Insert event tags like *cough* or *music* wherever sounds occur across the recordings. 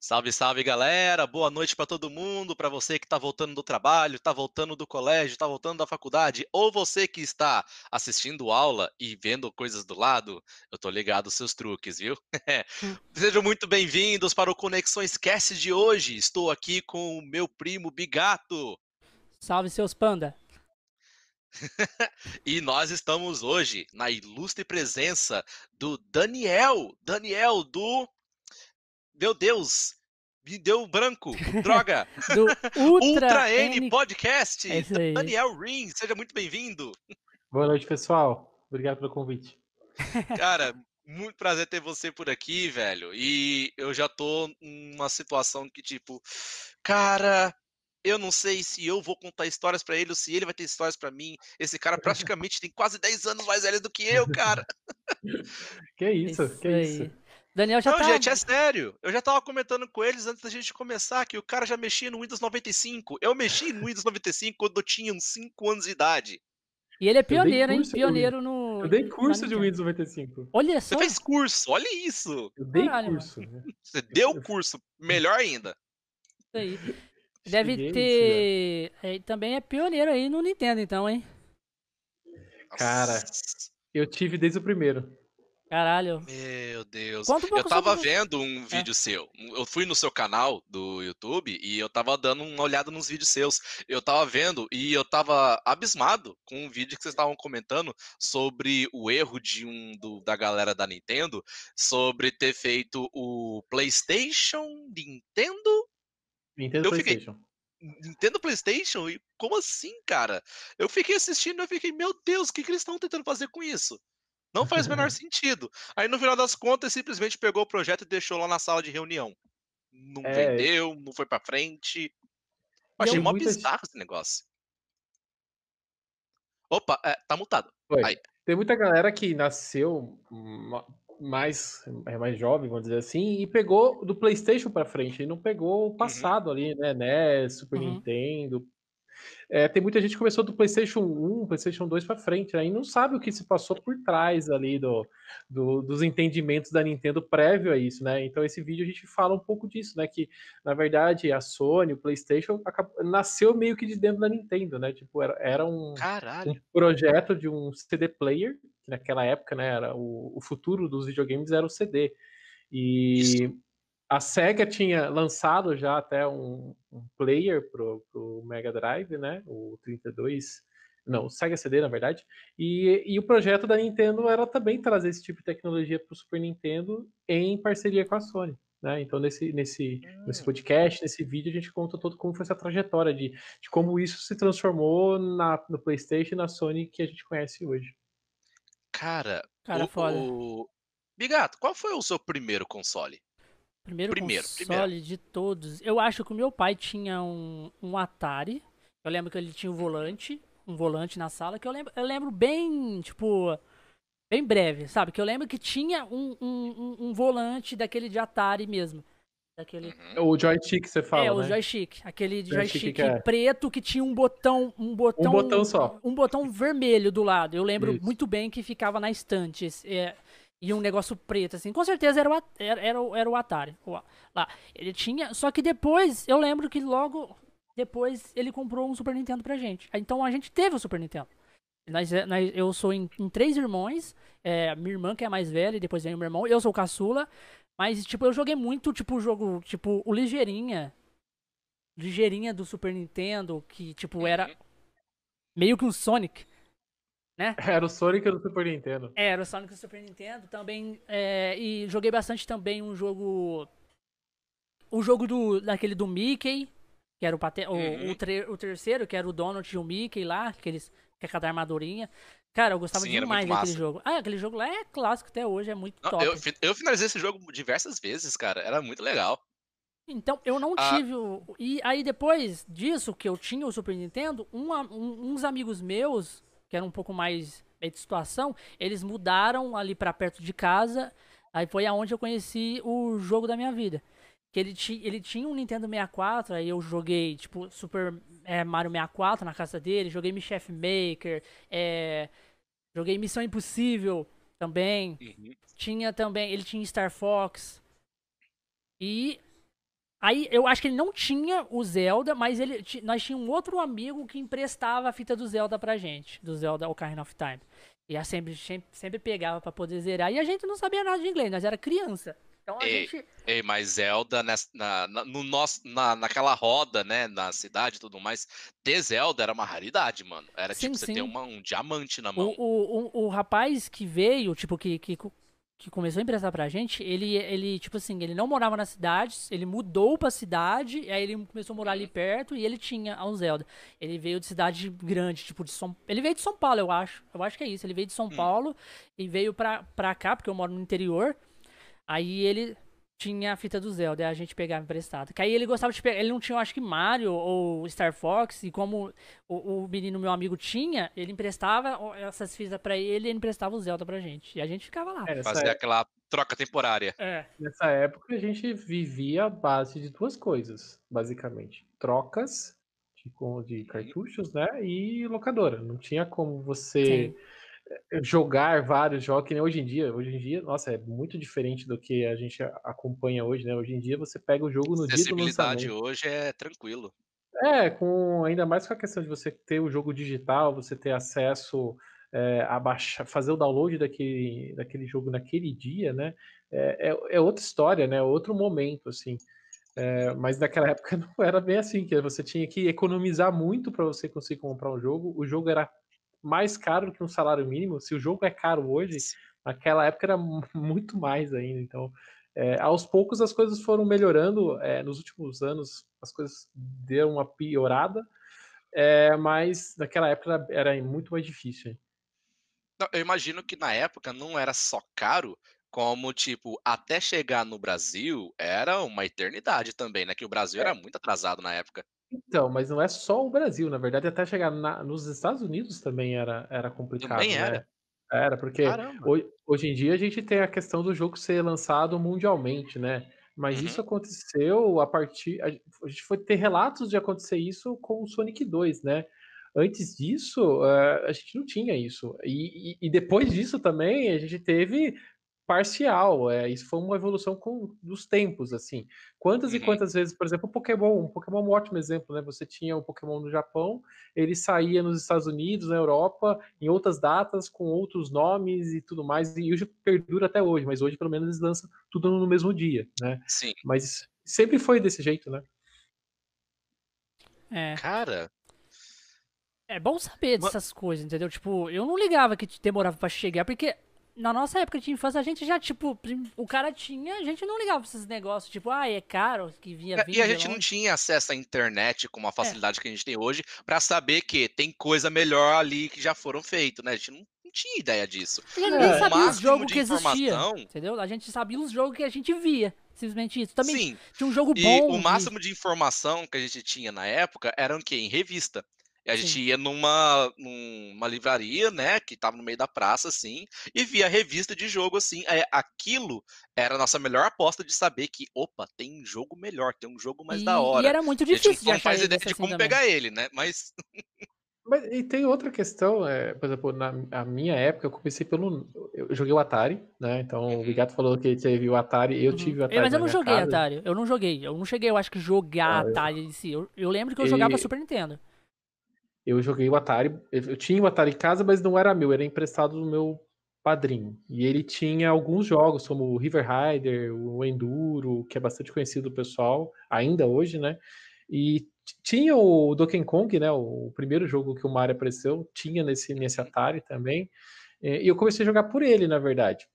Salve, salve, galera! Boa noite para todo mundo, para você que está voltando do trabalho, está voltando do colégio, está voltando da faculdade, ou você que está assistindo aula e vendo coisas do lado, eu tô ligado aos seus truques, viu? Hum. *laughs* Sejam muito bem-vindos para o Conexões Cast de hoje. Estou aqui com o meu primo Bigato. Salve seus panda. *laughs* e nós estamos hoje na ilustre presença do Daniel, Daniel do meu Deus, me deu branco, droga. *laughs* Do Ultra, Ultra N, N Podcast. É. Daniel Ring, seja muito bem-vindo. Boa noite, pessoal. Obrigado pelo convite. Cara, muito prazer ter você por aqui, velho. E eu já tô numa situação que, tipo, cara, eu não sei se eu vou contar histórias pra ele ou se ele vai ter histórias pra mim. Esse cara praticamente tem quase 10 anos mais velho do que eu, cara. *laughs* Que isso, Isso que aí. isso. Daniel já Não, tá. gente, é sério. Eu já tava comentando com eles antes da gente começar que o cara já mexia no Windows 95. Eu mexi no Windows 95 quando eu tinha uns 5 anos de idade. E ele é pioneiro, hein? Pioneiro no. Eu dei curso de. Windows 95. Olha Você só. fez curso, olha isso. Eu dei Caralho, curso. né? Você deu curso, melhor ainda. Isso aí. Deve Cheguei, ter. é, também é pioneiro aí no Nintendo, então, hein? Cara. Eu tive desde o primeiro. Caralho. Meu Deus. Um Eu tava sobre- vendo um vídeo seu. Eu fui no seu canal do YouTube e eu tava dando uma olhada nos vídeos seus. Eu tava vendo e eu tava abismado com um vídeo que vocês estavam comentando sobre o erro de um do- da galera da Nintendo sobre ter feito o PlayStation Nintendo Nintendo Eu fiquei- PlayStation. Nintendo PlayStation? E como assim, cara? Eu fiquei assistindo e eu fiquei, meu Deus, o que, que eles estão tentando fazer com isso? Não faz o menor *laughs* sentido. Aí no final das contas, simplesmente pegou o projeto e deixou lá na sala de reunião. Não É. vendeu, não foi pra frente. Eu achei mó muita- bizarro esse negócio. Opa, é, tá mutado. Tem muita galera que nasceu ma- mais, é mais jovem, vamos dizer assim, e pegou do PlayStation pra frente, e não pegou o passado ali, né? Super Uhum. Nintendo. É, tem muita gente que começou do PlayStation 1, PlayStation 2 pra frente, aí não sabe o que se passou por trás ali do, do- dos entendimentos da Nintendo prévio a isso, né? Então esse vídeo a gente fala um pouco disso, né? Que na verdade a Sony, o PlayStation acab- nasceu meio que de dentro da Nintendo, né? Tipo, era, era um, um projeto de um CD player, que naquela época, né, era o, o futuro dos videogames era o CD. E a Sega tinha lançado já até um, um player pro, pro Mega Drive, né, o 32, não, o Sega CD, na verdade, e, e o projeto da Nintendo era também trazer esse tipo de tecnologia para o Super Nintendo em parceria com a Sony. Né? Então, nesse, nesse, nesse Hum. podcast, nesse vídeo, a gente conta todo como foi essa trajetória de, de como isso se transformou na, no PlayStation e na Sony que a gente conhece hoje. Cara, Cara, o, foda. o- Bigato, qual foi o seu primeiro console? Primeiro, Primeiro, console primeiro. de todos. Eu acho que o meu pai tinha um, um Atari. Eu lembro que ele tinha um volante. Um volante na sala. Que eu lembro, eu lembro bem, tipo. Bem breve, sabe? Que eu lembro que tinha um, um, um- um volante daquele de Atari mesmo. Daquele. Uhum. O joystick você fala, é, o né? joystick. Aquele Joystick joystick que é- preto que tinha um botão. Um botão. Um botão só. Um botão vermelho do lado. Eu lembro Isso. muito bem que ficava na estante. é, e um negócio preto, assim. Com certeza era o, era, era, o- era o Atari. o lá. Ele tinha. Só que depois, eu lembro que logo depois ele comprou um Super Nintendo pra gente. Então a gente teve o Super Nintendo. Nós, é- nós- eu sou em, em três irmãos. é, minha irmã que é a mais velha, e depois vem o meu irmão. Eu sou o caçula. Mas, tipo, eu joguei muito, tipo, o jogo, tipo, o Ligeirinha. Ligeirinha do Super Nintendo, que, tipo, era Uhum. meio que um Sonic. Era o Sonic do Super Nintendo. É, era o Sonic do Super Nintendo também. é, e joguei bastante também um jogo. O jogo do, daquele do Mickey, que era o, pate, o, Uhum. o, tre- o terceiro, que era o Donald e o Mickey lá, aqueles, que é cada armadurinha. Cara, eu gostava Sim, demais daquele jogo. Ah, aquele jogo lá é clássico até hoje, é muito Não, top. eu, eu finalizei esse jogo diversas vezes, cara. Era muito legal. Então, eu não Ah. tive o... E aí, depois disso, que eu tinha o Super Nintendo, um um- uns amigos meus, que eram um pouco mais de situação, eles mudaram ali pra perto de casa. Aí foi aonde eu conheci o jogo da minha vida. Que ele, ti, ele tinha um Nintendo 64, aí eu joguei, tipo, Super é, Mario 64 na casa dele, joguei Me Chef Maker, é, joguei Missão Impossível também. Uhum. Tinha também, ele tinha Star Fox. E Aí eu acho que ele não tinha o Zelda, mas ele nós tínhamos um outro amigo que emprestava a fita do Zelda pra gente, do Zelda Ocarina of Time. E a sempre, sempre, sempre pegava para poder zerar. E a gente não sabia nada de inglês, nós era criança. Então a ei, gente. Ei, mas Zelda, na, na, no nosso, na, naquela roda, né, na cidade e tudo mais, ter Zelda era uma raridade, mano. Era sim, tipo você sim. ter uma, um diamante na mão. O, o, o, o rapaz que veio, tipo, que, que que começou a emprestar pra gente, ele, ele, tipo assim, ele não morava na cidade, ele mudou pra cidade, aí ele começou a morar ali perto e ele tinha um Zelda. Ele veio de cidade grande, tipo de São Ele veio de São Paulo, eu acho. Eu acho que é isso. Ele veio de São hum. Paulo e veio pra, pra cá, porque eu moro no interior. Aí ele tinha a fita do Zelda, e a gente pegava emprestado. Que aí ele gostava de pegar, ele não tinha, eu acho que Mario ou Star Fox, e como o, o menino meu amigo tinha, ele emprestava essas fitas para ele e ele emprestava o Zelda pra gente. E a gente ficava lá. É, Fazia época... aquela troca temporária. É. Nessa época a gente vivia a base de duas coisas, basicamente. Trocas de, de cartuchos, né? E locadora. Não tinha como você. Sim jogar vários jogos, que nem hoje em dia. Hoje em dia, nossa, é muito diferente do que a gente acompanha hoje, né? Hoje em dia você pega o jogo no dia do lançamento. hoje é tranquilo. É, com ainda mais com a questão de você ter o jogo digital, você ter acesso é, a baixar, fazer o download daquele, daquele jogo naquele dia, né? É, é, é outra história, né? Outro momento, assim. É, mas naquela *laughs* época não era bem assim, que você tinha que economizar muito para você conseguir comprar um jogo. O jogo era mais caro que um salário mínimo. Se o jogo é caro hoje, naquela época era *laughs* muito mais ainda. Então, é, aos poucos as coisas foram melhorando. É, nos últimos anos as coisas deram uma piorada, é, mas naquela época era, era muito mais difícil. Não, eu imagino que na época não era só caro, como, tipo, até chegar no Brasil era uma eternidade também, né? Que o Brasil é. era muito atrasado na época. Então, mas não é só o Brasil, na verdade, até chegar na, nos Estados Unidos também era, era complicado. Também era. Né? Era, porque hoje, hoje, em dia a gente tem a questão do jogo ser lançado mundialmente, né? Mas uhum. isso aconteceu a partir. A gente foi ter relatos de acontecer isso com o Sonic 2, né? Antes disso, uh, a gente não tinha isso. E, e, e, depois disso também, a gente teve parcial. É, isso foi uma evolução com, dos tempos, assim. Quantas uhum. e quantas vezes, por exemplo, o Pokémon, um Pokémon é um ótimo exemplo, né? Você tinha o Pokémon no Japão, ele saía nos Estados Unidos, na Europa, em outras datas, com outros nomes e tudo mais, e hoje perdura até hoje, mas hoje pelo menos eles lançam tudo no mesmo dia, né? Sim. Mas sempre foi desse jeito, né? É. Cara, é bom saber dessas coisas, entendeu? Tipo, eu não ligava que demorava para chegar, porque na nossa época de infância, a gente já, tipo, o cara tinha, a gente não ligava pra esses negócios, tipo, ah, é caro, que vinha E a gente não tinha acesso à internet com a é. facilidade é. que a gente tem hoje para saber que tem coisa melhor ali que já foram feitos, né? A gente não, não tinha ideia disso. A gente é. sabia os jogos que existiam, entendeu? A gente sabia os jogos que a gente via. Simplesmente isso. Também Sim. tinha um jogo bom. E o máximo de informação que a gente tinha na época era o quê? Em revista. E a Sim. gente ia numa, numa livraria, né, que tava no meio da praça, assim, e via revista de jogo, assim. É, aquilo era a nossa melhor aposta de saber que, opa, tem um jogo melhor, tem um jogo mais e, da hora. E era muito difícil. a gente não faz ideia de assim como também. pegar ele, né? Mas. Mas e tem outra questão, é, por exemplo, na minha época eu comecei pelo. Eu joguei o Atari, né? Então uhum. o Bigato falou que teve o Atari, eu uhum. tive o Atari. Mas eu não joguei casa. Atari, eu não joguei. Eu não cheguei, eu acho que jogar ah, Atari em si. Eu, eu lembro que eu e... jogava Super Nintendo eu joguei o Atari. Eu tinha o Atari em casa, mas não era meu, era emprestado do meu padrinho. E ele tinha alguns jogos, como o River Rider, o Enduro, que é bastante conhecido do pessoal, ainda hoje, né? E tinha o Donkey Kong, né? O primeiro jogo que o Mario apareceu, tinha nesse, nesse Atari também. E eu comecei a jogar por ele, na verdade.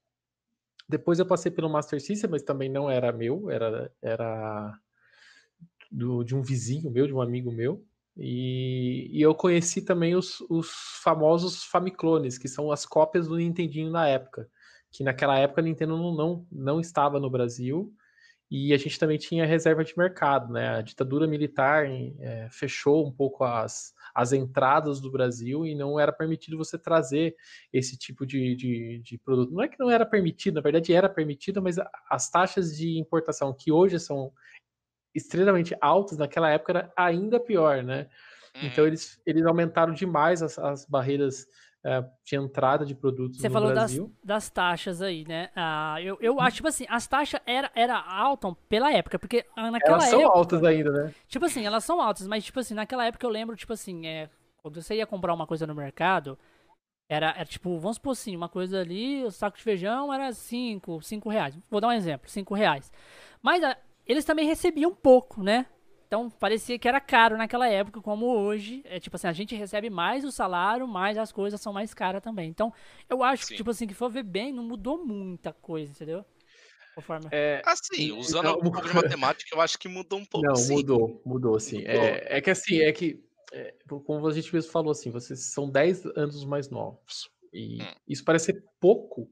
Depois eu passei pelo Master System, mas também não era meu, era, era do, de um vizinho meu, de um amigo meu. E, e, eu conheci também os, os, famosos Famiclones, que são as cópias do Nintendinho na época. Que naquela época a Nintendo não, não, não estava no Brasil e a gente também tinha reserva de mercado, né? A ditadura militar é, fechou um pouco as, as entradas do Brasil e não era permitido você trazer esse tipo de, de, de produto. Não é que não era permitido, na verdade era permitido, mas as taxas de importação que hoje são extremamente altos, naquela época era ainda pior, né? Então uhum. eles, eles aumentaram demais as, as barreiras é, de entrada de produtos Você no falou das, Brasil. das taxas aí, né? Ah, eu, eu acho, tipo assim, as taxas era, era altas pela época, porque ah, naquela Elas são época. altas ainda, né? Tipo assim, elas são altas, mas, tipo assim, naquela época eu lembro, tipo assim, é, quando você ia comprar uma coisa no mercado, era, era tipo, vamos supor assim, uma coisa ali, o saco de feijão era 5, 5 reais. Vou dar um exemplo, 5 reais. Mas ah, eles também recebiam pouco, né? Então parecia que era caro naquela época, como hoje. É tipo assim, a gente recebe mais o salário, mas as coisas são mais caras também. Então, eu acho que, Sim. tipo assim, que for ver bem, não mudou muita coisa, entendeu? Conforme. É, Assim, usando Então- um *laughs* pouco de matemática, eu acho que mudou um pouco. Não, sim. mudou, mudou, sim. Mudou. É, é que assim, é que, é, como a gente mesmo falou, assim, vocês são 10 anos mais novos. E Hum. isso parece ser pouco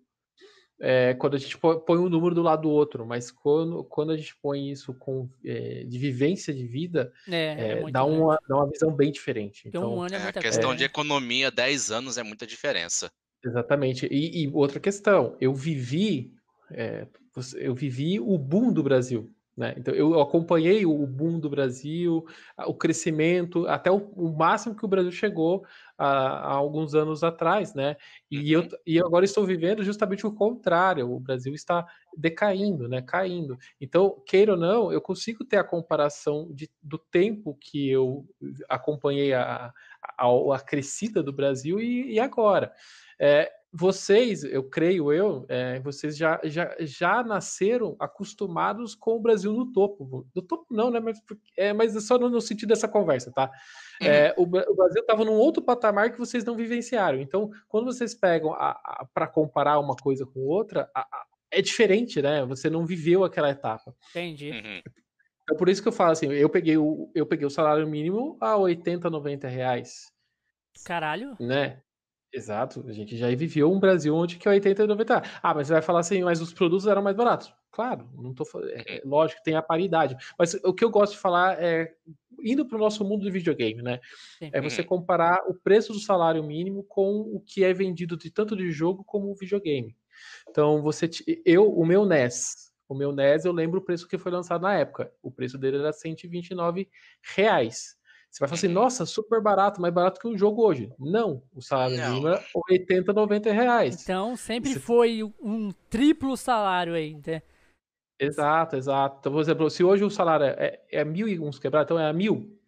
é, quando a gente põe um número do lado do outro, mas quando, quando a gente põe isso com, é, de vivência de vida, É, é é, dá, uma, dá uma visão bem diferente. Um Então, ano é É, a questão coisa. de economia, 10 anos é muita diferença. Exatamente. E, e outra questão, eu vivi, é, eu vivi o boom do Brasil, né? Então eu acompanhei o boom do Brasil, o crescimento, até o, o máximo que o Brasil chegou há, há alguns anos atrás, né? E eu e eu agora estou vivendo justamente o contrário. O Brasil está decaindo, né? Caindo. Então, queira ou não, eu consigo ter a comparação de, do tempo que eu acompanhei a, a, a crescida do Brasil e, e agora. É, vocês, eu creio eu, é, vocês já, já, já nasceram acostumados com o Brasil no topo. No topo não, né? Mas, é, mas é só no, no sentido dessa conversa, tá? É, o, o Brasil estava num outro patamar que vocês não vivenciaram. Então, quando vocês pegam para comparar uma coisa com outra, a- a- é diferente, né? Você não viveu aquela etapa. Entendi. Uhum. É por isso que eu falo assim, eu peguei o, eu peguei o salário mínimo a 80, 90 reais Caralho. né? Exato, a gente já viveu um Brasil onde que é 80 e 90. Ah, mas você vai falar assim, mas os produtos eram mais baratos. Claro, não tô falando, é, é lógico tem a paridade, mas o que eu gosto de falar é indo para o nosso mundo de videogame, né? Sim. É você comparar o preço do salário mínimo com o que é vendido de tanto de jogo como videogame. Então, você eu, o meu NES, o meu NES, eu lembro o preço que foi lançado na época. O preço dele era 129 reais. Você vai falar assim, nossa, super barato, mais barato que um jogo hoje. Não, o salário Não. mínimo era 80, 90 reais. Então sempre Você- foi um triplo salário aí, né? Exato, exato. Então, por exemplo, se hoje o salário é, é mil e uns quebrados, então é a mil,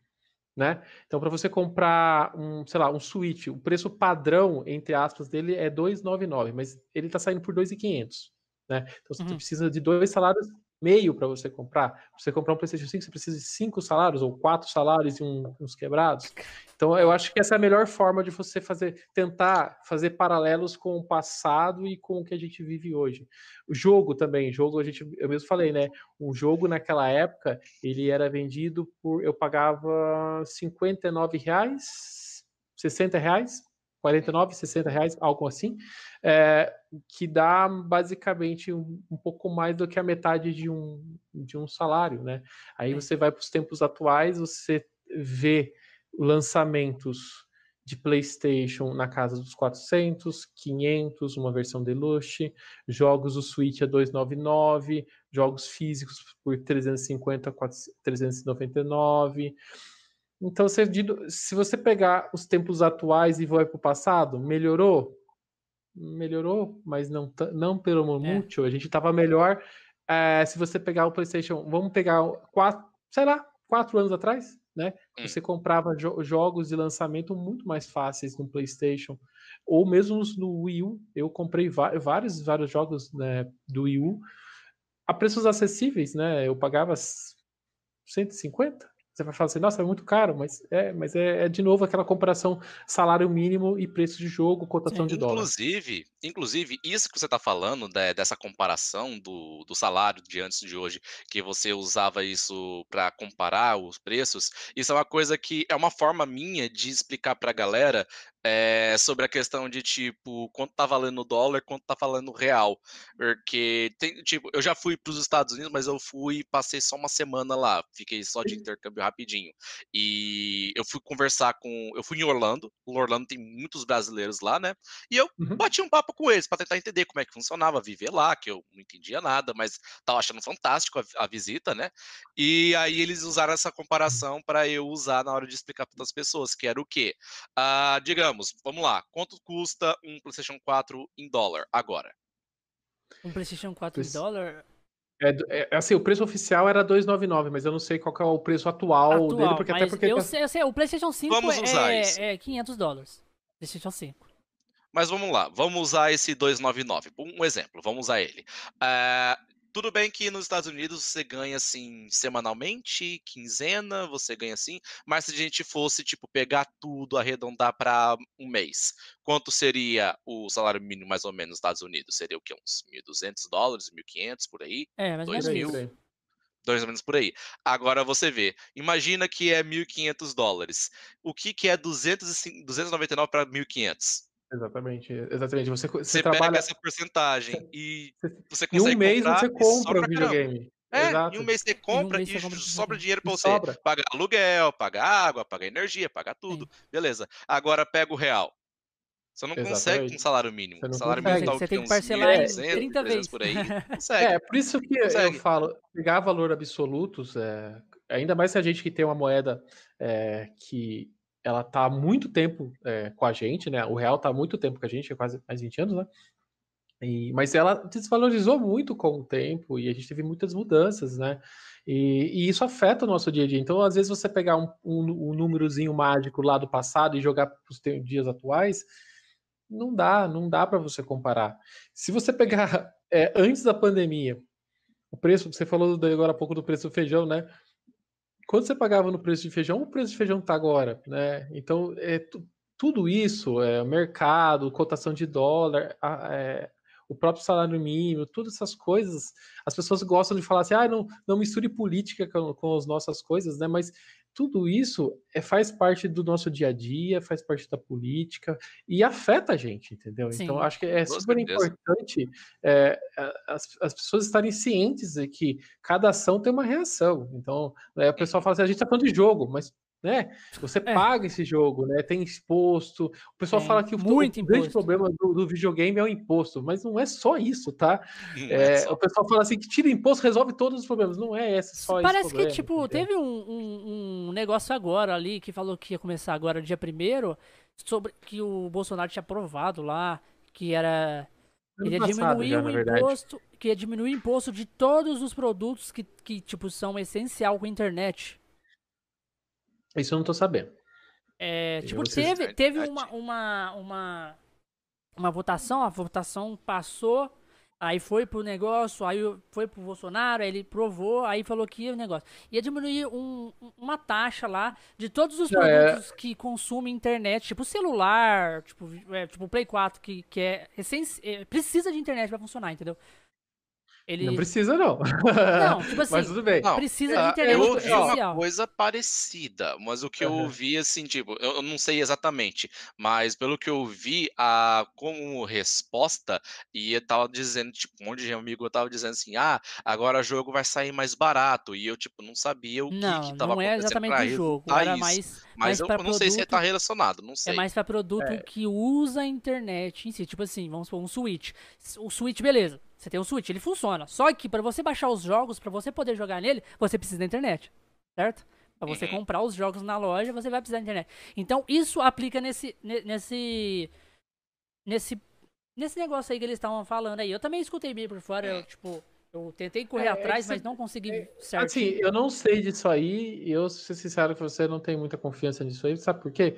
né? Então, para você comprar um, sei lá, um Switch, o preço padrão, entre aspas, dele é 299, mas ele tá saindo por 2,500, né? Então, você Uhum. precisa de dois salários meio para você comprar. Pra você comprar um PlayStation 5, você precisa de cinco salários ou quatro salários e um- uns quebrados. Então, eu acho que essa é a melhor forma de você fazer, tentar fazer paralelos com o passado e com o que a gente vive hoje. O jogo também, jogo a gente, eu mesmo falei, né? Um jogo naquela época, ele era vendido por, eu pagava 59 reais, 60 reais, 49, 60 reais, algo assim, é, que dá basicamente um, um pouco mais do que a metade de um, de um salário, né? Aí você vai para os tempos atuais, você vê lançamentos de PlayStation na casa dos 400, 500, uma versão deluxe, jogos do Switch a 299, jogos físicos por 350, 400, 399. Então, se, se você pegar os tempos atuais e vai para o passado, melhorou? Melhorou, mas não, não pelo muito. A gente estava melhor. É, se você pegar o PlayStation, vamos pegar quatro, sei lá, quatro anos atrás, né? Hum. Você comprava jo jogos de lançamento muito mais fáceis no PlayStation, ou mesmo no Wii U. Eu comprei vários, vários jogos né, do Wii U a preços acessíveis, né? Eu pagava 150. Você vai falar assim, nossa, é muito caro, mas é, mas é, é de novo aquela comparação salário mínimo e preço de jogo, cotação Sim. de dólar. Inclusive, inclusive, isso que você está falando, né, dessa comparação do, do salário de antes de hoje, que você usava isso para comparar os preços, isso é uma coisa que é uma forma minha de explicar para a galera é, sobre a questão de tipo quanto tá valendo o dólar, quanto tá valendo o real, porque tem tipo eu já fui para os Estados Unidos, mas eu fui passei só uma semana lá, fiquei só de intercâmbio rapidinho e eu fui conversar com, eu fui em Orlando, o Orlando tem muitos brasileiros lá, né? E eu uhum. bati um papo com eles para tentar entender como é que funcionava viver lá, que eu não entendia nada, mas tava achando fantástico a, a visita, né? E aí eles usaram essa comparação para eu usar na hora de explicar para as pessoas, que era o quê? Ah, digamos digamos, vamos lá, quanto custa um PlayStation 4 em dólar agora? Um PlayStation 4 Preci- em dólar É, é, assim, o preço oficial era 299, mas eu não sei qual que é o preço atual, dele, atual. porque até porque eu, tá- sei, eu sei, o PlayStation 5 Vamos usar é, é 500 dólares. PlayStation 5. Mas vamos lá, vamos usar esse 299. Um exemplo, vamos usar ele. Ah, tudo bem que nos Estados Unidos você ganha assim semanalmente, quinzena, você ganha assim, mas se a gente fosse tipo pegar tudo, arredondar para um mês, quanto seria o salário mínimo mais ou menos nos Estados Unidos? Seria o quê? Uns 1.200 dólares, 1.500 por aí? É, mas é mil. Dois ou menos por aí. Agora você vê, imagina que é 1.500 dólares. O que, que é 205 299 para 1.500? Exatamente, exatamente. Você, você, Você trabalha pega essa porcentagem e você em consegue um mês comprar você compra o caramba. videogame. É, Exato. em um mês você compra mês e você sobra dinheiro pra E você sobra. pagar aluguel, pagar água, pagar energia, pagar tudo. Beleza. Agora pega o real. Você não consegue com Exatamente. salário mínimo. Você O não salário consegue. mínimo tá Você tem que parcelar em 1.200, 30 300 vezes. por aí. *laughs* Consegue. É, por isso que Consegue. eu falo, pegar valor absolutos, é, ainda mais se a gente que tem uma moeda é, que ela tá há muito tempo é, com a gente, né? O real tá há muito tempo com a gente, é quase mais 20 anos, né? E, mas ela desvalorizou muito com o tempo e a gente teve muitas mudanças, né? E, e isso afeta o nosso dia a dia. Então, às vezes, você pegar um, um, um númerozinho mágico lá do passado e jogar para os dias atuais, não dá, não dá para você comparar. Se você pegar é, *laughs* antes da pandemia, o preço, você falou agora há pouco do preço do feijão, né? Quando você pagava no preço de feijão, o preço de feijão tá agora, né? Então, é, tu- tudo isso, é, mercado, cotação de dólar, a- é, o próprio salário mínimo, todas essas coisas, as pessoas gostam de falar assim, ah, não, não misture política com, com as nossas coisas, né? Mas tudo isso é, faz parte do nosso dia a dia, faz parte da política e afeta a gente, entendeu? Sim. Então, acho que é Com super importante é, as, as pessoas estarem cientes de que cada ação tem uma reação. Então, né, o pessoal fala assim, a gente está falando de jogo, mas né, você É. paga esse jogo, né? Tem imposto. O pessoal Tem fala que o, muito o grande problema do, do videogame é o imposto, mas não é só isso, tá? É, é só. o pessoal fala assim que tira imposto resolve todos os problemas. Não é esse só esse Parece problema, que, tipo, entendeu? teve um, um, um negócio agora ali que falou que ia começar agora dia 1 sobre que o Bolsonaro tinha aprovado lá, que era. Ele ia diminuir já, o imposto. Que ia diminuir o imposto de todos os produtos que, que tipo, são essencial com a internet. Isso eu não tô sabendo. É, Eu tipo, ser teve, teve uma, uma, uma, uma votação, a votação passou, aí foi pro negócio, aí foi pro Bolsonaro, aí ele provou, aí falou que o negócio ia diminuir um- um- uma taxa lá de todos os Não, é- produtos que consumem internet, tipo celular, tipo, é, tipo Play 4, que, que é, é, precisa de internet pra funcionar, entendeu? Ele... Não precisa, não. Não, *laughs* tipo assim, Mas tudo bem. Não, precisa de internet eu ouvi uma coisa parecida, mas o que eu Aham. ouvi, assim, tipo, eu eu não sei exatamente, mas pelo que eu vi, a, como resposta, e tava dizendo, tipo, um monte de amigo tava dizendo assim, ah, agora o jogo vai sair mais barato, e eu, tipo, não sabia o que Não, que tava não é acontecendo exatamente o jogo, era isso. mais, Mas mais eu, eu não sei se produto tá relacionado, não É sei. mais pra produto É. que usa a internet em si. Tipo assim, vamos supor, um Switch. O Switch, beleza. Você tem um Switch, ele funciona. Só que pra você baixar os jogos, pra você poder jogar nele, você precisa da internet. Certo? Pra você Uhum. comprar os jogos na loja, você vai precisar da internet. Então, isso aplica nesse. ne- nesse. Nesse. Nesse negócio aí que eles estavam falando aí. Eu também escutei meio por fora, eu, tipo. Eu tentei correr É, é atrás, que mas não consegui Assim, certinho. eu não sei disso aí, e eu, ser sincero com você, não tenho muita confiança nisso aí, sabe por quê?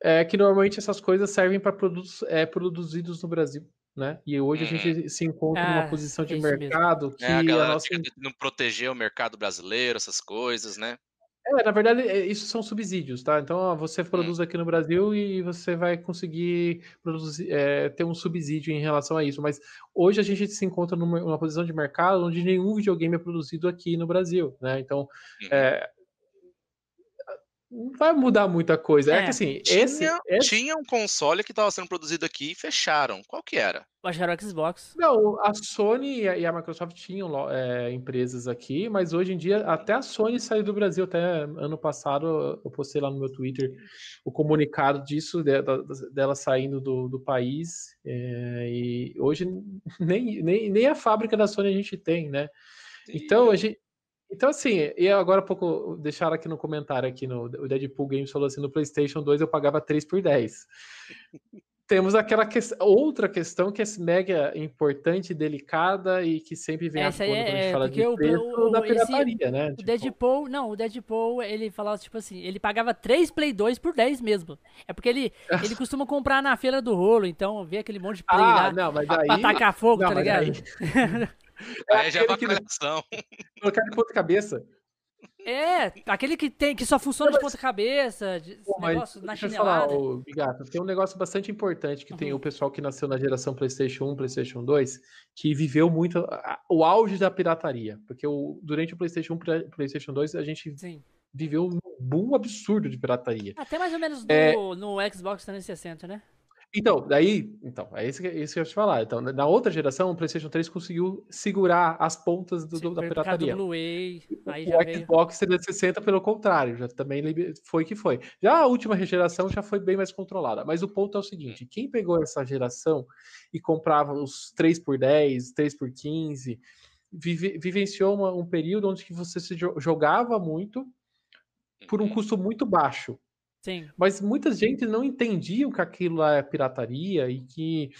É que normalmente essas coisas servem para produtos é, produzidos no Brasil, né? E hoje a Uhum. gente se encontra Ah, numa posição de é isso mesmo. mercado que É, a a galera nossa fica tentando proteger o mercado brasileiro, essas coisas, né? É, na verdade, é, isso são subsídios, tá? Então, ó, você produz aqui no Brasil e você vai conseguir produzir, é, ter um subsídio em relação a isso. Mas hoje a gente se encontra numa, numa posição de mercado onde nenhum videogame é produzido aqui no Brasil, né? Então, Uhum. é, não vai mudar muita coisa. É, É, que assim, Tinha, esse, esse- tinha um console que estava sendo produzido aqui e fecharam. Qual que era? Acho que era o Xbox. Não, a Sony e a, Microsoft tinham é, empresas aqui, mas hoje em dia até a Sony saiu do Brasil. Até ano passado eu postei lá no meu Twitter o comunicado disso, de- dela saindo do, do país. é, e hoje nem, nem, nem a fábrica da Sony a gente tem, né? Então, a gente, Então, assim, e agora há pouco deixaram aqui no comentário aqui no o Deadpool Games falou assim: no PlayStation 2 eu pagava 3 por 10 *laughs* temos aquela que... outra questão que é mega importante, delicada e que sempre vem Essa à tona é, quando a gente é, fala de o, preço o, da esse- pirataria, né? O Tipo, Deadpool, não, o Deadpool, ele falava tipo assim, ele pagava 3 Play 2 por 10 mesmo. É porque ele, ele *laughs* costuma comprar na feira do rolo, então vê aquele monte de Play ah, lá não, mas pra, aí... pra tacar fogo, não, tá ligado? aí- *laughs* é Aí já é aquele pra que colocar de ponta cabeça. É, aquele que tem, que só funciona de ponta cabeça, de, Pô, mas negócio na eu falar, chinelada. ô, Bigato, tem um negócio bastante importante que tem Uhum. o pessoal que nasceu na geração PlayStation 1, PlayStation 2, que viveu muito a- o auge da pirataria. Porque o, durante o PlayStation 1 e PlayStation 2, a gente Sim. viveu um boom absurdo de pirataria. Até mais ou menos É. no, no Xbox 360, né? Então, daí, então, é isso que, é isso que eu ia te falar. Então, na outra geração, o PlayStation 3 conseguiu segurar as pontas do- do- da do pirataria. Blu-ray, aí já O veio. Xbox 360, pelo contrário, já também foi que foi. Já a última geração já foi bem mais controlada. Mas o ponto é o seguinte: quem pegou essa geração e comprava os 3 por 10, 3 por 15, vive- vivenciou uma- um período onde que você se jo- jogava muito por um Uhum. custo muito baixo. Sim. Mas muita gente não entendia que aquilo lá é pirataria e que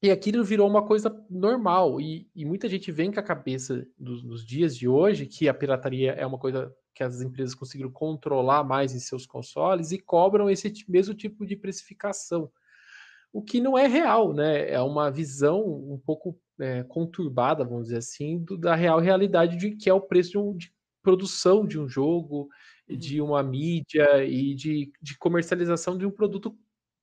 e aquilo virou uma coisa normal. E, e muita gente vem com a cabeça dos, dos dias de hoje que a pirataria é uma coisa que as empresas conseguiram controlar mais em seus consoles e cobram esse mesmo tipo de precificação. O que não é real, né? É uma visão um pouco é, conturbada, vamos dizer assim, do- da real realidade de que é o preço de, um- de produção de um jogo. De uma mídia e de, de comercialização de um produto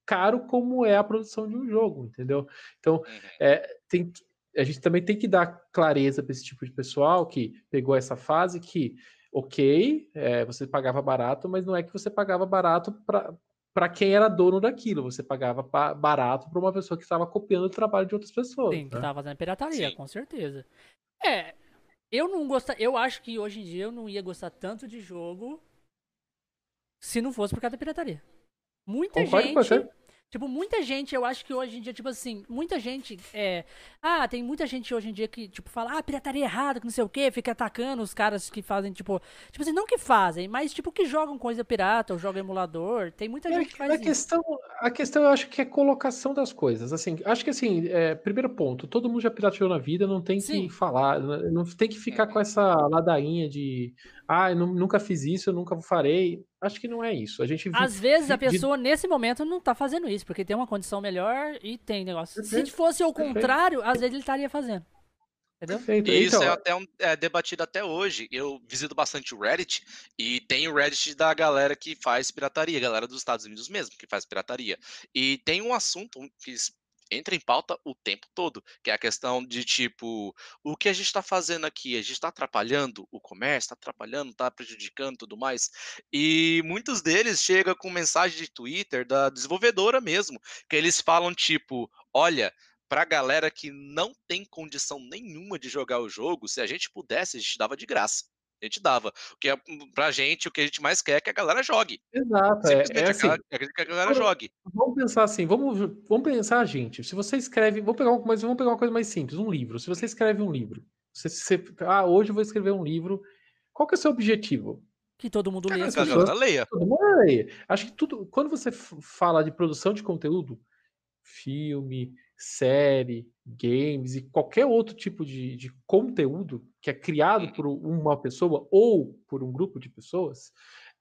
caro como é a produção de um jogo, entendeu? Então, Uhum. é, tem que- a gente também tem que dar clareza para esse tipo de pessoal que pegou essa fase que, ok, é, você pagava barato, mas não é que você pagava barato para para quem era dono daquilo, você pagava pa- barato para uma pessoa que estava copiando o trabalho de outras pessoas. Sim, que né? tava fazendo pirataria, Sim. com certeza. É, eu não gosto, eu acho que hoje em dia eu não ia gostar tanto de jogo se não fosse por causa da pirataria. Muita Concordo gente, tipo, muita gente, eu acho que hoje em dia, tipo assim, muita gente, é, ah, tem muita gente hoje em dia que, tipo, fala, ah, pirataria é errada, que não sei o que, fica atacando os caras que fazem, tipo, tipo assim, não que fazem, mas, tipo, que jogam coisa pirata ou jogam emulador, tem muita É, gente que faz a isso. questão, a questão eu acho que é colocação das coisas. Assim, acho que assim, é, primeiro ponto, todo mundo já pirateou na vida, não tem Sim. que falar, não não tem que ficar com essa ladainha de ah, eu nu- nunca fiz isso, eu nunca farei. Acho que não é isso. A gente vi- Às vezes a de- pessoa nesse momento não tá fazendo isso, porque tem uma condição melhor e tem negócio. Se Perfeito, fosse o perfeito. contrário, às vezes ele estaria fazendo. Entendeu? Perfeito. E isso Então, é até um- é debatido até hoje. Eu visito bastante o Reddit e tem o Reddit da galera que faz pirataria, galera dos Estados Unidos mesmo, que faz pirataria. E tem um assunto que entra em pauta o tempo todo, que é a questão de tipo, o que a gente está fazendo aqui? A gente está atrapalhando o comércio, está atrapalhando, está prejudicando tudo mais. E muitos deles chegam com mensagem de Twitter da desenvolvedora mesmo, que eles falam tipo, olha, pra galera que não tem condição nenhuma de jogar o jogo, se a gente pudesse, a gente dava de graça. A gente dava. Porque é, pra gente, o que a gente mais quer é que a galera jogue. exato, é, Simplesmente é a assim, galera- é que a galera quando- jogue. Vamos pensar assim, vamos, vamos pensar, gente. Se você escreve, vamos pegar, mas vamos pegar uma coisa mais simples, um livro. Se você escreve um livro, você, você- ah, hoje eu vou escrever um livro. Qual que é o seu objetivo? Que todo mundo lê. Que a galera leia. Todo mundo aí. Acho que tudo, quando você fala de produção de conteúdo, filme, série, games e qualquer outro tipo de, de conteúdo que é criado por uma pessoa ou por um grupo de pessoas,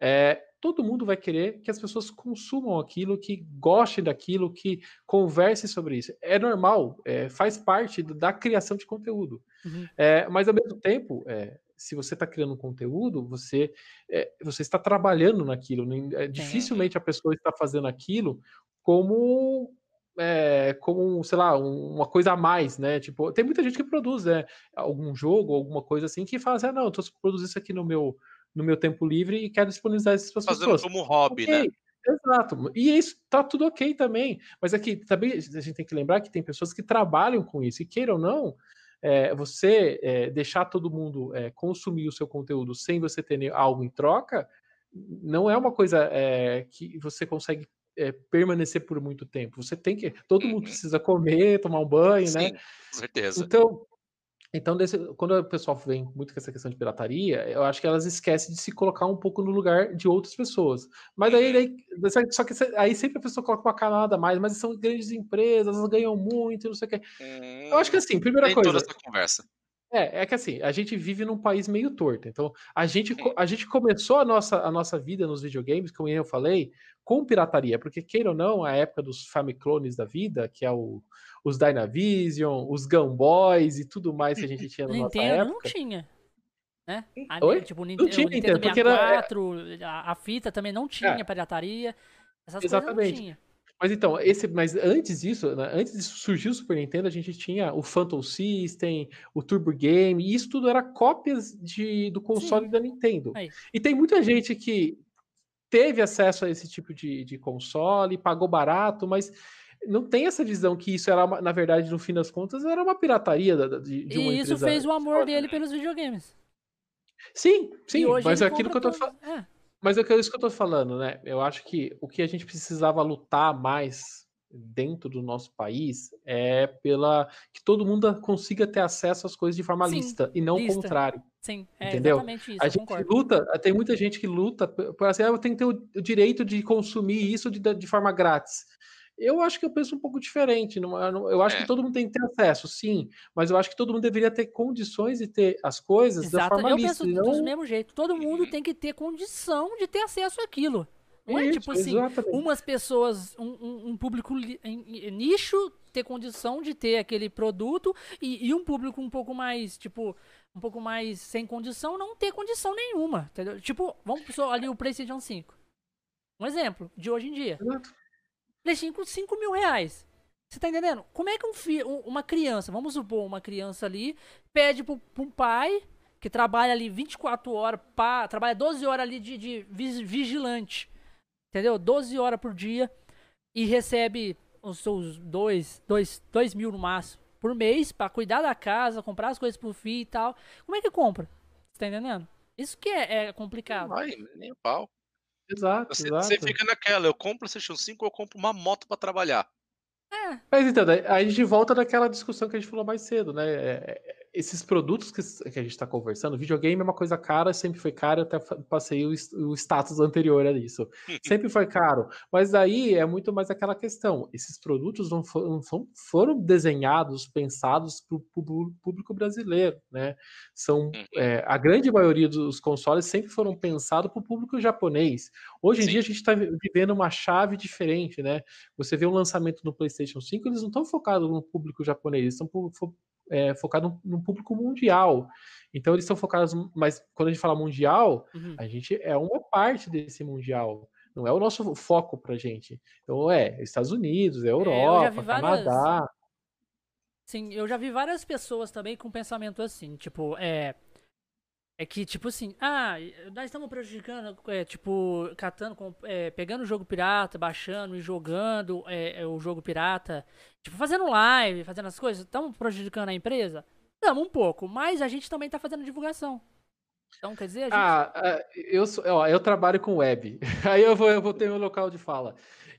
é, todo mundo vai querer que as pessoas consumam aquilo, que gostem daquilo, que conversem sobre isso. É normal, é, faz parte da criação de conteúdo. Uhum. É, mas ao mesmo tempo, é, se você está criando um conteúdo, você, é, você está trabalhando naquilo. né? É, dificilmente a pessoa está fazendo aquilo como, é, como sei lá, um- uma coisa a mais, né? Tipo, tem muita gente que produz né, algum jogo, alguma coisa assim, que fala assim, ah, não, eu estou produzindo isso aqui no meu, no meu tempo livre e quero disponibilizar isso para as Fazendo pessoas. como hobby, né? Ok, Exato. E isso tá tudo ok também. Mas aqui também a gente tem que lembrar que tem pessoas que trabalham com isso. E queira ou não, é, você é, deixar todo mundo é, consumir o seu conteúdo sem você ter algo em troca, não é uma coisa é, que você consegue é, permanecer por muito tempo. Você tem que. Todo mundo Uhum. precisa comer, tomar um banho, né? Sim, com certeza. Então, Então, desse, quando o pessoal vem muito com essa questão de pirataria, eu acho que elas esquecem de se colocar um pouco no lugar de outras pessoas. Mas aí, aí só que aí sempre a pessoa coloca uma camada a mais, mas são grandes empresas, elas ganham muito, não sei o quê. Hum, eu acho que assim, primeira coisa. Toda essa conversa. É, é que assim, a gente vive num país meio torto. Então, a gente, a gente começou a nossa, a nossa vida nos videogames, como eu falei, com pirataria, porque queira ou não, a época dos Famiclones da vida, que é o, os Dynavision, os Gunboys e tudo mais que a gente tinha na nossa época. não tinha. Né? A, Oi? Tipo, o Nintendo, não tinha, o Nintendo 64, era... a, a, fita também não tinha é. pirataria. Essas Exatamente. coisas não tinha. Mas então, esse, mas antes disso, né, antes disso surgir o Super Nintendo, a gente tinha o Phantom System, o Turbo Game, e isso tudo era cópias de, do console Sim. da Nintendo. Aí. E tem muita gente que teve acesso a esse tipo de, de console, pagou barato, mas não tem essa visão que isso era, uma, na verdade, no fim das contas, era uma pirataria de, de uma E isso fez o amor dele pelos videogames. Sim, sim, mas é aquilo que eu tô falando. É. Mas é, é isso que eu tô falando, né? Eu acho que o que a gente precisava lutar mais dentro do nosso país é pela que todo mundo consiga ter acesso às coisas de forma Sim, lista e não o contrário. Sim, é entendeu? exatamente isso. A gente concordo. luta, tem muita gente que luta por assim, ah, eu tenho que ter o, direito de consumir isso de, de forma grátis. Eu acho que eu penso um pouco diferente. Não, eu acho é. que todo mundo tem que ter acesso, sim, mas eu acho que todo mundo deveria ter condições de ter as coisas Exato. da forma eu lista. Eu penso não... do mesmo jeito. Todo mundo uhum. tem que ter condição de ter acesso àquilo. Não é, tipo assim, exatamente. umas pessoas, um, um, público em, nicho ter condição de ter aquele produto e, e, um público um pouco mais, tipo, um pouco mais sem condição não ter condição nenhuma, entendeu? Tipo, vamos só ali o PlayStation 5. Um exemplo de hoje em dia. Exato. PlayStation 5, 5 mil reais. Você tá entendendo? Como é que um filho, uma criança, vamos supor, uma criança ali, pede pro, pro um pai que trabalha ali 24 horas, trabalha 12 horas ali de, de vigilante, entendeu? 12 horas por dia e recebe os seus 2 dois, dois mil no máximo por mês para cuidar da casa, comprar as coisas pro filho e tal. Como é que compra? Você tá entendendo? Isso que é, é complicado. Ai, nem pau. Exato, você, exato. Você fica naquela, eu compro o PlayStation 5 ou eu compro uma moto para trabalhar. É. Mas então, aí a gente volta naquela discussão que a gente falou mais cedo, né? É, é esses produtos que, que a gente está conversando, videogame é uma coisa cara, sempre foi caro, até passei o, o status anterior a isso. *laughs* sempre foi caro. Mas aí é muito mais aquela questão: esses produtos não, for, não foram desenhados, pensados para o público brasileiro, né? São uhum. é, a grande maioria dos consoles sempre foram pensados para o público japonês. Hoje em Sim. dia a gente está vivendo uma chave diferente, né? Você vê um lançamento no PlayStation 5, eles não estão focados no público japonês, eles estão é, focado no, público mundial. Então eles estão focados, mas quando a gente fala mundial, uhum. a gente é uma parte desse mundial. Não é o nosso foco pra gente. Então é Estados Unidos, é, é Europa, é, várias... Canadá. Sim, eu já vi várias pessoas também com pensamento assim, tipo, é, é que, tipo assim, ah, nós estamos prejudicando, é, tipo, catando, é, pegando o jogo pirata, baixando e jogando é, é, o jogo pirata, tipo, fazendo live, fazendo as coisas, estamos prejudicando a empresa? Estamos um pouco, mas a gente também está fazendo divulgação. Então, quer dizer, gente... Ah, é, eu, sou, ó, eu trabalho com web, *laughs* aí eu vou, eu vou ter meu local de fala.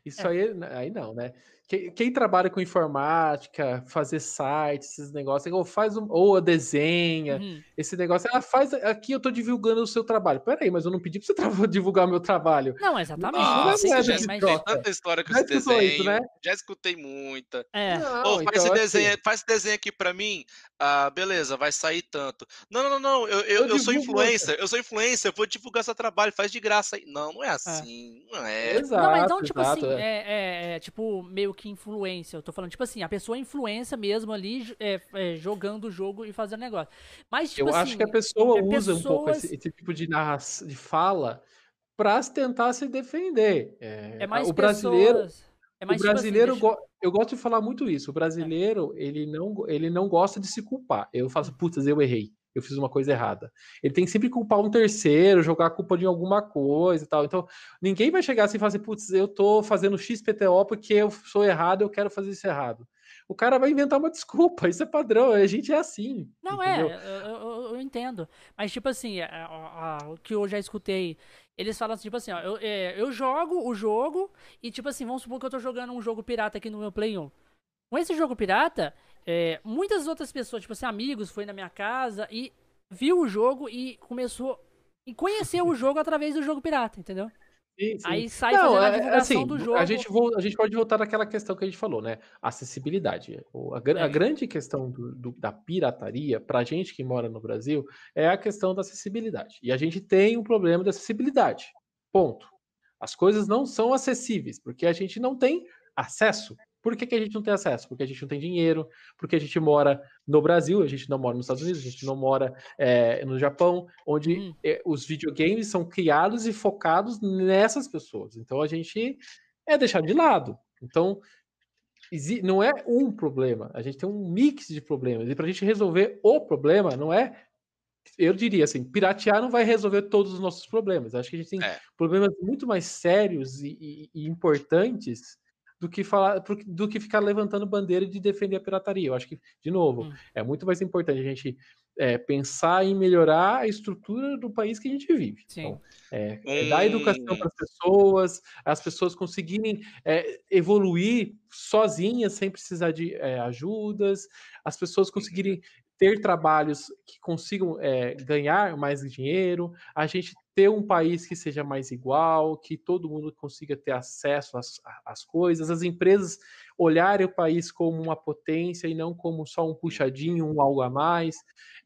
Isso é. aí, aí não, né? Quem, quem, trabalha com informática, fazer sites, esses negócios, ou faz um, ou desenha, uhum. esse negócio, ela faz aqui eu tô divulgando o seu trabalho. Peraí, mas eu não pedi pra você *laughs* divulgar o meu trabalho. Não, exatamente. Ah, não, é já escutei tanta história com já esse desenho, isso, né? já escutei muita. É. Não, oh, faz, então, esse desenho, assim... faz esse desenho aqui pra mim, ah, beleza, vai sair tanto. Não, não, não, não eu, eu, eu, eu sou influencer, eu sou influencer, eu vou divulgar seu trabalho, faz de graça aí. Não, não é, é. assim, é. não é. Exato, não, então, tipo exato, assim, é. É, é, tipo, meio que influência. Eu tô falando, tipo assim, a pessoa influência mesmo ali, é, é, jogando o jogo e fazendo negócio. Mas, tipo Eu assim, acho que a pessoa é usa pessoas... um pouco esse, esse tipo de, de fala para tentar se defender. É, é mais o brasileiro. Pessoas... É mais, o brasileiro, tipo assim, deixa... eu gosto de falar muito isso. O brasileiro, ele, não, ele não gosta de se culpar. Eu faço, putz, eu errei eu fiz uma coisa errada. Ele tem que sempre culpar um terceiro, jogar a culpa de alguma coisa e tal. Então, ninguém vai chegar assim e falar assim, putz, eu tô fazendo XPTO porque eu sou errado, eu quero fazer isso errado. O cara vai inventar uma *laughs* desculpa, isso é padrão, a gente é assim. Não é, entendeu? é, eu, eu, eu, entendo. Mas, tipo assim, o que eu já escutei, eles falam assim, tipo assim, ó, eu, é, eu jogo o jogo e, tipo assim, vamos supor que eu tô jogando um jogo pirata aqui no meu Play 1. Com esse jogo pirata, é, muitas outras pessoas, tipo assim, amigos, foi na minha casa e viu o jogo e começou. E conheceu o jogo através do jogo pirata, entendeu? Sim, sim. Aí sai Não, fazendo a é- divulgação assim, do jogo. A gente, a gente pode voltar naquela questão que a gente falou, né? Acessibilidade. A, gra- a É. grande questão do- do- da pirataria, pra gente que mora no Brasil, é a questão da acessibilidade. E a gente tem um problema de acessibilidade. Ponto. As coisas não são acessíveis, porque a gente não tem acesso. Por que, que a gente não tem acesso? Porque a gente não tem dinheiro, porque a gente mora no Brasil, a gente não mora nos Estados Unidos, a gente não mora eh, no Japão, onde Hum. eh, os videogames são criados e focados nessas pessoas. Então a gente é deixado de lado. Então não é um problema, a gente tem um mix de problemas. E para a gente resolver o problema, não é. Eu diria assim, piratear não vai resolver todos os nossos problemas. Acho que a gente tem É. problemas muito mais sérios e, e- e importantes do que falar, do que ficar levantando bandeira de defender a pirataria. Eu acho que, de novo, Hum. é muito mais importante a gente é, pensar em melhorar a estrutura do país que a gente vive. Sim. Então, é, é dar educação para as pessoas, as pessoas conseguirem é, evoluir sozinhas, sem precisar de é, ajudas, as pessoas conseguirem ter trabalhos que consigam é, ganhar mais dinheiro, a gente ter um país que seja mais igual, que todo mundo consiga ter acesso às, às coisas, as empresas olharem o país como uma potência e não como só um puxadinho, um algo a mais.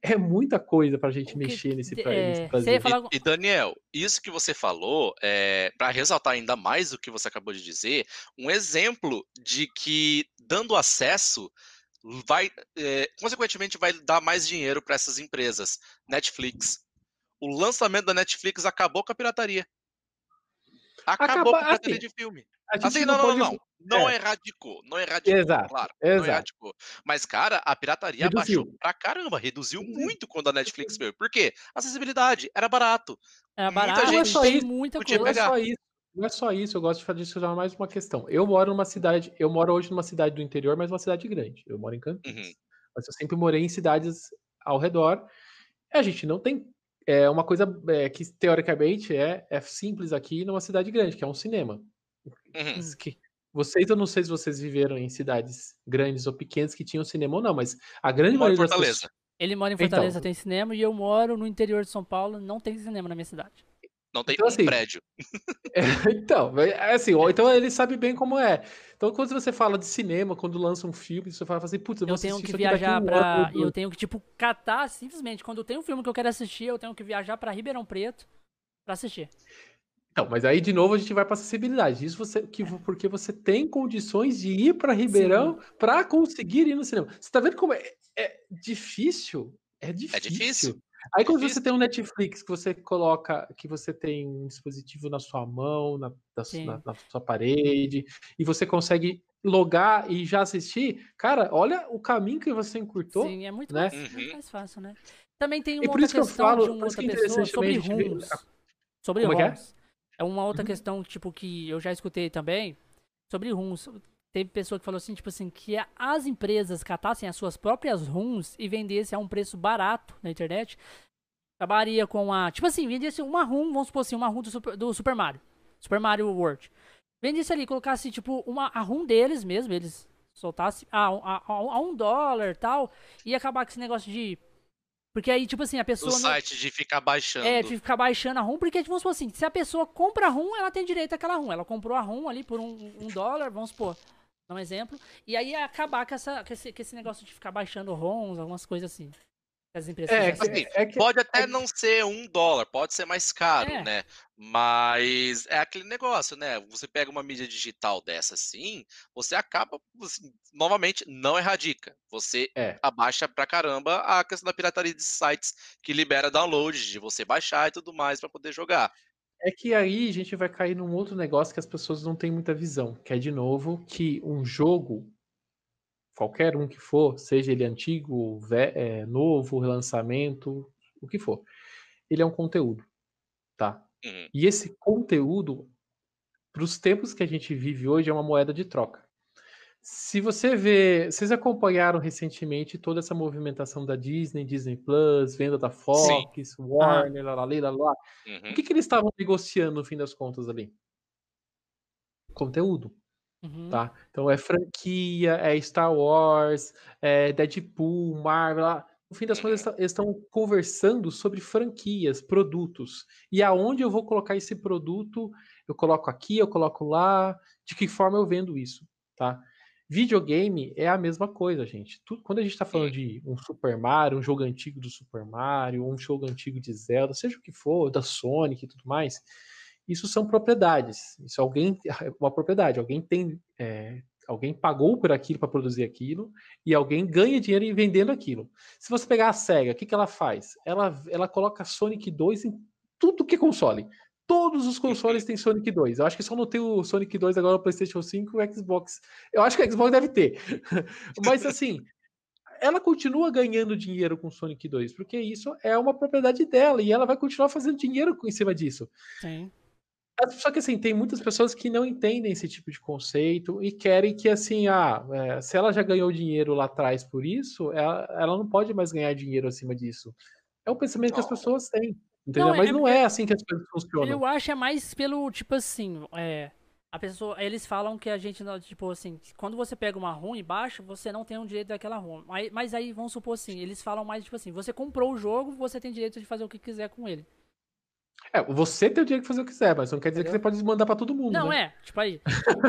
É muita coisa para a gente O mexer nesse, é, Brasil. ia falar- E, e, Daniel, isso que você falou, é, para ressaltar ainda mais o que você acabou de dizer, um exemplo de que dando acesso vai, é, consequentemente, vai dar mais dinheiro para essas empresas. Netflix. O lançamento da Netflix acabou com a pirataria. Acabou Acaba- com a pirataria assim, de filme. A gente Assim, não, não, pode- não. Não é. erradicou. Não erradicou, Exato, claro. Não exato. erradicou. Mas, cara, a pirataria Reduziu. baixou pra caramba. Reduziu muito quando a Netflix veio. Por quê? Acessibilidade. Era barato. Era muita barato, gente mas tem isso, muita podia Não coisa. é pegar. só isso. Não é só isso, eu gosto de fazer adicionar mais uma questão. Eu moro numa cidade, eu moro hoje numa cidade do interior, mas uma cidade grande. Eu moro em Campinas. Uhum. Mas eu sempre morei em cidades ao redor. E a gente não tem é uma coisa é, que teoricamente é, é simples aqui numa cidade grande, que é um cinema. Uhum. Que vocês, eu não sei se vocês viveram em cidades grandes ou pequenas que tinham cinema ou não, mas a grande maioria das Fortaleza. pessoas. Ele mora em Então. Fortaleza, tem cinema, e eu moro no interior de São Paulo, não tem cinema na minha cidade. Não tem Então, um assim, prédio. *laughs* então, é assim, ó, então ele sabe bem como é. Então, quando você fala de cinema, quando lança um filme, você fala assim, putz, eu vou Eu tenho que viajar um pra. ano, Eu tenho que, tipo, catar simplesmente. Quando tem um filme que eu quero assistir, eu tenho que viajar pra Ribeirão Preto pra assistir. Então, mas aí de novo a gente vai para acessibilidade. Isso você que porque você tem condições de ir para Ribeirão para conseguir ir no cinema. Você tá vendo como é, é difícil? É difícil. difícil. Aí quando você tem um Netflix que você coloca, que você tem um dispositivo na sua mão, na, Sim. na- na sua parede, e você consegue logar e já assistir, cara, olha o caminho que você encurtou. Sim, é muito, né? mais, muito Uhum. mais fácil, né? Também tem E uma por outra isso que eu questão falo- de uma outra pessoa sobre runs. Sobre Como é é? É uma outra Uhum. questão, tipo, que eu já escutei também, sobre runs. Tem pessoa que falou assim, tipo assim, que as empresas catassem as suas próprias runs e vendessem a um preço barato na internet. Acabaria com a. Tipo assim, vendesse uma rum, vamos supor assim, uma rum do Super, do Super Mario. Super Mario World. Vendesse ali, colocasse, tipo, uma, a rum deles mesmo, eles soltassem a, a, a, um dólar e tal, e acabar com esse negócio de. Porque aí, tipo assim, a O pessoa. não- site de ficar baixando. é, de ficar baixando a ROM, porque, tipo, vamos supor assim, se a pessoa compra a ROM, ela tem direito àquela ROM. Ela comprou a ROM ali por um, um dólar, vamos supor, um exemplo. E aí acabar com, essa, com, esse, com esse negócio de ficar baixando ROMs, algumas coisas assim. As empresas É, fizessem. assim, que- é que Pode até não ser um dólar, pode ser mais caro, É. né? Mas é aquele negócio, né? Você pega uma mídia digital dessa assim, você acaba, assim, novamente, não erradica. Você É. abaixa pra caramba a questão da pirataria de sites que libera download, de você baixar e tudo mais pra poder jogar. É que aí a gente vai cair num outro negócio que as pessoas não têm muita visão, que é de novo que um jogo, qualquer um que for, seja ele antigo, é, novo, relançamento, o que for, ele é um conteúdo, tá? Uhum. E esse conteúdo, para os tempos que a gente vive hoje, é uma moeda de troca. Se você vê, vocês acompanharam recentemente toda essa movimentação da Disney, Disney Plus, venda da Fox, Warner, lá, lá, lá, lá, Uhum. o que, que eles estavam negociando no fim das contas ali? Conteúdo. Uhum. tá? Então é franquia, é Star Wars, é Deadpool, Marvel. lá. No fim das Uhum. contas, eles estão conversando sobre franquias, produtos. E aonde eu vou colocar esse produto, eu coloco aqui, eu coloco lá, de que forma eu vendo isso, tá? Videogame é a mesma coisa, gente. Tudo, quando a gente está falando de um Super Mario, um jogo antigo do Super Mario, um jogo antigo de Zelda, seja o que for, da Sonic e tudo mais, isso são propriedades. Isso alguém, *laughs* uma propriedade. Alguém tem, é, alguém pagou por aquilo para produzir aquilo e alguém ganha dinheiro vendendo aquilo. Se você pegar a Sega, o que, que ela faz? Ela, ela coloca Sonic 2 em tudo que é console. Todos os consoles têm Sonic 2. Eu acho que só não tem o Sonic 2 agora no PlayStation 5 e o Xbox. Eu acho que o Xbox deve ter. *laughs* Mas assim, ela continua ganhando dinheiro com Sonic 2, porque isso é uma propriedade dela e ela vai continuar fazendo dinheiro em cima disso. Sim. Só que assim, tem muitas pessoas que não entendem esse tipo de conceito e querem que assim, ah, é, se ela já ganhou dinheiro lá atrás por isso, ela, ela não pode mais ganhar dinheiro acima disso. É o pensamento que as Não. pessoas têm. Entendeu? Não, é- Mas não é é- assim que as coisas funcionam. Eu acho é mais pelo, tipo assim, é. A pessoa, eles falam que a gente, não- tipo assim, quando você pega uma ROM e baixa, você não tem o direito daquela ROM. Mas, mas aí, vamos supor assim, eles falam mais, tipo assim, você comprou o jogo, você tem direito de fazer o que quiser com ele. É, você tem o direito de fazer o que quiser, mas não quer dizer que Entendeu? você pode mandar pra todo mundo. Não, né? é, tipo aí.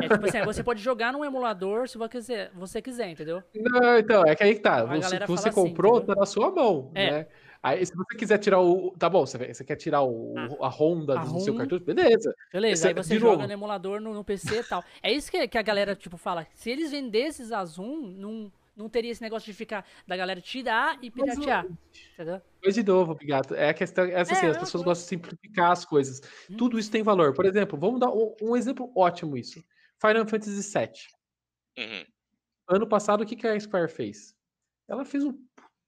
É tipo assim, você pode jogar num emulador se você quiser, você quiser entendeu? Não, então, é que aí que tá. Você, você fala assim, comprou, entendeu? tá na sua mão, É. né? Aí, se você quiser tirar o. Tá bom, você, você quer tirar o, a Honda A do seu cartucho? Beleza. Beleza, Esse- aí você joga novo. no emulador no, no PC e tal. É isso que, que a galera, tipo, fala. Se eles vendessem a Zoom, não, não teria esse negócio de ficar da galera tirar e piratear. Entendeu? Mas de novo, Bigato, é a questão. Essa, É, assim, a as pessoas gostam de simplificar as coisas. Hum. Tudo isso tem valor. Por exemplo, vamos dar um, um exemplo ótimo isso. Final Fantasy VII. Uhum. Ano passado, o que, que a Square fez? Ela fez um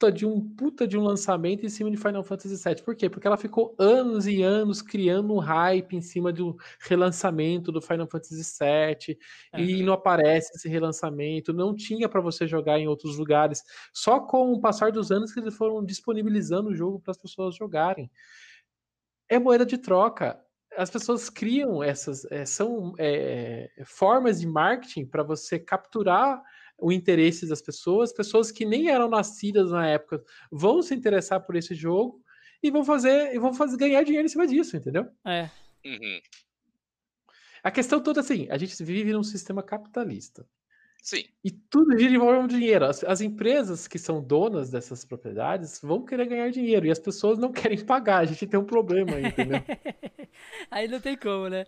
puta de um puta de um lançamento em cima de Final Fantasy VII. Por quê? Porque ela ficou anos e anos criando um hype em cima do relançamento do Final Fantasy VII e Uhum. não aparece esse relançamento, não tinha para você jogar em outros lugares. Só com o passar dos anos que eles foram disponibilizando o jogo para as pessoas jogarem. É moeda de troca. As pessoas criam essas é, são é, formas de marketing para você capturar o interesse das pessoas, pessoas que nem eram nascidas na época vão se interessar por esse jogo e vão fazer e vão fazer ganhar dinheiro em cima disso, entendeu? É. Uhum. A questão toda assim, a gente vive num sistema capitalista Sim. e tudo gira em volta do dinheiro. As, as empresas que são donas dessas propriedades vão querer ganhar dinheiro e as pessoas não querem pagar. A gente tem um problema aí, entendeu? *laughs* aí não tem como, né?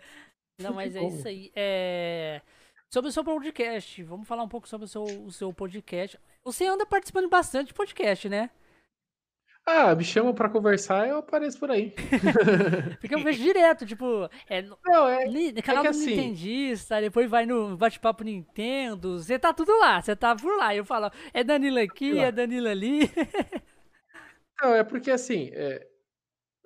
Não, Não mas é como. isso aí. É... Sobre o seu podcast, vamos falar um pouco sobre o seu, o seu podcast. Você anda participando bastante de podcast, né? Ah, me chamam pra conversar, eu apareço por aí. *laughs* Porque eu vejo direto, tipo, é, no- Não, é, ni- canal que do assim- Nintendista, depois vai no bate-papo Nintendo, você tá tudo lá, você tá por lá. Eu falo, é Danilo aqui, é Danilo ali. *laughs* Não, é porque assim, é,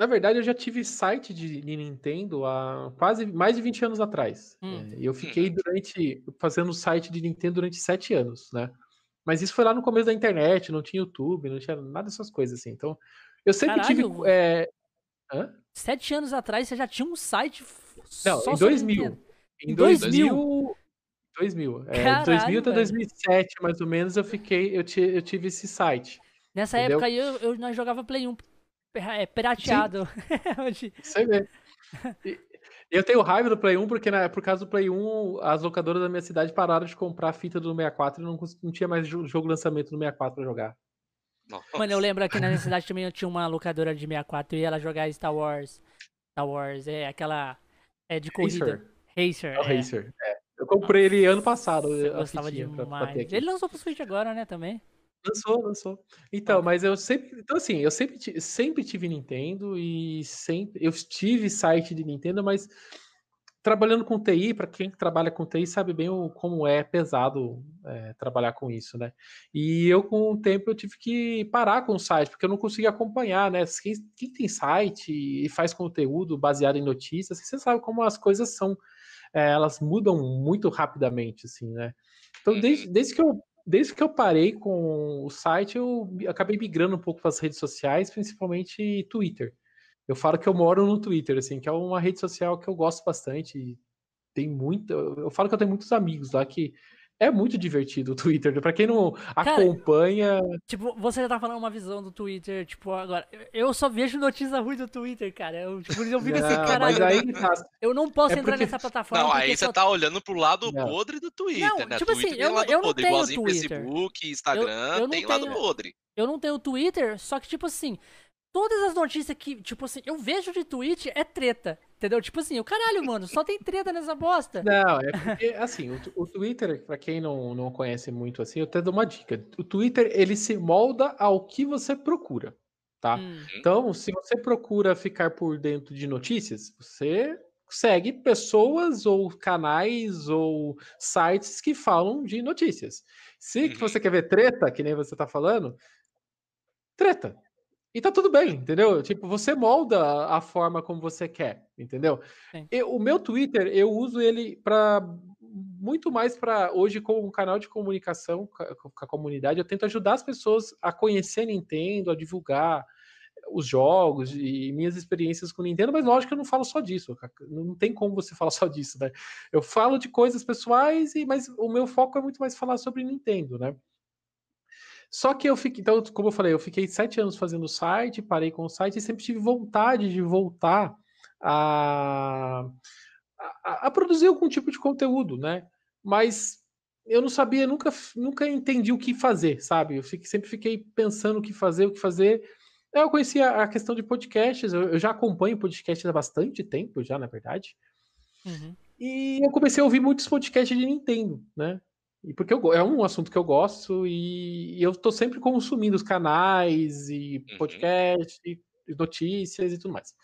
na verdade eu já tive site de, Nintendo há quase mais de 20 anos atrás. Hum. É, e eu fiquei durante fazendo site de Nintendo durante 7 anos, né? Mas isso foi lá no começo da internet, não tinha YouTube, não tinha nada dessas coisas assim. Então, eu sempre tive. Caralho. é, hã? Sete anos atrás você já tinha um site Não, só em sobre 2000. Nintendo. Em Em 2000. 2000. É, Caralho, de 2000 até velho. 2007, mais ou menos, eu fiquei, eu, eu tive esse site. Nessa Entendeu? época aí eu, eu nós jogava Play 1 é, pirateado. *laughs* Onde- Você vê. E- Eu tenho raiva do Play 1 porque na, por causa do Play 1 as locadoras da minha cidade pararam de comprar a fita do 64 e não, cons- não tinha mais jo- jogo lançamento no 64 pra jogar. Nossa. Mano, eu lembro aqui na minha cidade também eu tinha uma locadora de 64 e ela jogar Star Wars. Star Wars, é aquela. É de corrida. Racer. É o é. Racer. é. Eu comprei ele ano passado. Eu gostava fitinha pra- pra demais. ter aqui. Ele lançou pro Switch agora, né, também. Lançou, lançou. Então, mas eu sempre. Então, assim, eu sempre, ti- sempre tive Nintendo e sempre. Eu tive site de Nintendo, mas trabalhando com TI, para quem trabalha com TI sabe bem o, como é pesado é, trabalhar com isso, né? E eu, com o tempo, eu tive que parar com o site, porque eu não conseguia acompanhar, né? Quem, quem tem site e faz conteúdo baseado em notícias, você sabe como as coisas são. é, elas mudam muito rapidamente, assim, né? Então, desde, desde que eu desde que eu parei com o site, eu acabei migrando um pouco para as redes sociais, principalmente Twitter. Eu falo que eu moro no Twitter, assim, que é uma rede social que eu gosto bastante. tem muita. Eu falo que eu tenho muitos amigos lá que é muito divertido o Twitter. Pra quem não Cara, acompanha. Tipo, você já tá falando uma visão do Twitter, tipo, agora. Eu só vejo notícia ruim do Twitter, cara. Eu, tipo, eu fico assim, Não, caralho. mas aí tá. Eu não posso É entrar porque- nessa plataforma. Não, aí você só- tá olhando pro lado Não. podre do Twitter, Não, né? tipo assim, Twitter tem eu não- lado eu não podre, tenho igualzinho Twitter. Facebook, Instagram, eu não tem lado tenho- podre. Eu não tenho Twitter, só que, tipo assim, todas as notícias que, tipo assim, eu vejo de tweet é treta. Entendeu? Tipo assim, o caralho, mano, só tem treta nessa bosta. Não, é porque, assim, o, o Twitter, pra quem não, não conhece muito assim, eu até dou uma dica. O Twitter, ele se molda ao que você procura, tá? Hum, Então, se você procura ficar por dentro de notícias, você segue pessoas ou canais ou sites que falam de notícias. Se Uhum. você quer ver treta, que nem você tá falando, treta. E tá tudo bem, entendeu? Tipo, você molda a forma como você quer, entendeu? Eu- o meu Twitter, eu uso ele para muito mais para hoje como um canal de comunicação com a, com a comunidade. Eu tento ajudar as pessoas a conhecer Nintendo, a divulgar os jogos e minhas experiências com Nintendo, mas lógico que eu não falo só disso. Não tem como você *laughs* falar só disso, né? Eu falo de coisas pessoais, e mas o meu foco é muito mais falar sobre Nintendo, né? Só que eu fiquei, então, como eu falei, eu fiquei sete anos fazendo o site, parei com o site e sempre tive vontade de voltar a, a, a produzir algum tipo de conteúdo, né? Mas eu não sabia, nunca, nunca entendi o que fazer, sabe? Eu fiquei, sempre fiquei pensando o que fazer, o que fazer. Eu conheci a, a questão de podcasts, eu, eu já acompanho podcasts há bastante tempo, já, na verdade. uhum. E eu comecei a ouvir muitos podcasts de Nintendo, né? E porque eu, é um assunto que eu gosto e, e eu tô sempre consumindo os canais e Uhum. podcasts e notícias e tudo mais.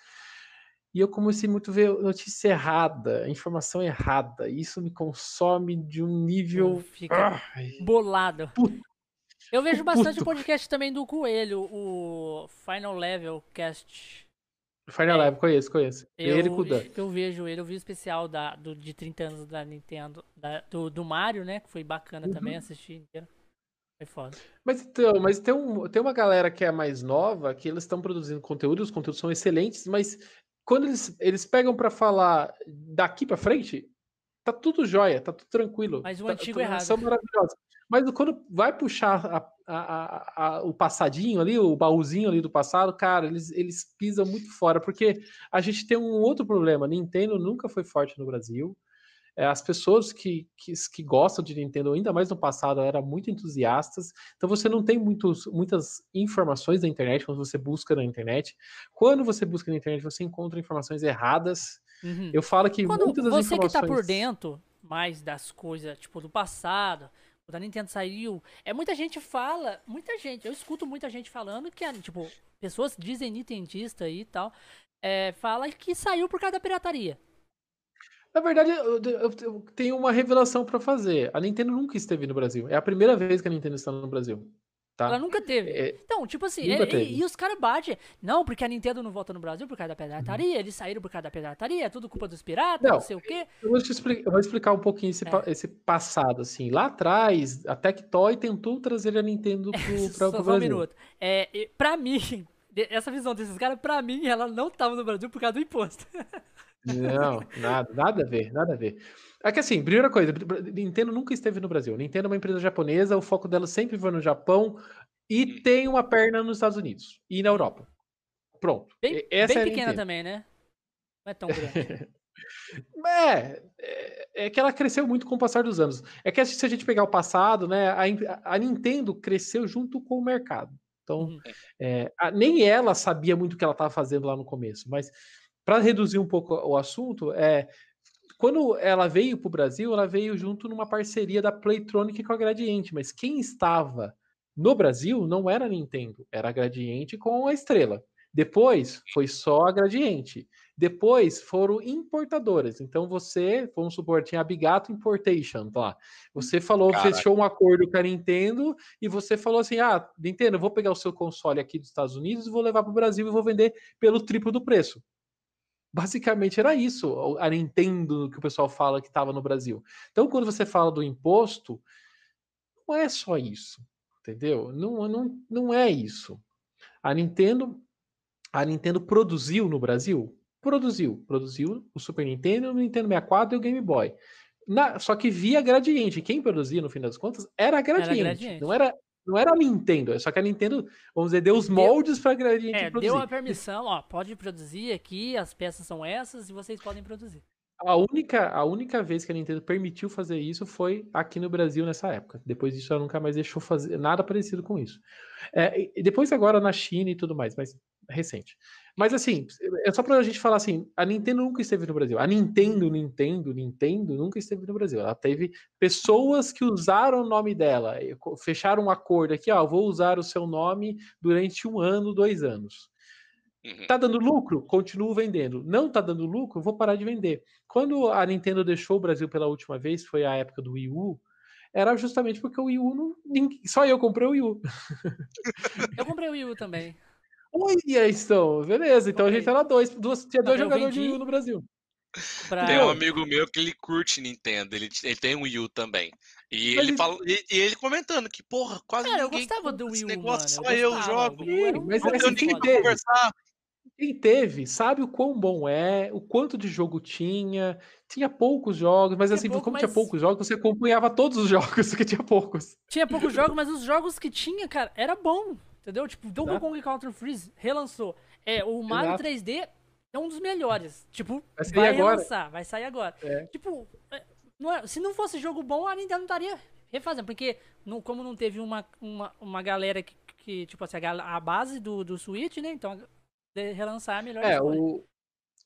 E eu comecei muito a ver notícia errada, informação errada. E isso me consome de um nível. Fica Ai, bolado. puto. Eu vejo bastante puto. podcast também do Coelho, o Final Level Cast. Final Live, conheço, conheço. Eu, Ele com o Dan. eu vejo ele, eu vi o especial da, do, de 30 anos da Nintendo, da- do, do Mario, né? Que foi bacana também Uhum. assistir inteiro. Foi foda. Mas então, mas tem, um, tem uma galera que é mais nova que eles estão produzindo conteúdo, os conteúdos são excelentes, mas quando eles, eles pegam pra falar daqui pra frente, tá tudo jóia, tá tudo tranquilo. Mas o tá- antigo tá- errado. São maravilhosos. Mas quando vai puxar a- a- a- a- o passadinho ali, o baúzinho ali do passado, cara, eles, eles pisam muito fora, porque a gente tem um outro problema. Nintendo nunca foi forte no Brasil. É, as pessoas que, que, que gostam de Nintendo, ainda mais no passado, eram muito entusiastas. Então você não tem muitos, muitas informações na internet quando você busca na internet. Quando você busca na internet, você encontra informações erradas. Uhum. Eu falo que Quando muitas das você que informações... tá por dentro mais das coisas, tipo, do passado, quando a Nintendo saiu, é muita gente fala, muita gente, eu escuto muita gente falando que, tipo, pessoas dizem nintendista e tal, é, fala que saiu por causa da pirataria. Na verdade, eu, eu- eu tenho uma revelação pra fazer. A Nintendo nunca esteve no Brasil. É a primeira vez que a Nintendo está no Brasil. Tá? Ela nunca teve. É, Então, tipo assim, é- e, e os caras batem. Não, porque a Nintendo não volta no Brasil por causa da pirataria, eles saíram por causa da pirataria, é tudo culpa dos piratas, não, Não. sei o quê. eu, vou te explicar, eu vou explicar um pouquinho esse, É. esse passado. assim. Lá atrás, a Tectoy tentou trazer a Nintendo pro, *laughs* pra, pro só um Brasil. minuto. É, pra mim, *laughs* essa visão desses caras, pra mim, ela não tava no Brasil por causa do imposto. *laughs* Não, nada, nada a ver, nada a ver. É que assim, primeira coisa, Nintendo nunca esteve no Brasil. Nintendo é uma empresa japonesa, o foco dela sempre foi no Japão e tem uma perna nos Estados Unidos e na Europa. Pronto. Bem, Essa bem é pequena Nintendo. também, né? Não é tão grande. *laughs* É, é, é que ela cresceu muito com o passar dos anos. É que se a gente pegar o passado, né, a, a Nintendo cresceu junto com o mercado. Então, Uhum. é, a- nem ela sabia muito o que ela estava fazendo lá no começo. Mas para reduzir um pouco o assunto, é quando ela veio para o Brasil, ela veio junto numa parceria da Playtronic com a Gradiente. Mas quem estava no Brasil não era a Nintendo, era a Gradiente com a Estrela. Depois foi só a Gradiente. Depois foram importadoras. Então você, vamos supor, tinha a Bigato Importation lá. Você falou, Caraca. fechou um acordo com a Nintendo e você falou assim: ah, Nintendo, eu vou pegar o seu console aqui dos Estados Unidos e vou levar para o Brasil e vou vender pelo triplo do preço. Basicamente era isso, a Nintendo que o pessoal fala que estava no Brasil. Então, quando você fala do imposto, não é só isso, entendeu? Não, não, não é isso. A Nintendo, a Nintendo produziu no Brasil? produziu? Produziu o Super Nintendo, o Nintendo 64 e o Game Boy. Na, só que via gradiente. Quem produzia, no fim das contas, era gradiente. Era gradiente. Não era não era a Nintendo, só que a Nintendo, vamos dizer, deu os moldes para gradiente é, produzir. Deu a permissão, ó, pode produzir aqui, as peças são essas e vocês podem produzir. A única, a única vez que a Nintendo permitiu fazer isso foi aqui no Brasil nessa época. Depois disso, ela nunca mais deixou fazer nada parecido com isso. É, e depois agora na China e tudo mais, mas recente. Mas assim, é só pra gente falar assim, a Nintendo nunca esteve no Brasil. A Nintendo, Nintendo, Nintendo nunca esteve no Brasil. Ela teve pessoas que usaram o nome dela, fecharam um acordo aqui, ó, vou usar o seu nome durante um ano, dois anos. Uhum. Tá dando lucro? Continuo vendendo. Não tá dando lucro? Vou parar de vender. Quando a Nintendo deixou o Brasil pela última vez, foi a época do Wii U, era justamente porque o Wii U não. Só eu comprei o Wii U. Eu comprei o Wii U também. Oi, então, beleza. Então a gente era dois, duas, tinha dois jogadores de Wii U no Brasil. Pra... Tem um amigo meu que ele curte Nintendo, ele, ele tem um Wii U também. E ele, fala, e, e, ele comentando que, porra, quase Cara, eu gostava do Wii U, negócio, mano. Só eu, eu jogo. mas não assim, quem conversar. Quem teve sabe o quão bom é, o quanto de jogo tinha. Tinha poucos jogos, mas tinha assim, pouco, como mas... tinha poucos jogos, você acompanhava todos os *laughs* jogos, porque tinha poucos. Tinha poucos jogos, mas os jogos que tinha, cara, era bom. Entendeu? Tipo, Donkey Kong Counter Freeze relançou. É, o Mario Exato. 3D é um dos melhores. Tipo, vai, vai relançar, vai sair agora. É. Tipo, é, não é, se não fosse jogo bom, a Nintendo não estaria refazendo. Porque, não, como não teve uma, uma, uma galera que, que tipo assim, a, a base do, do Switch, né? Então relançar melhor É, o,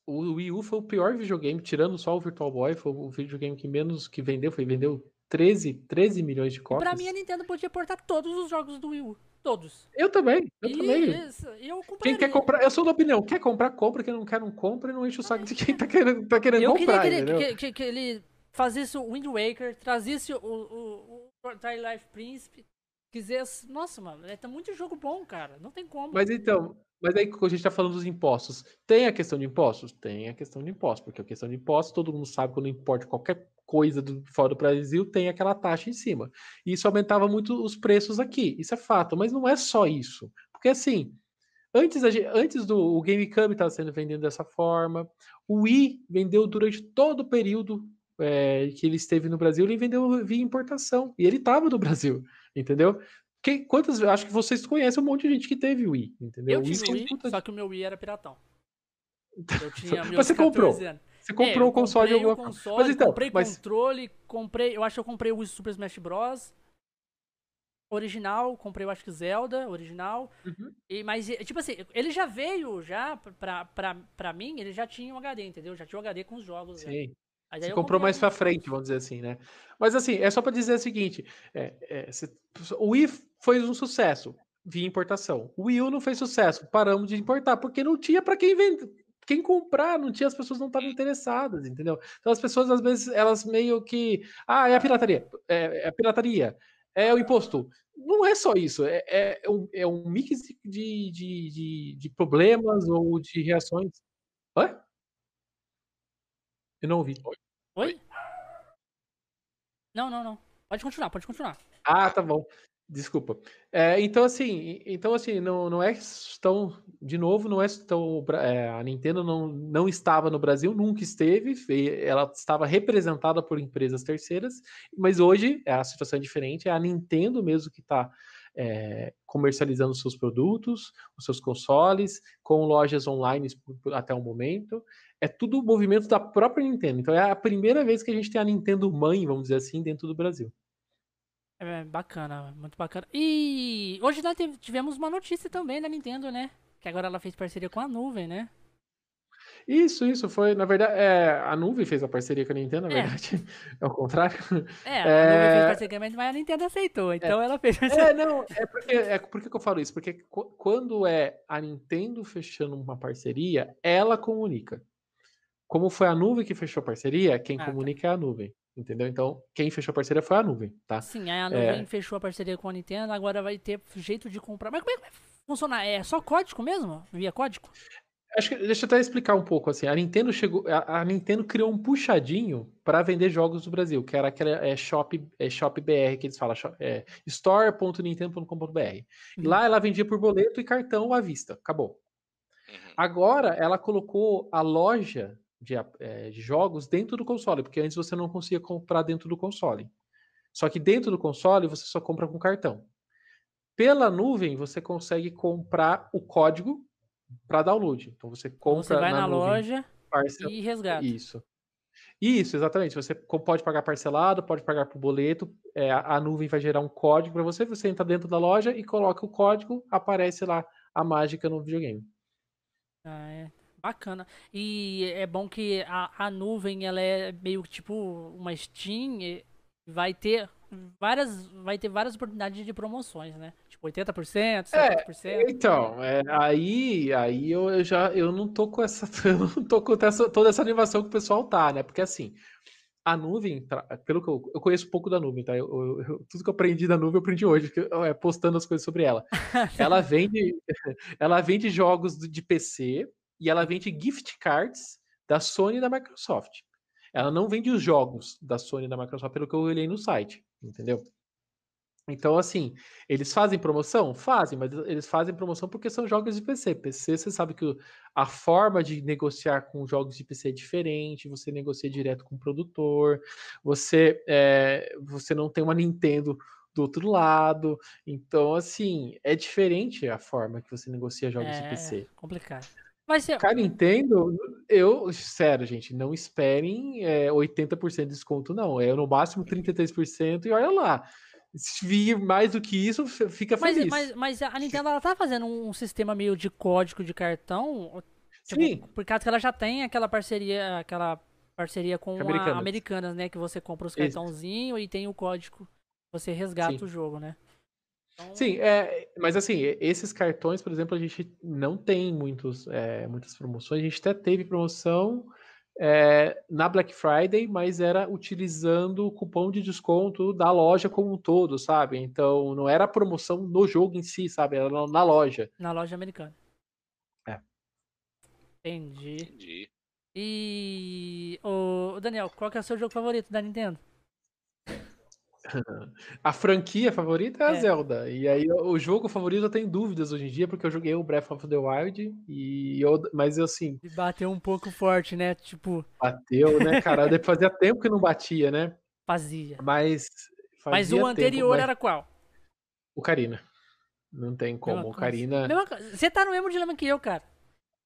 o Wii U foi o pior videogame, tirando só o Virtual Boy, foi o videogame que menos que vendeu, foi vendeu 13, 13 milhões de cópias. pra mim a Nintendo podia portar todos os jogos do Wii U. Todos. Eu também, eu e também. Isso, eu quem quer comprar, eu sou da opinião, quer comprar, compra, quem não quer, não compra e não enche o saco de quem tá querendo, tá querendo eu comprar. Eu queria que, que, que, ele fazesse o Wind Waker, trazesse o, o, o Twilight Príncipe, quisesse. Nossa, mano, é tá muito jogo bom, cara. Não tem como. Mas então, mas aí, quando a gente está falando dos impostos, tem a questão de impostos? Tem a questão de impostos, porque a questão de impostos, todo mundo sabe que quando importa qualquer coisa do, fora do Brasil, tem aquela taxa em cima. E isso aumentava muito os preços aqui, isso é fato, mas não é só isso. Porque assim, antes, antes do o GameCube estava sendo vendido dessa forma, o Wii vendeu durante todo o período é, que ele esteve no Brasil, ele vendeu via importação, e ele estava no Brasil, entendeu? Que, quantas Acho que vocês conhecem um monte de gente que teve Wii, entendeu? Eu tive Wii, puta... só que o meu Wii era piratão. Eu tinha *laughs* Você comprou. Anos. Você comprou é, o console de alguma console, Mas então, comprei mas... controle, comprei. Eu acho que eu comprei o Super Smash Bros. Original, comprei, eu acho que Zelda, original. Uhum. E, mas, tipo assim, ele já veio já pra, pra, pra mim, ele já tinha um HD, entendeu? Já tinha um HD com os jogos. Sim. Já. Você comprou mais pra frente, vamos dizer assim, né? Mas assim, é só para dizer o seguinte: é, é, cê, o Wii foi um sucesso via importação. O Wii U não fez sucesso, paramos de importar, porque não tinha para quem vender. Quem comprar, não tinha, as pessoas não estavam interessadas, entendeu? Então as pessoas, às vezes, elas meio que. Ah, é a pirataria. É, é a pirataria. É o imposto. Não é só isso. É, é, um, é um mix de, de, de, de problemas ou de reações. Oi? Eu não ouvi. Oi? Oi? Não, não, não. Pode continuar, pode continuar. Ah, tá bom. Desculpa. É, então, assim, então, assim, não, não é tão, de novo, não é tão, é, a Nintendo não, não estava no Brasil, nunca esteve, ela estava representada por empresas terceiras, mas hoje a situação é diferente, é a Nintendo mesmo que está é, comercializando seus produtos, os seus consoles, com lojas online até o momento. É tudo movimento da própria Nintendo. Então é a primeira vez que a gente tem a Nintendo mãe, vamos dizer assim, dentro do Brasil. É bacana, muito bacana. E hoje nós tivemos uma notícia também da Nintendo, né? Que agora ela fez parceria com a nuvem, né? Isso, isso foi, na verdade, é, a nuvem fez a parceria com a Nintendo, na é. verdade. *laughs* É o contrário. É, a é... nuvem fez parceria, mas a Nintendo aceitou, então é. ela fez parceria. É, não, é porque, é por que eu falo isso? Porque quando é a Nintendo fechando uma parceria, ela comunica. Como foi a nuvem que fechou a parceria, quem ah, tá. comunica tá. é a nuvem. Entendeu? Então, quem fechou a parceria foi a nuvem, tá? Sim, a nuvem é... fechou a parceria com a Nintendo, agora vai ter jeito de comprar. Mas como é que vai funcionar? É só código mesmo? Via código? Acho que, deixa eu até explicar um pouco assim. A Nintendo chegou, a, a Nintendo criou um puxadinho para vender jogos do Brasil, que era aquela é, shop, é, shop BR que eles falam, é, store.nintendo.com.br. Uhum. Lá ela vendia por boleto e cartão à vista, acabou. Uhum. Agora ela colocou a loja de, é, de jogos dentro do console, porque antes você não conseguia comprar dentro do console. Só que dentro do console você só compra com cartão. Pela nuvem você consegue comprar o código para download. Então você compra Você vai na, na nuvem, loja parcel- e resgata. Isso. Isso, exatamente. Você pode pagar parcelado, pode pagar por boleto. é, a, a nuvem vai gerar um código para você. Você entra dentro da loja e coloca o código, aparece lá a mágica no videogame. Ah, é. Bacana. E é bom que a, a nuvem, ela é meio tipo uma Steam, vai ter várias, vai ter várias oportunidades de promoções, né? Tipo 80%, 70%. Então, é, aí, aí eu, eu já eu não tô com essa, *laughs* eu não tô com essa, toda essa animação que o pessoal tá, né? Porque assim, a nuvem, pelo que eu, eu conheço pouco da nuvem, tá? Eu, eu- tudo que eu aprendi da nuvem eu aprendi hoje, porque é, postando as coisas sobre ela. *laughs* Ela vende, *laughs* ela vende jogos de PC e ela vende gift cards da Sony e da Microsoft. Ela não vende os jogos da Sony e da Microsoft, pelo que eu olhei no site, entendeu? Então, assim, eles fazem promoção? Fazem, mas eles fazem promoção porque são jogos de PC. PC, você sabe que a forma de negociar com jogos de PC é diferente, você negocia direto com o produtor, você, é, você não tem uma Nintendo do outro lado. Então, assim, é diferente a forma que você negocia jogos de É PC. complicado. Vai ser. Com a Nintendo, eu, sério, gente, não esperem é, 80% de desconto, não. É no máximo 33% e olha lá. Se vir mais do que isso, fica Mas, feliz. mas, mas a Nintendo ela tá fazendo um sistema meio de código de cartão, tipo, Sim, por causa que ela já tem aquela parceria, aquela parceria com a Americanas. Americanas, né? Que você compra os cartãozinhos e tem o código. Você resgata Sim. o jogo, né? Então, sim, é, mas assim, esses cartões, por exemplo, a gente não tem muitos, é, muitas promoções. A gente até teve promoção é, na Black Friday, mas era utilizando o cupom de desconto da loja como um todo, sabe? Então, não era promoção no jogo em si, sabe? Era na- loja. Na loja americana. É. Entendi. Entendi. E. Ô, Daniel, qual que é o seu jogo favorito da Nintendo? *laughs* A franquia favorita é a É. Zelda. E aí o jogo favorito eu tenho dúvidas hoje em dia, porque eu joguei o Breath of the Wild e eu, mas assim, E Bateu um pouco forte, né? Tipo, bateu, né, cara? Fazia tempo que não batia, né? *laughs* fazia. Mas Mas fazia o anterior tempo, mas- era qual? o Karina. Não tem como, Mesma o. Karina. Você tá no mesmo dilema que eu, cara.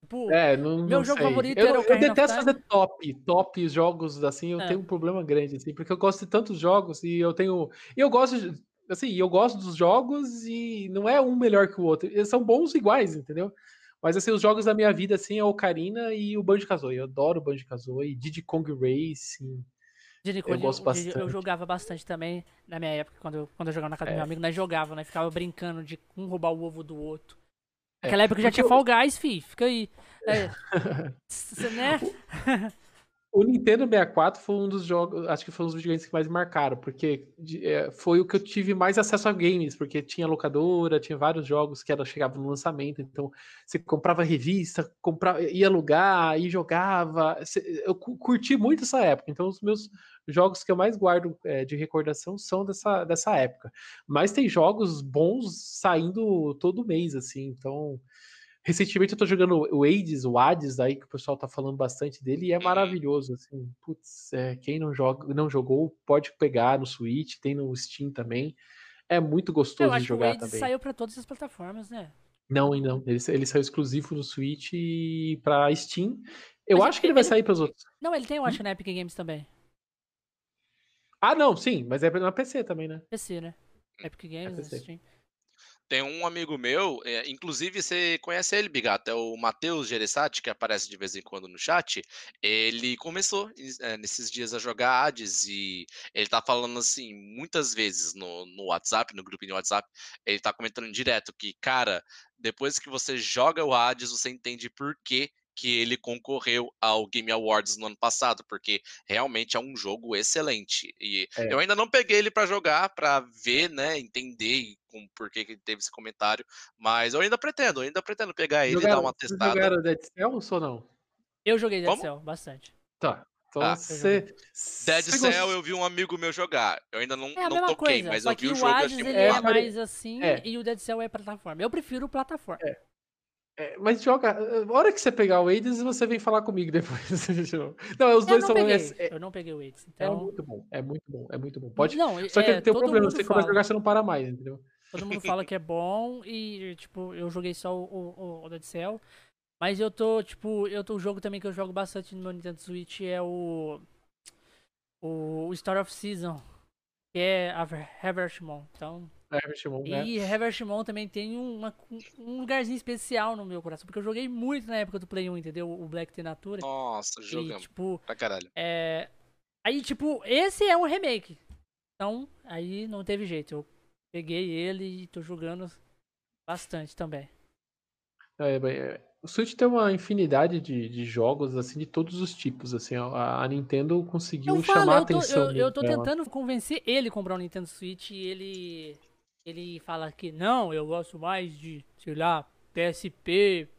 Tipo, É, não, Meu não jogo sei. favorito eu, era o eu detesto fazer top, top jogos assim, eu É. tenho um problema grande assim, porque eu gosto de tantos jogos e eu tenho, eu gosto de- assim, eu gosto dos jogos e não é um melhor que o outro, eles são bons iguais, entendeu? Mas assim, os jogos da minha vida assim é o Ocarina e o Banjo-Kazooie. Eu adoro o Banjo-Kazooie, Diddy Kong Racing. Diddy eu Kong, gosto o Diddy- eu bastante. jogava bastante também na minha época, quando eu, quando eu jogava na casa do É. meu amigo, nós jogava, né? Ficava brincando de um roubar o ovo do outro. Naquela época já tinha Fall Guys, fi. Fica aí. É, *laughs* né? O Nintendo 64 foi um dos jogos, acho que foi um dos videogames que mais marcaram, porque é, foi o que eu tive mais acesso a games, porque tinha locadora, tinha vários jogos que ela chegava no lançamento, então você comprava revista, comprava, ia alugar, e jogava. Eu cu- curti muito essa época, então os meus jogos que eu mais guardo é, de recordação são dessa, dessa época. Mas tem jogos bons saindo todo mês, assim, então. Recentemente eu tô jogando o Hades, o Hades, aí que o pessoal tá falando bastante dele, e é maravilhoso, assim, putz, é, quem não, joga, não jogou pode pegar no Switch, tem no Steam também, é muito gostoso de acho que o jogar Hades também. saiu pra todas as plataformas, né? Não, e não, ele, ele saiu exclusivo no Switch e pra Steam, eu Mas acho que ele vai ele- sair pros outros. Não, ele tem, eu Hum? acho, na Epic Games também. Ah, não, sim, mas é na PC também, né? PC, né? Epic Games, PC. Steam. Tem um amigo meu, é, inclusive você conhece ele, Bigato, é o Matheus Gereissati, que aparece de vez em quando no chat. Ele começou é, nesses dias a jogar Hades e ele tá falando assim, muitas vezes no, no WhatsApp, no grupo de WhatsApp, ele tá comentando direto que, cara, depois que você joga o Hades, você entende por que que ele concorreu ao Game Awards no ano passado, porque realmente é um jogo excelente. E É. eu ainda não peguei ele pra jogar, pra ver, né, entender com por que que ele teve esse comentário, mas eu ainda pretendo, eu ainda pretendo pegar ele e dar uma testada. jogaram Dead Cells ou não? Eu joguei Dead Como? Cell, bastante. Tá, então Ah. você... Dead você Cell gost- eu vi um amigo meu jogar. Eu ainda não, É não toquei, coisa, mas eu vi o jogo Hades achei ele é É, mais assim é. e o Dead Cell é plataforma. Eu prefiro plataforma. É. É, mas joga. A hora que você pegar o Hades, você vem falar comigo depois. *laughs* não, os dois eu são. Peguei. É, eu não peguei o Hades. É então... É muito bom, é muito bom, é muito bom. Pode. Não, Só que é, tem um problema, você fala. começa a jogar, você não para mais, entendeu? Todo mundo fala que é bom e, tipo, eu joguei só o, o, o Dead Cell. Mas eu tô, tipo, eu tô, o jogo também que eu jogo bastante no meu Nintendo Switch é o. O, o Star of Season. Que é a Revertimon. Então. Revertimon, né? E Revertimon também tem uma, um lugarzinho especial no meu coração. Porque eu joguei muito na época do Play 1, entendeu? O Black Tenatura. Nossa, jogamos. E, tipo, pra caralho. É. Aí, tipo, esse é um remake. Então, aí não teve jeito. Eu peguei ele e tô jogando bastante também. É, é, o Switch tem uma infinidade de, de jogos, assim, de todos os tipos, assim, a, a Nintendo conseguiu falo, chamar a eu tô, atenção. Eu, eu tô dela. tentando convencer ele a comprar um Nintendo Switch e ele, ele fala que não, eu gosto mais de, sei lá, PSP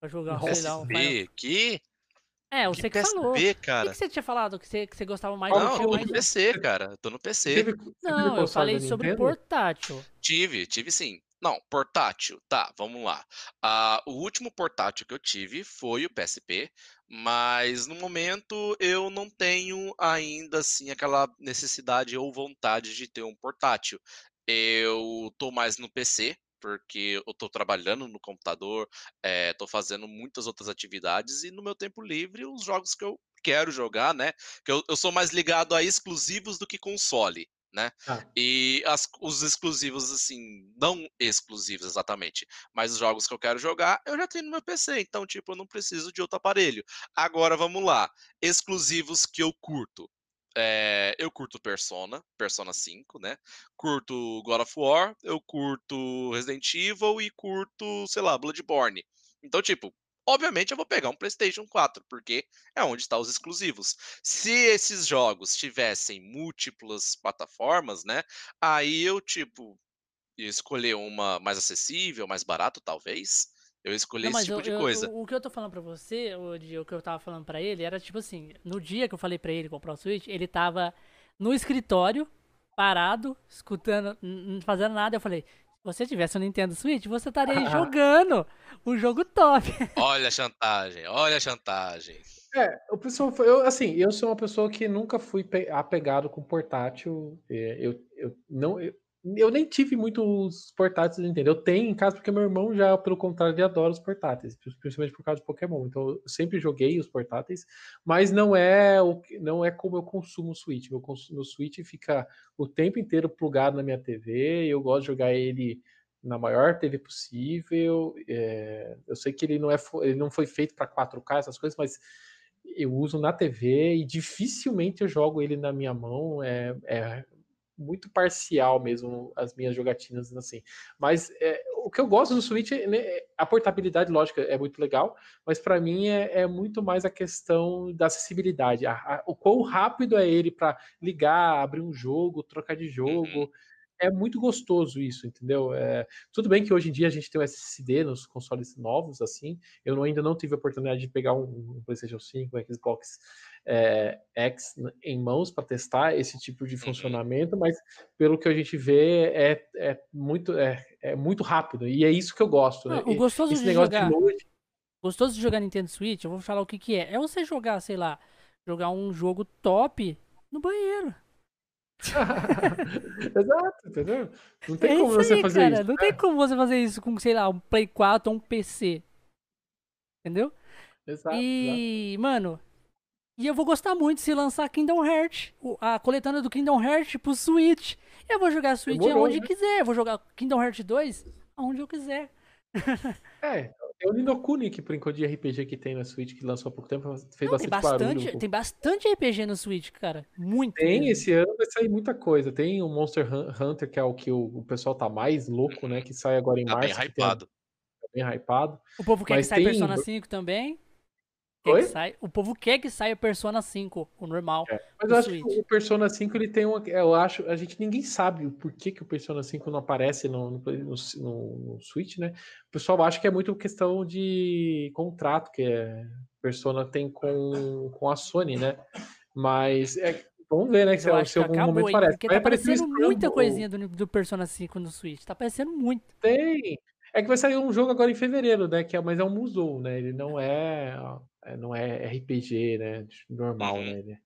pra jogar, PSP, sei lá, um que? É, você que, PSP, falou. cara. O que, que, você tinha falado? Que você, que você gostava mais Não, eu tô mais... no PC, cara. Eu tô no PC. Teve Não, eu falei sobre portátil. Tive, tive sim. Não, portátil, tá, vamos lá. Uh, o último portátil que eu tive foi o PSP, mas no momento eu não tenho ainda assim aquela necessidade ou vontade de ter um portátil. Eu tô mais no PC, porque eu tô trabalhando no computador, é, tô fazendo muitas outras atividades e no meu tempo livre os jogos que eu quero jogar, né? Que eu, eu sou mais ligado a exclusivos do que console né? Ah. E as, os exclusivos, assim, não exclusivos exatamente, mas os jogos que eu quero jogar, eu já tenho no meu PC, então, tipo, eu não preciso de outro aparelho. Agora, vamos lá, exclusivos que eu curto. É, eu curto Persona, Persona 5, né? Curto God of War, eu curto Resident Evil e curto, sei lá, Bloodborne. Então, tipo, obviamente eu vou pegar um PlayStation 4, porque é onde estão os exclusivos. Se esses jogos tivessem múltiplas plataformas, né? Aí eu, tipo, escolher uma mais acessível, mais barato, talvez. Eu escolhi Não, esse tipo eu, de eu, coisa. O, o, que eu tô falando pra você, o, o que eu tava falando pra ele, era tipo assim, no dia que eu falei pra ele comprar o Switch, ele tava no escritório, parado, escutando, não fazendo nada, eu falei, você tivesse um Nintendo Switch, você estaria *laughs* jogando um jogo top. *laughs* Olha a chantagem, olha a chantagem. É, o pessoal, eu, assim, eu sou uma pessoa que nunca fui apegado com portátil. É, eu, eu não, eu, eu nem tive muitos portáteis, entendeu? Eu tenho em casa porque meu irmão já, pelo contrário, adora os portáteis, principalmente por causa de Pokémon. Então eu sempre joguei os portáteis, mas não é o não é como eu consumo o Switch. Meu, meu Switch fica o tempo inteiro plugado na minha TV. Eu gosto de jogar ele na maior TV possível. É, eu sei que ele não é ele não foi feito para 4K essas coisas, mas eu uso na TV e dificilmente eu jogo ele na minha mão. É, é muito parcial mesmo as minhas jogatinas assim. Mas é, o que eu gosto do Switch, né, a portabilidade, lógica, é muito legal, mas para mim é, é, muito mais a questão da acessibilidade. A, a, o quão rápido é ele para ligar, abrir um jogo, trocar de jogo. Uhum é muito gostoso isso, entendeu? É, tudo bem que hoje em dia a gente tem o SSD nos consoles novos, assim. Eu não, ainda não tive a oportunidade de pegar um, um PlayStation 5, um Xbox é, X em mãos para testar esse tipo de uhum. funcionamento, mas pelo que a gente vê é, é muito, é, é muito rápido e é isso que eu gosto. Não, né? O gostoso esse de jogar, de gostoso de jogar Nintendo Switch, eu vou falar o que que é. É você jogar, sei lá, jogar um jogo top no banheiro. *laughs* Exato, entendeu? Não tem é como você aí, fazer cara, isso. Não tem como você fazer isso com, sei lá, um Play 4 ou um PC. Entendeu? Exato. E, exato. mano, e eu vou gostar muito se lançar Kingdom Hearts, a coletânea do Kingdom Hearts pro Switch. Eu vou jogar Switch Demorou, aonde né? quiser, eu vou jogar Kingdom Hearts 2 aonde eu quiser. *laughs* É, é o Ninokuni que brincou de RPG que tem na Switch, que lançou há pouco tempo, fez Não, bastante, tem bastante barulho. Tem bastante RPG no Switch, cara. Muito. Tem, mesmo. esse ano vai sair muita coisa. Tem o Monster Hunter, que é o que o, o pessoal tá mais louco, né? Que sai agora em tá março. Bem hypado. Tem, tá bem hypado. O povo quer Mas que saia tem... Persona 5 também. Quer Oi? que saia... O povo quer que saia Persona 5, o normal. É. Mas eu acho Switch. que o Persona 5 ele tem uma. Eu acho. A gente ninguém sabe o porquê que o Persona 5 não aparece no, no, no, no Switch, né? O pessoal acha que é muito questão de contrato que é, Persona tem com, com a Sony, né? Mas é, vamos ver, né? Que se, eu se algum momento hein, parece. Porque tá aparecendo muita coisinha do, do Persona 5 no Switch. Tá aparecendo muito. Tem. É que vai sair um jogo agora em fevereiro, né? Que é, mas é um Musou, né? Ele não é, é não é RPG, né? Normal, uhum. né? Ele,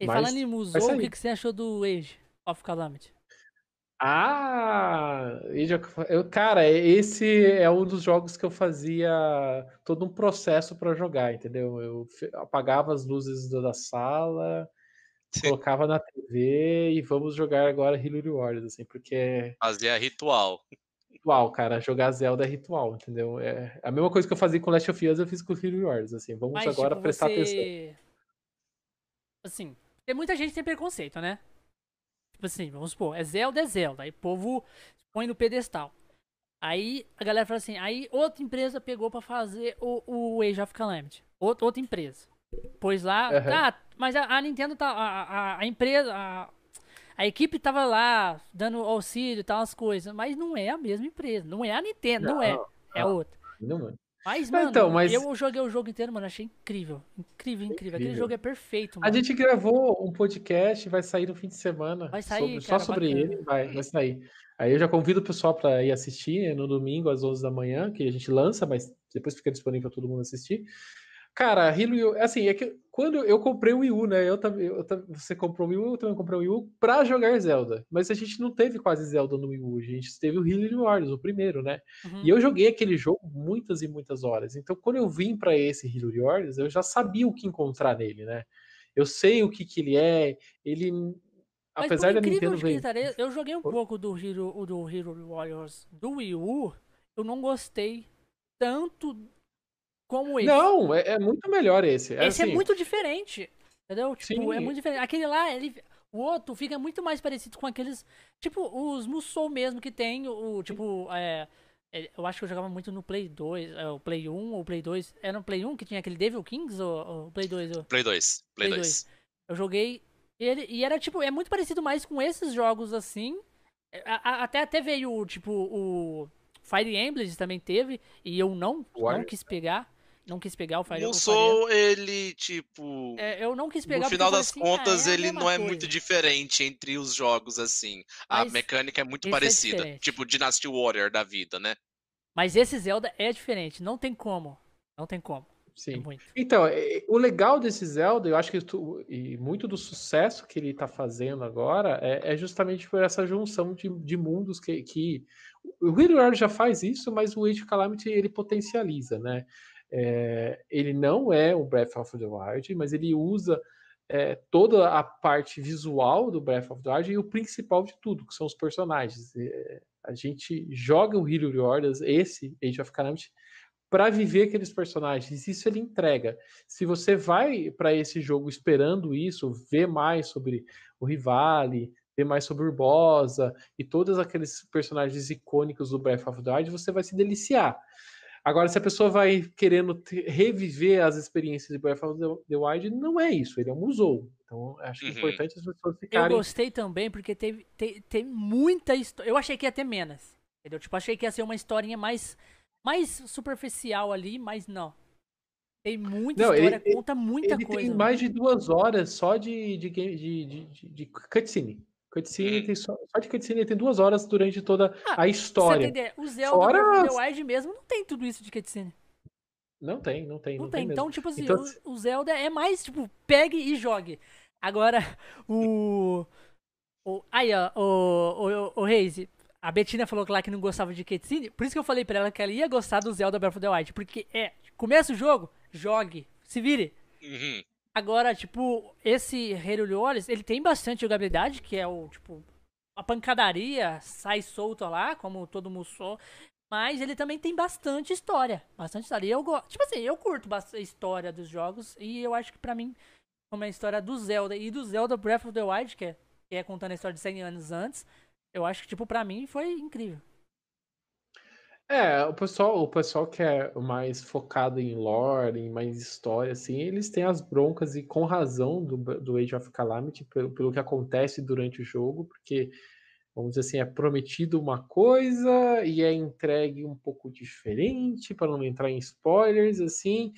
e mas falando em Musou, o que, que você achou do Age of Calamity? Ah, eu, cara, esse é um dos jogos que eu fazia todo um processo para jogar, entendeu? Eu apagava as luzes da sala, Sim. colocava na TV e vamos jogar agora Hillary Warriors, assim, porque fazia ritual. Ritual, cara, jogar Zelda é ritual, entendeu? É a mesma coisa que eu fazia com Last of Us, eu fiz com Hillary Warriors, assim. Vamos Mas, agora tipo, prestar você... atenção. Assim, tem muita gente que tem preconceito, né? Tipo assim, vamos supor, é Zelda, é Zelda. Aí o povo põe no pedestal. Aí a galera fala assim, aí outra empresa pegou para fazer o, o Age of Calamity. Outra, outra empresa. Pois lá, uhum. tá, mas a, a, Nintendo tá, a, a, a empresa, a, a, equipe tava lá dando auxílio e tal, as coisas, mas não é a mesma empresa, não é a Nintendo, não, não é, é outra. Não, é. Mas, mano, então, mas... eu joguei o jogo inteiro, mano, achei incrível. Incrível, incrível. incrível. Aquele jogo é perfeito, mano. A gente gravou um podcast, vai sair no fim de semana. Vai sair, sobre, cara, Só sobre bacana. ele, vai, vai sair. Aí eu já convido o pessoal para ir assistir no domingo às 11 da manhã, que a gente lança, mas depois fica disponível para todo mundo assistir. Cara, Halo, assim, é que quando eu comprei o Wii U, né? Eu também, você comprou o Wii U, eu também comprei o Wii U pra jogar Zelda. Mas a gente não teve quase Zelda no Wii U, a gente teve o Halo Wars, o primeiro, né? Uhum. E eu joguei aquele jogo muitas e muitas horas. Então, quando eu vim para esse Halo Wars, eu já sabia o que encontrar nele, né? Eu sei o que que ele é, ele mas apesar da Nintendo ver... eu joguei um pouco do Hero, do Hero Warriors do Wii U, eu não gostei tanto como esse. Não, é, é muito melhor esse. É esse é assim... é muito diferente. Entendeu? Tipo, é Sim. é muito diferente. Aquele lá, ele. O outro fica muito mais parecido com aqueles. Tipo, os Musou mesmo que tem. O, tipo, é, é eu acho que eu jogava muito no Play 2, é, o Play 1 ou Play 2. Era no Play 1 que tinha aquele Devil Kings ou, o Play 2? Ou... Play 2. Play, Play 2. 2. Eu joguei ele e era tipo, é muito parecido mais com esses jogos assim. até até veio tipo o Fire Emblem também teve e eu não não quis pegar não quis pegar o Fire Não sou ele, tipo. É, eu não quis pegar No final das assim, contas, ah, é ele não é coisa. muito diferente entre os jogos, assim. A Mas mecânica é muito é parecida. É tipo Dynasty Warrior da vida, né? Mas esse Zelda é diferente, não tem como. Não tem como. É Sim. É então, o legal desse Zelda, eu acho que tu, e muito do sucesso que ele tá fazendo agora é, é justamente por essa junção de, de mundos que, que o Hero já faz isso, mas o Age of Calamity ele potencializa, né? É, ele não é o Breath of the Wild, mas ele usa é, toda a parte visual do Breath of the Wild e o principal de tudo, que são os personagens. É, a gente joga o Hero Warriors, esse Age of Calamity, para viver aqueles personagens. Isso ele entrega. Se você vai para esse jogo esperando isso, ver mais sobre o Rivali, ver mais sobre Urbosa e todos aqueles personagens icônicos do Breath of the Wild, você vai se deliciar. Agora, se a pessoa vai querendo reviver as experiências de Breath of the Wild, não é isso, ele é um museu. Então, acho que é uhum. importante as pessoas ficarem. Eu gostei também, porque teve, tem, tem muita história. Eu achei que ia ter menos. Entendeu? Tipo, achei que ia ser uma historinha mais, mais superficial ali, mas não. Tem muita não, história, ele, conta muita ele coisa. Tem mais de duas horas só de, de, de, de, de cutscene. Cutscene hum. tem só, só de cutscene tem duas horas durante toda ah, a história. Você o Zelda Fora... The Wild mesmo não tem tudo isso de cutscene. Não tem, não tem. Não, não tem. tem então, tipo assim, então... O, o, Zelda é mais, tipo, pegue e jogue. Agora, o. o aí, ó, o, o, o Reise, a Betina falou lá que não gostava de cutscene. Por isso que eu falei pra ela que ela ia gostar do Zelda Breath of the Wild. Porque é, começa o jogo, jogue, se vire. Uhum. Agora, tipo, esse Hero Olhos, ele tem bastante jogabilidade, que é o, tipo, a pancadaria sai solta lá, como todo Musou. Mas ele também tem bastante história. Bastante história. E eu gosto. Tipo assim, eu curto a história dos jogos. E eu acho que pra mim, como é a história do Zelda e do Zelda Breath of the Wild, que é, que é contando a história de 100 anos antes, eu acho que, tipo, pra mim foi incrível. É, o pessoal, o pessoal que é mais focado em lore, em mais história, assim, eles têm as broncas e com razão do, do Age of Calamity pelo, pelo que acontece durante o jogo, porque, vamos dizer assim, é prometido uma coisa e é entregue um pouco diferente, para não entrar em spoilers, assim,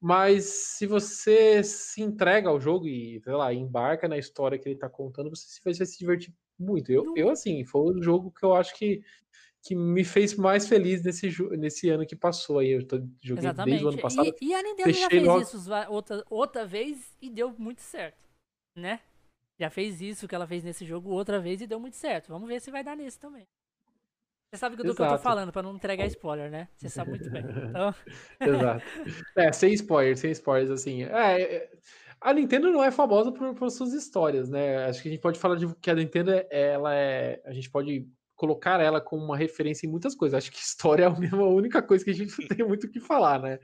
mas se você se entrega ao jogo e, sei lá, embarca na história que ele está contando, você vai se divertir muito. Eu, eu, assim, foi um jogo que eu acho que que me fez mais feliz nesse, nesse ano que passou aí. Eu tô, joguei Exatamente. desde o ano passado. E, e a Nintendo já fez logo- isso outra, outra vez e deu muito certo, né? Já fez isso que ela fez nesse jogo outra vez e deu muito certo. Vamos ver se vai dar nesse também. Você sabe do que eu tô Exato. falando, pra não entregar spoiler, né? Você sabe muito bem. *laughs* Então, Exato. É, sem spoilers, sem spoilers, assim. É, é, a Nintendo não é famosa por, por suas histórias, né? Acho que a gente pode falar de que a Nintendo, é- ela é. A gente pode colocar ela como uma referência em muitas coisas. Acho que *laughs* história é a mesma- a única coisa que a gente não tem muito o que falar, né?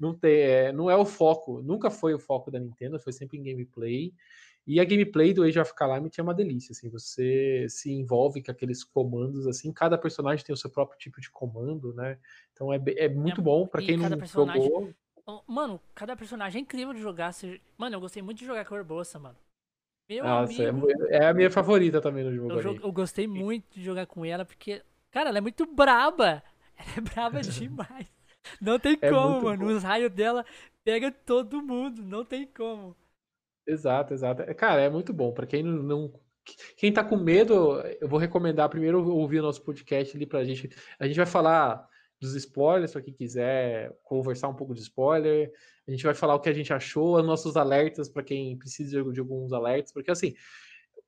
Não, tem, é, não é o foco, nunca foi o foco da Nintendo, foi sempre em gameplay. E a gameplay do Age of Calamity é uma delícia, assim, você se envolve com aqueles comandos, assim, cada personagem tem o seu próprio tipo de comando, né? Então é, be- é muito bom pra e quem não personagem- jogou. Mano, cada personagem é incrível de jogar. Mano, eu gostei muito de jogar com a Urbosa, mano. Meu Nossa, é, amigo, é a minha favorita também no jogo eu, eu gostei muito de jogar com ela, porque, cara, ela é muito braba. *laughs* Ela é braba *laughs* demais. Não tem É como, mano. bom. Os raios dela pega todo mundo. Não tem como. Exato, exato. É, Cara, é muito bom. Pra quem não- Quem tá com medo, eu vou recomendar primeiro ouvir o nosso podcast ali pra gente. A gente vai falar dos spoilers, pra quem quiser conversar um pouco de spoiler. A gente vai falar o que a gente achou, os nossos alertas pra quem precisa de, alguns alertas, porque assim.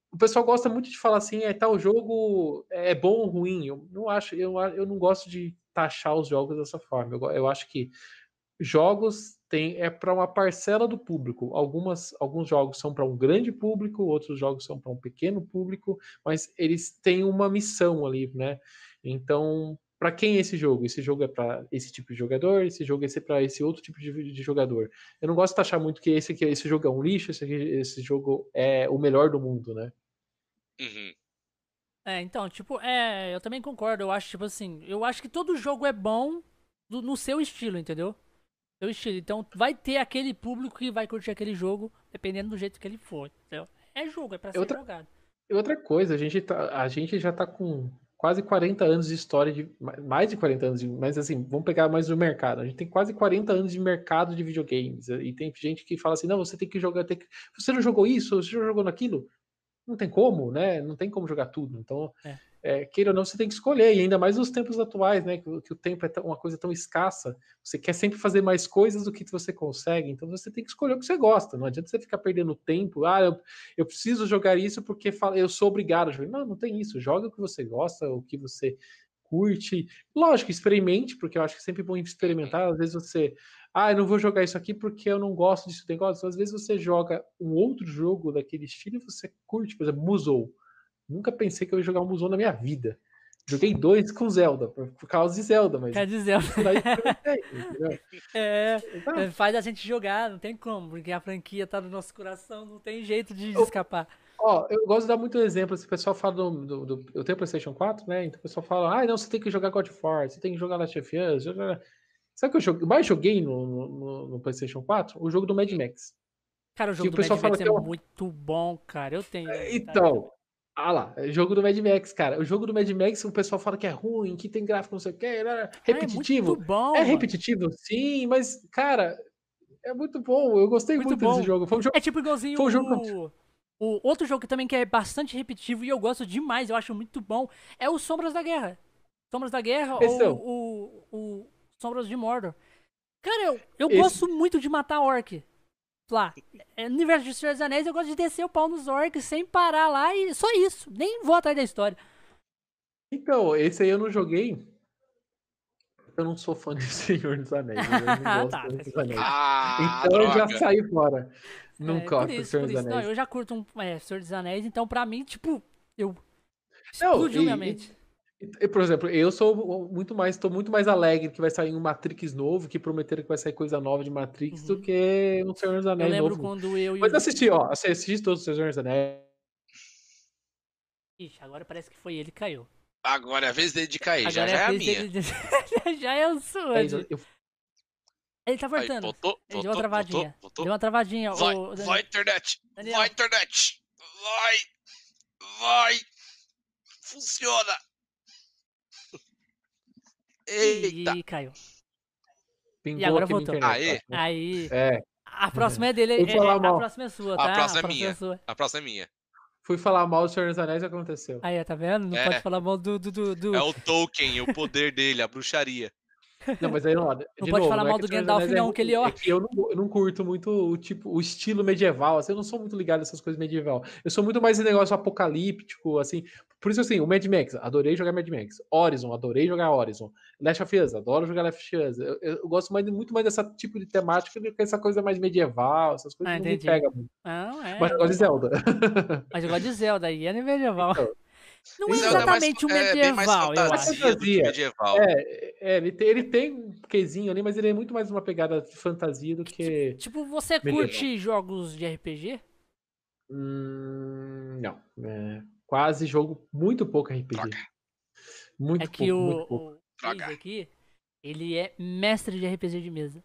O pessoal gosta muito de falar assim, é tal jogo é bom ou ruim. Eu não acho, eu, eu não gosto de taxar os jogos dessa forma. Eu, eu acho que jogos tem é para uma parcela do público. Algumas, alguns jogos são para um grande público, outros jogos são para um pequeno público, mas eles têm uma missão ali, né? Então, para quem é esse jogo? Esse jogo é para esse tipo de jogador, esse jogo é para esse outro tipo de, de jogador. Eu não gosto de achar muito que esse, aqui, esse jogo é um lixo, esse, aqui- esse jogo é o melhor do mundo, né? Uhum. É, então, tipo, é, eu também concordo. Eu acho, tipo assim, eu acho que todo jogo é bom do- no seu estilo, entendeu? Seu estilo. Então, vai ter aquele público que vai curtir aquele jogo, dependendo do jeito que ele for, entendeu? É jogo, é pra ser Outra- jogado. E outra coisa, a gente, tá, a gente já tá com quase 40 anos de história, de mais de 40 anos, mas assim, vamos pegar mais do mercado. A gente tem quase 40 anos de mercado de videogames. E tem gente que fala assim: não, você tem que jogar. Tem que... Você não jogou isso? Você não jogou naquilo? Não tem como, né? Não tem como jogar tudo. Então, É. é, queira ou não, você tem que escolher. E ainda mais nos tempos atuais, né? Que, o- que o tempo é uma coisa tão escassa. Você quer sempre fazer mais coisas do que você consegue. Então, você tem que escolher o que você gosta. Não adianta você ficar perdendo tempo. Ah, eu eu preciso jogar isso porque eu sou obrigado a jogar. Não, não tem isso. Joga o que você gosta, o que você curte. Lógico, experimente, porque eu acho que é sempre bom experimentar. Às vezes você, ah, eu não vou jogar isso aqui porque eu não gosto disso negócio. Às vezes você joga um outro jogo daquele estilo e você curte, por exemplo, Musou. Nunca pensei que eu ia jogar um Musou na minha vida. Joguei dois com Zelda, por, por causa de Zelda, mas dizer, daí experimentei, *laughs* entendeu? é, Exato. é, faz a gente jogar, não tem como, porque a franquia tá no nosso coração, não tem jeito de Eu- escapar. Ó, eu gosto de dar muito exemplo. Esse pessoal fala do, do, do- Eu tenho PlayStation 4, né? Então o pessoal fala, ah, não, você tem que jogar God of War, você tem que jogar Last of Us. joga-" Sabe o que eu joguei- mais joguei no, no- no, PlayStation 4? O jogo do Mad Max. Cara, o jogo o do pessoal Mad Max fala é que é muito bom, cara. Eu tenho. tá? Então, ah lá, é jogo do Mad Max, cara. O jogo do Mad Max, o pessoal fala que é ruim, que tem gráfico não sei o que, Ah, repetitivo. É muito bom. É mano. repetitivo, sim, mas, cara, é muito bom. Eu gostei Muito muito, bom. desse jogo. Foi um jogo. É tipo igualzinho Foi um jogo o... o outro jogo que também que é bastante repetitivo e eu gosto demais, eu acho muito bom, é o Sombras da Guerra. Sombras da Guerra Esse é o- ou o, o Sombras de Mordor. Cara, eu, eu Esse- gosto muito de matar orc. Lá, é, no universo de Senhor dos Anéis, eu gosto de descer o pau nos orcs sem parar lá e só isso. Nem vou atrás da história. Então, esse aí eu não joguei. Eu não sou fã de *laughs* Senhor dos Anéis. Eu não *laughs* gosto Tá, dos Anéis. Ah, Então eu já droga. saí fora. Não é, gosto de isso, Senhor dos isso. Não, Anéis. eu já curto um é, Senhor dos Anéis, então pra mim, tipo, eu. Não, Explodiu e- minha e- mente. E, Por exemplo, eu sou muito mais, tô muito mais alegre que vai sair um Matrix novo, que prometeram que vai sair coisa nova de Matrix, do Uhum. que um Senhor dos Eu Anéis lembro novo. quando eu e Mas o. assisti, ó, assi- assisti todos os Senhor dos Anéis. Ixi, agora parece que foi ele que caiu. Agora é a vez dele de cair, já, Agora já é a minha. de- *laughs* já é o sua. Eu, eu- Ele tá Aí, voltando. voltou, Ele deu voltou, uma travadinha. voltou, voltou. Deu uma travadinha. Vai, Daniel. vai internet, Daniel. vai internet, vai, vai, funciona. Eita, Ih, caiu. pingou agora aqui na voltou. Aê. tá? Aí. É, A próxima é dele. É- falar é- a mal. próxima é sua, A tá? próxima é minha. sua. a próxima é minha. fui falar mal do Senhor dos Anéis e aconteceu. Aí, tá vendo? Não É. pode falar mal do. do, do, do- É o Tolkien, o poder dele, a bruxaria. Não, mas aí não, de Não pode novo, falar não é mal que do Gandalf, é não, ruim, que ele, ó. É que eu não, eu não curto muito o tipo, o estilo medieval, assim, eu não sou muito ligado nessas coisas medieval. Eu sou muito mais em negócio apocalíptico, assim. Por isso, assim, o Mad Max, adorei jogar Mad Max. Horizon, adorei jogar Horizon. Last of Us, adoro jogar Last of Us. Eu, eu- gosto mais, muito mais dessa tipo de temática do que essa coisa mais medieval, essas coisas Ah, não me pegam muito. Não, é. Mas eu gosto de Zelda. Mas eu gosto de Zelda aí, é *laughs* medieval. Então, Não é é mais- exatamente um é bem mais medieval, eu acho. fantasia que Fantasia. medieval. É, é, ele, tem, ele tem um quezinho ali, mas ele é muito mais uma pegada de fantasia do que. Tipo, você Medieval. curte jogos de RPG? Hum, não. É, quase jogo muito pouco RPG. Droga. Muito É pouco, que muito o, pouco. o aqui, ele é mestre de RPG de mesa.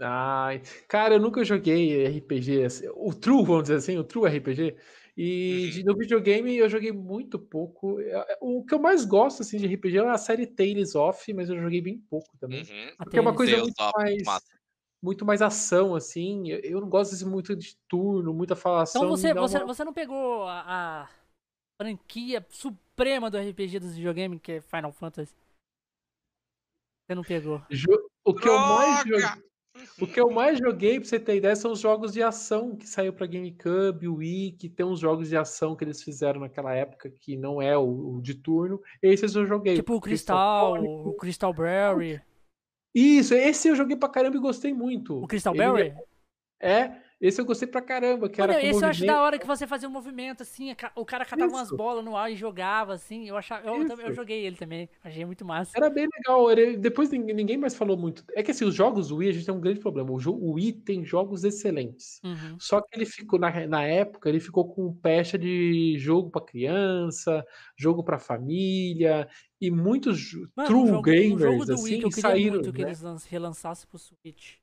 Ai, cara, eu nunca joguei RPG, assim, o True, vamos dizer assim, o True RPG. E Uhum. de- no videogame eu joguei muito pouco. É, O que eu mais gosto assim de RPG é a série Tales of, mas eu joguei bem pouco também. Uhum. Porque é uma coisa muito mais, massa. muito mais ação, assim. Eu- não gosto desse muito de turno, muita falação. Então você, você, uma- você não pegou a, a franquia suprema do RPG dos videogames, que é Final Fantasy? Você não pegou. Jo- O que, eu mais Droga! joguei, o que eu mais joguei, pra você ter ideia, são os jogos de ação que saiu pra GameCube, Wii, que tem uns jogos de ação que eles fizeram naquela época que não é o, o de turno. Esses eu joguei. Tipo o Crystal o Crystal Berry. Isso, esse eu joguei pra caramba e gostei muito. O Crystal Berry? É, esse eu gostei pra caramba, que Mano, era esse eu acho movimento. da hora que você fazia um movimento assim, o cara catava umas Isso. bolas no ar e jogava assim. Eu achava, eu, também- eu joguei ele também, achei muito massa. Era bem legal. era- Depois ninguém mais falou muito. É que assim, os jogos Wii, a gente tem um grande problema. O, jo- o Wii tem jogos excelentes. Uhum. Só que ele ficou, na, na época, ele ficou com pecha de jogo pra criança, jogo pra família, e muitos Mano, true um jogo, um gamers, jogo do assim, Wii que eu queria saíram, muito que né? eles lan- relançassem pro Switch.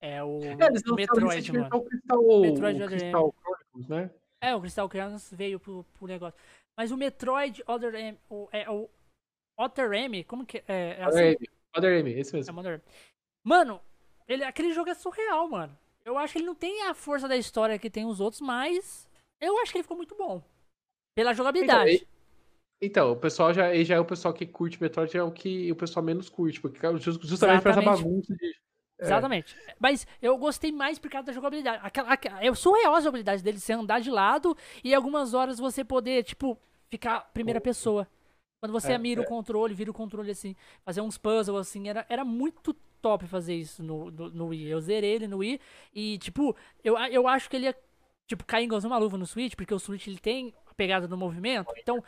É o É, eles Metroid, mano. o Crystal, Metroid o Crystal Chronicles, né? É, o Crystal Chronicles veio pro, pro negócio. Mas o Metroid Other M, o, é o Other M, como que é? é assim? Other M, Other M, esse É mesmo. M. Mano, ele, aquele jogo é surreal, mano. Eu acho que ele não tem a força da história que tem os outros, mas eu acho que ele ficou muito bom. Pela jogabilidade. Então, o pessoal já, já é o pessoal que curte Metroid, é o que o pessoal menos curte, porque ju- justamente por essa Exatamente. bagunça de. É. Exatamente. Mas eu gostei mais por causa da jogabilidade. Aquela, aquela, é surreal a jogabilidade dele, você andar de lado e algumas horas você poder, tipo, ficar primeira pessoa. Quando você É, mira o controle, vira o controle assim, fazer uns puzzles assim, era, era muito top fazer isso no, no, no Wii. Eu zerei ele no Wii e, tipo, eu, eu acho que ele ia, tipo, cair igual uma luva no Switch, porque o Switch ele tem a pegada do movimento. Então,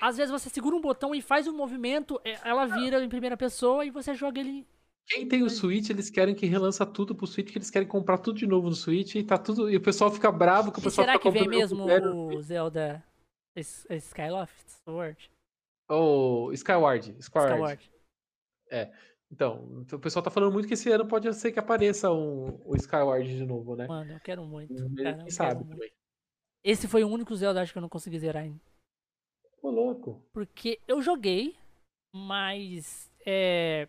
às vezes você segura um botão e faz um movimento, é, ela vira em primeira pessoa e você joga ele Quem tem o Switch, eles querem que relança tudo pro Switch, que eles querem comprar tudo de novo no Switch e tá tudo. E o pessoal fica bravo que o pessoal será fica que vem mesmo o Zelda Skyloft Sword? Ou Skyward. Skyward. Skyward. Então, o pessoal tá falando muito que esse ano pode ser que apareça um, o Skyward de novo, né? Mano, eu quero muito. Cara, sabe muito. também. Esse foi o único Zelda acho que eu não consegui zerar ainda. Ô, louco. Porque eu joguei, mas é,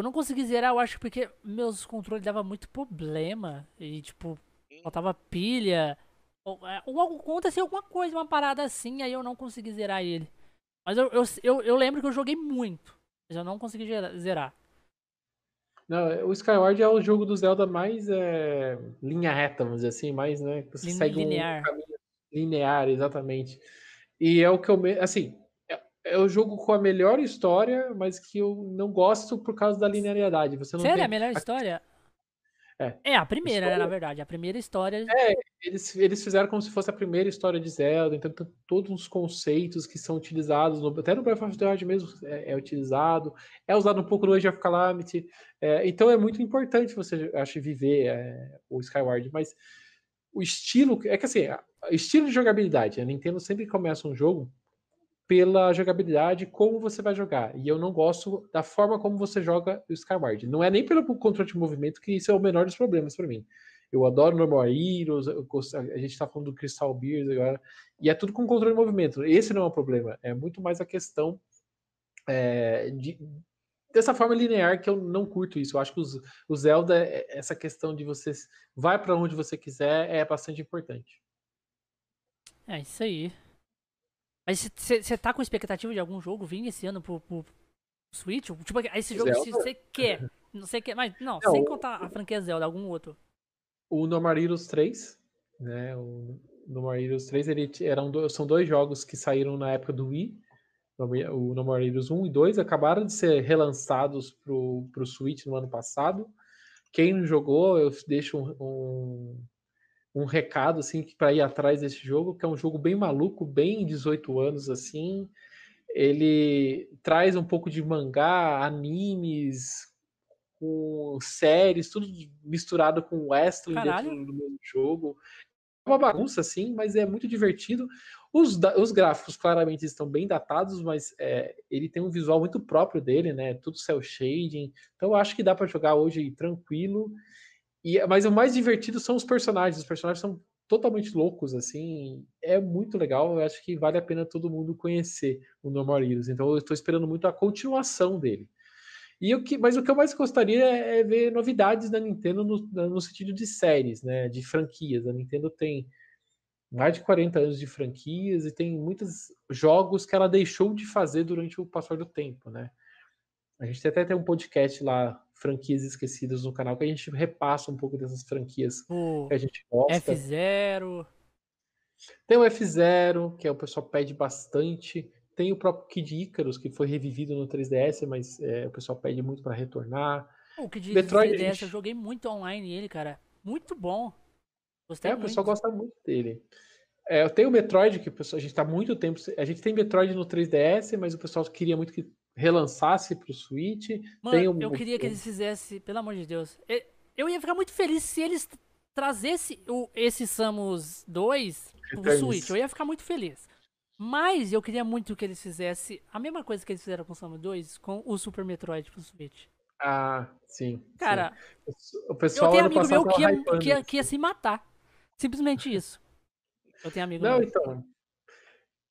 eu não consegui zerar, eu acho porque meus controles davam muito problema. E tipo, faltava pilha. Ou, é, ou algo- aconteceu alguma coisa, uma parada assim, aí eu não consegui zerar ele. Mas eu, eu, eu, eu lembro que eu joguei muito. Mas eu não consegui zerar. Não, o Skyward é o jogo do Zelda mais é, linha reta, vamos dizer assim, mais, né? que Você Lin- segue um linear. caminho linear, exatamente. E é o que eu. me- Assim, é, é o jogo com a melhor história, mas que eu não gosto por causa da linearidade. Você não Sério, tem- a melhor história? É. a primeira, né, História- na verdade. A primeira história. Eles, eles fizeram como se fosse a primeira história de Zelda, então tem todos os conceitos que são utilizados, no- até no Breath of the Wild mesmo é, é utilizado, é usado um pouco no Age of Calamity, é, então é muito importante você, acho, viver é, o Skyward, mas o estilo, é que assim, estilo de jogabilidade, a Nintendo sempre começa um jogo pela jogabilidade, como você vai jogar. E eu não gosto da forma como você joga o Skyward. Não é nem pelo controle de movimento, que isso é o menor dos problemas para mim. Eu adoro Normal Heroes, gosto- a gente tá falando do Crystal Beers agora, e é tudo com controle de movimento. Esse não é o problema, é muito mais a questão é, de, dessa forma linear que eu não curto isso. Eu acho que os, o Zelda, é- essa questão de você vai para onde você quiser, é bastante importante. É isso aí. Mas você tá com expectativa de algum jogo vir esse ano pro, pro Switch? Tipo, esse jogo se você quer. Não sei que, mas não, não, sem contar a franquia Zelda, algum outro. O No More Heroes 3, né? O No More Heroes 3, ele eram são dois jogos que saíram na época do Wii. O No More Heroes 1 e 2 acabaram de ser relançados pro, pro Switch no ano passado. Quem não jogou, eu deixo um, um um recado assim para ir atrás desse jogo, que é um jogo bem maluco, bem 18 anos assim. Ele traz um pouco de mangá, animes, com séries, tudo misturado com wrestling Caralho. dentro do mesmo jogo. É uma bagunça, sim, mas é muito divertido. Os, os gráficos claramente estão bem datados, mas é, ele tem um visual muito próprio dele, né? Tudo cel shading. Então eu acho que dá para jogar hoje tranquilo. E, mas o mais divertido são os personagens. Os personagens são totalmente loucos, assim. É muito legal. Eu acho que vale a pena todo mundo conhecer o No More Heroes. Então eu estou esperando muito a continuação dele. E o que, mas o que eu mais gostaria é, é ver novidades da Nintendo no, no sentido de séries, né? De franquias. A Nintendo tem mais de 40 anos de franquias e tem muitos jogos que ela deixou de fazer durante o passar do tempo, né? A gente até tem um podcast lá franquias esquecidas no canal, que a gente repassa um pouco dessas franquias o que a gente gosta. F0. Tem o F0, que é, o pessoal pede bastante. Tem o próprio Kid Icarus, que foi revivido no 3DS, mas é, o pessoal pede muito para retornar. O Kid Metroid, 3DS, gente... eu joguei muito online ele, cara. Muito bom. Gostei é, muito. o pessoal gosta muito dele. É, eu tenho o Metroid, que a gente tá muito tempo. A gente tem Metroid no 3DS, mas o pessoal queria muito que relançasse pro Switch. Mano, tem um, eu queria que eles fizessem, pelo amor de Deus. Eu ia ficar muito feliz se eles trazessem o, esse Samus 2 pro Switch. Eu ia ficar muito feliz. Mas eu queria muito que eles fizessem a mesma coisa que eles fizeram com o Samus 2 com o Super Metroid pro Switch. Ah, sim. Cara, sim. o pessoal eu tenho amigo meu que ia, que, ia, que ia se matar. Simplesmente isso. Eu tenho amigo Não, meu. então.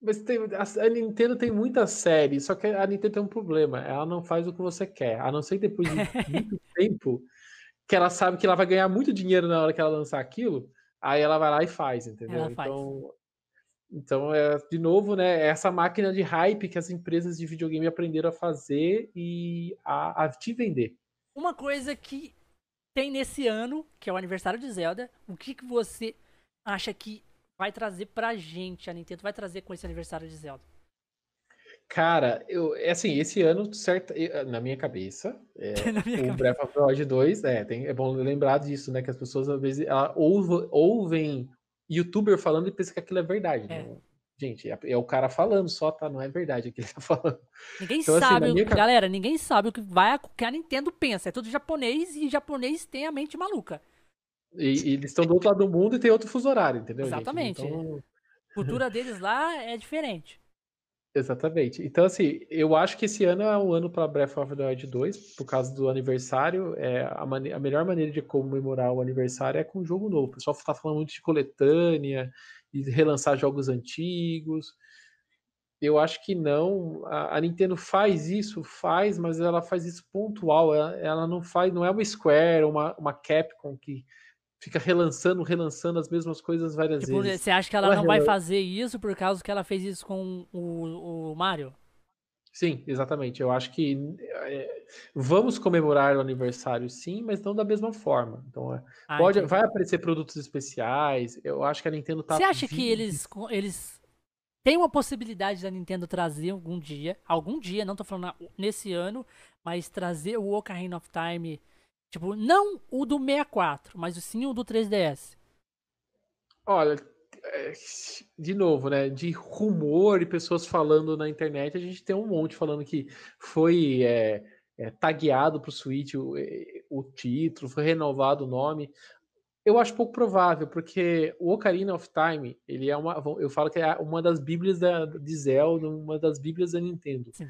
Mas tem, a, a, Nintendo tem muitas séries, só que a Nintendo tem um problema. Ela não faz o que você quer. A não ser depois de muito *laughs* tempo que ela sabe que ela vai ganhar muito dinheiro na hora que ela lançar aquilo, aí ela vai lá e faz, entendeu? Ela faz. Então, então é, de novo, né? É essa máquina de hype que as empresas de videogame aprenderam a fazer e a, a te vender. Uma coisa que tem nesse ano, que é o aniversário de Zelda, o que, que você acha que vai trazer pra gente, a Nintendo vai trazer com esse aniversário de Zelda? Cara, eu, é assim, esse ano, certo, na minha cabeça, é, *laughs* minha o Breath of the Wild 2, é, tem, é bom lembrar disso, né? Que as pessoas às vezes ela, ouve, ouvem youtuber falando e pensam que aquilo é verdade. É. Né? Gente, é, é, o cara falando só, tá? Não é verdade o que ele tá falando. Ninguém então, assim, sabe, assim, minha... galera, ninguém sabe o que vai, o que a Nintendo pensa. É tudo japonês e japonês tem a mente maluca. E, e eles estão do outro lado do mundo e tem outro fuso horário, entendeu? Exatamente. Então... A cultura deles lá é diferente. Exatamente. Então, assim, eu acho que esse ano é um ano para Breath of the Wild 2, por causa do aniversário. É, a, a melhor maneira de comemorar o aniversário é com um jogo novo. O pessoal está falando muito de coletânea e relançar jogos antigos. Eu acho que não. A, a, Nintendo faz isso, faz, mas ela faz isso pontual. Ela, ela não faz, não é uma Square, uma, uma Capcom que fica relançando, relançando as mesmas coisas várias tipo, vezes. Você acha que ela, ela não vai fazer isso por causa que ela fez isso com o, o Mario? Sim, exatamente. Eu acho que é, vamos comemorar o aniversário, sim, mas não da mesma forma. Então, é, ah, pode, vai aparecer produtos especiais. Eu acho que a Nintendo tá. Você acha que eles, eles têm uma possibilidade da Nintendo trazer algum dia, algum dia, não tô falando nesse ano, mas trazer o Ocarina of Time Tipo, não o do 64, mas sim o do 3DS. Olha, é, de novo, né? De rumor e pessoas falando na internet, a gente tem um monte falando que foi é, é, tagueado para o Switch o, é, o, título, foi renovado o nome. Eu acho pouco provável, porque o Ocarina of Time, ele é uma. Eu falo que é uma das bíblias da, de Zelda, uma das bíblias da Nintendo. Sim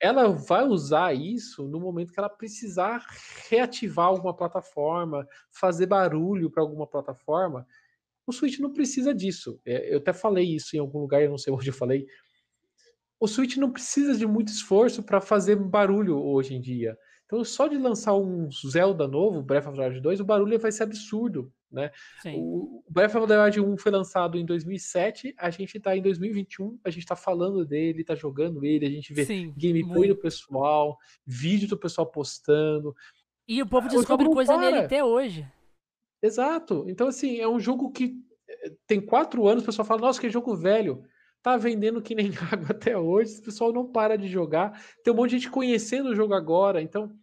ela vai usar isso no momento que ela precisar reativar alguma plataforma, fazer barulho para alguma plataforma. O Switch não precisa disso. É, eu até falei isso em algum lugar, eu não sei *laughs* onde eu falei. O Switch não precisa de muito esforço para fazer barulho hoje em dia. Então, só de lançar um Zelda novo, Breath of the Wild 2, o barulho vai ser absurdo. Né? Sim. O Breath of the Wild 1 foi lançado em 2007, a gente tá em 2021, a gente tá falando dele, tá jogando ele, a gente vê Sim, gameplay muito. do pessoal, vídeo do pessoal postando. E o povo ah, descobre o coisa para. nele até hoje. Exato. Então, assim, é um jogo que eh, tem quatro anos, o pessoal fala, nossa, que jogo velho. Tá vendendo que nem *laughs* água até hoje, o pessoal não para de jogar. Tem um monte de gente conhecendo o jogo agora, então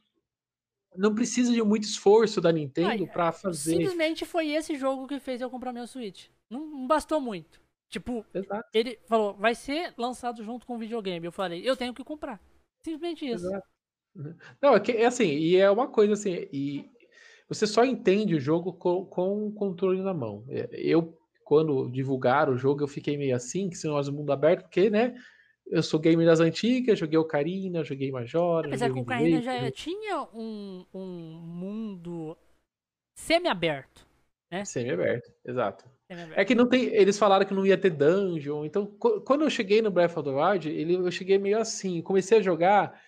não precisa de muito esforço da Nintendo para fazer. Simplesmente foi esse jogo que fez eu comprar meu Switch. Não, não bastou muito. Tipo, Exato. ele falou, vai ser lançado junto com o videogame. Eu falei, eu tenho que comprar. Simplesmente isso. Exato. Não, é, que, é assim, e é uma coisa assim, e você só entende o jogo com, com o controle na mão. É, eu, quando divulgaram o jogo, eu fiquei meio assim, que se nós mundo aberto, porque, né, eu sou gamer das antigas, joguei Ocarina, joguei Majora. Apesar que o Ocarina já tinha um, um mundo semi-aberto, né? Semi-aberto, exato. Semi é que não tem. Eles falaram que não ia ter dungeon. Então, quando eu cheguei no Breath of the Wild, ele, eu cheguei meio assim. Comecei a jogar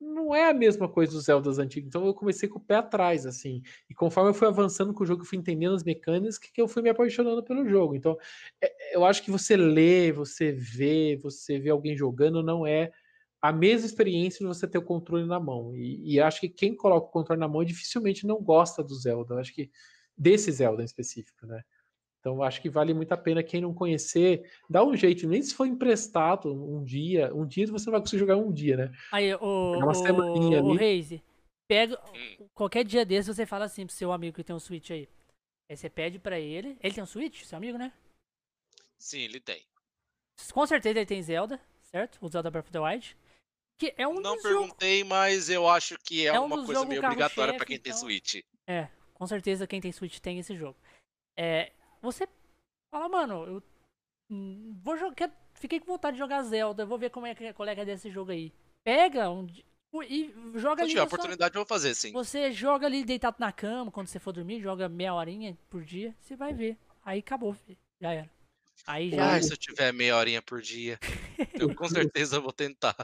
não é a mesma coisa dos Zeldas antigos. Então eu comecei com o pé atrás, assim. E conforme eu fui avançando com o jogo, eu fui entendendo as mecânicas que, eu fui me apaixonando pelo jogo. Então, é, eu acho que você lê, você vê, você vê alguém jogando, não é a mesma experiência de você ter o controle na mão. E, e acho que quem coloca o controle na mão dificilmente não gosta do Zelda. Eu acho que desse Zelda em específico, né? Então, acho que vale muito a pena quem não conhecer, dá um jeito, nem se for emprestado um dia, um dia você não vai conseguir jogar um dia, né? Aí, o, uma o, o Reise, pega, qualquer dia desse você fala assim pro seu amigo que tem um Switch aí. Aí você pede pra ele, ele tem um Switch, seu amigo, né? Sim, ele tem. Com certeza ele tem Zelda, certo? O Zelda Breath of the Wild. Que é um não perguntei, jogos... mas eu acho que é, é um uma coisa meio obrigatória para quem então... tem Switch. É, com certeza quem tem Switch tem esse jogo. É, você fala, mano, eu vou jogar. Fiquei com vontade de jogar Zelda, vou ver como é que é colega desse jogo aí. Pega um, e joga ali. Se oportunidade, eu vou fazer, sim. Você joga ali deitado na cama, quando você for dormir, joga meia horinha por dia, você vai ver. Aí acabou, filho. já era. Aí já. Ah, se eu tiver meia horinha por dia, eu com *laughs* certeza vou tentar.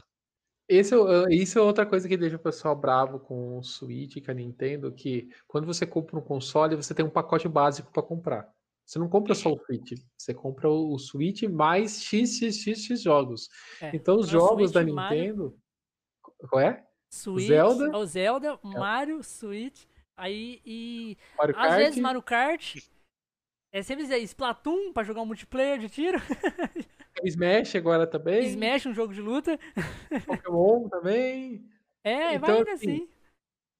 Esse, é isso é outra coisa que deixa o pessoal bravo com o Switch, com a Nintendo, que quando você compra um console, você tem um pacote básico para comprar. Você não compra só o Switch, você compra o Switch mais XXX jogos. É, então os jogos Switch, da Nintendo. Mario... Qual é? Switch, Zelda. O Zelda, é. Mario, Switch. Aí e. Mario às Kart. vezes Mario Kart. É sempre dizer Splatoon pra jogar um multiplayer de tiro. *laughs* Smash agora também. Smash, um jogo de luta. Pokémon também. É, então, vai indo assim. assim.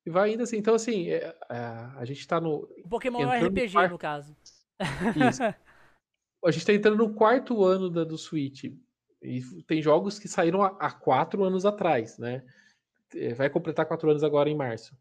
Vai indo assim. Então, assim, é, é, a gente tá no. Pokémon é RPG, no, no caso. Isso. *laughs* A gente está entrando no quarto ano da, do Switch. E tem jogos que saíram há, há quatro anos atrás, né? É, vai completar quatro anos agora em março.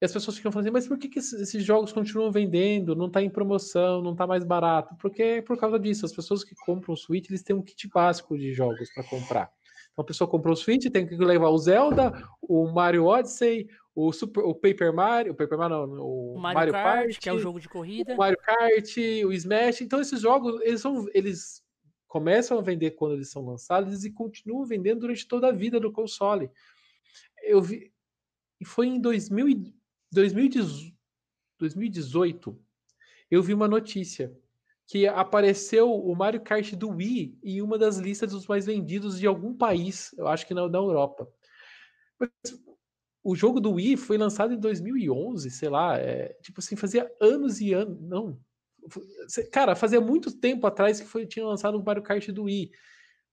E as pessoas ficam falando assim, mas por que, que esses jogos continuam vendendo? Não está em promoção, não está mais barato? Porque é por causa disso. As pessoas que compram o Switch, eles têm um kit básico de jogos para comprar. Então a pessoa comprou o Switch, tem que levar o Zelda, o Mario Odyssey, o, Super, o Paper Mario, o Paper Mario não, o, Mario, Mario Kart, Kart, que é o jogo de corrida. O Mario Kart, o Smash. Então esses jogos, eles são, eles começam a vender quando eles são lançados e continuam vendendo durante toda a vida do console. Eu vi e foi em 2000, 2018 eu vi uma notícia que apareceu o Mario Kart do Wii em uma das listas dos mais vendidos de algum país, eu acho que na, na Europa. Mas o jogo do Wii foi lançado em 2011, sei lá, é, tipo assim, fazia anos e anos, não, cara, fazia muito tempo atrás que foi, tinha lançado o Mario Kart do Wii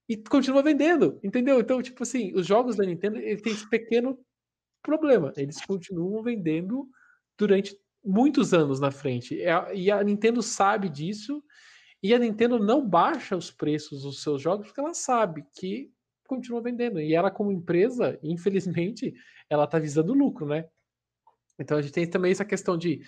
e continua vendendo, entendeu? Então, tipo assim, os jogos da Nintendo ele tem esse pequeno problema, eles continuam vendendo durante muitos anos na frente e a Nintendo sabe disso e a Nintendo não baixa os preços dos seus jogos porque ela sabe que continua vendendo. E ela, como empresa, *laughs* infelizmente, ela tá visando lucro, né? Então a gente tem também essa questão de.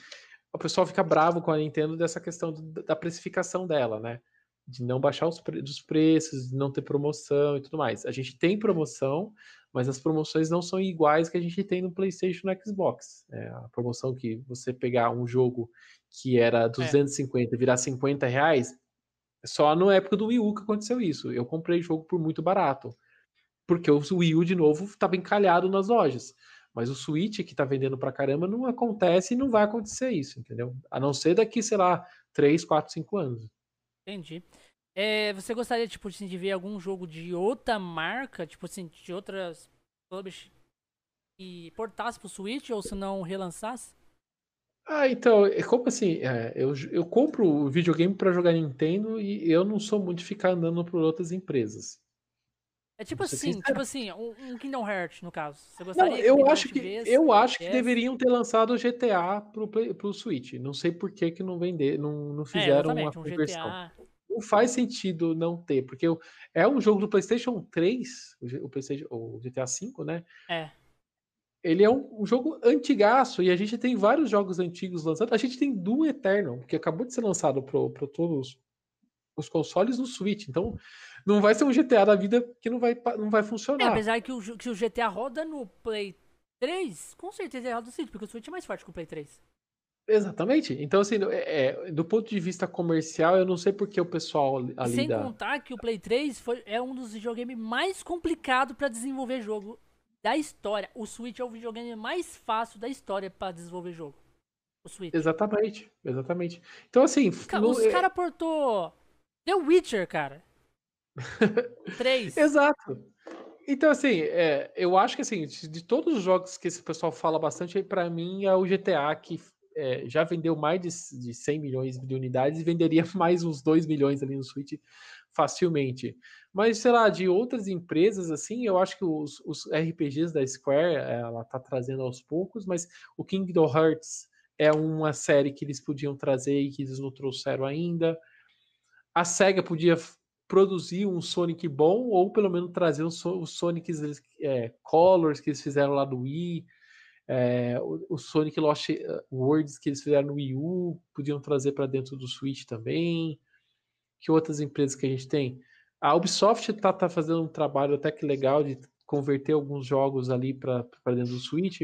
O pessoal fica bravo com a Nintendo dessa questão da precificação dela, né? De não baixar os pre dos preços, de não ter promoção e tudo mais. A gente tem promoção, mas as promoções não são iguais que a gente tem no PlayStation e no Xbox. É, a promoção que você pegar um jogo que era 250 é. e virar 50 reais, só na época do Wii U que aconteceu isso. Eu comprei jogo por muito barato porque o Wii U, de novo, estava encalhado nas lojas. Mas o Switch que tá vendendo pra caramba não acontece e não vai acontecer isso, entendeu? A não ser daqui, sei lá, 3, 4, 5 anos. Entendi. É, você gostaria, tipo, assim, de ver algum jogo de outra marca, tipo assim, de outras publish que portasse pro Switch ou se não relançasse? Ah, então, é como assim? é, eu, eu compro o videogame pra jogar Nintendo e eu não sou muito de ficar andando por outras empresas. É tipo assim, tipo assim, um, um Kingdom Hearts, no caso. Você Não, gostaria que o eu Kingdom acho que viesse- eu acho que deveriam ter lançado o GTA pro, Play- pro Switch. Não sei por que, que não vender, não, não É, fizeram uma exatamente, um conversão. GTA. Não faz sentido não ter, porque é um jogo do PlayStation 3, o, PlayStation, o GTA V, né? É. Ele é um, um jogo antigaço e a gente tem vários jogos antigos lançados. A gente tem Doom Eternal, que acabou de ser lançado para todos os consoles no Switch. Então, não vai ser um GTA da vida que não vai, não vai É, funcionar. apesar que o, que o GTA roda no Play 3, com certeza ele roda no Switch, porque o Switch é mais forte que o Play 3. Exatamente. Então, assim, é- é, do ponto de vista comercial, eu não sei porque o pessoal ali sem da. contar que o Play 3 foi, é um dos videogames mais complicados pra desenvolver jogo da história. O Switch é o videogame mais fácil da história pra desenvolver jogo. O Switch. Exatamente, exatamente. Então, assim, Ca- no- Os é- caras portou The Witcher, cara. *laughs* 3. Exato. Então, assim, é, eu acho que assim, de de todos os jogos que esse pessoal fala bastante, pra mim é o GTA, que é, já vendeu mais de, de 100 milhões de unidades e venderia *laughs* mais uns 2 milhões ali no Switch facilmente. Mas, sei lá, de outras empresas, assim, eu acho que os, os RPGs da Square, ela tá trazendo aos poucos, mas o Kingdom Hearts é uma série que eles podiam trazer e que eles não trouxeram ainda. A SEGA podia produzir um Sonic bom, ou pelo menos trazer os, os Sonics é, Colors que eles fizeram lá do Wii, é, o, o Sonic Lost eh, Worlds que eles fizeram no Wii U, podiam trazer para dentro do Switch também. Que outras empresas que a gente tem? A Ubisoft está tá fazendo um trabalho até que legal de converter alguns jogos ali para dentro do Switch.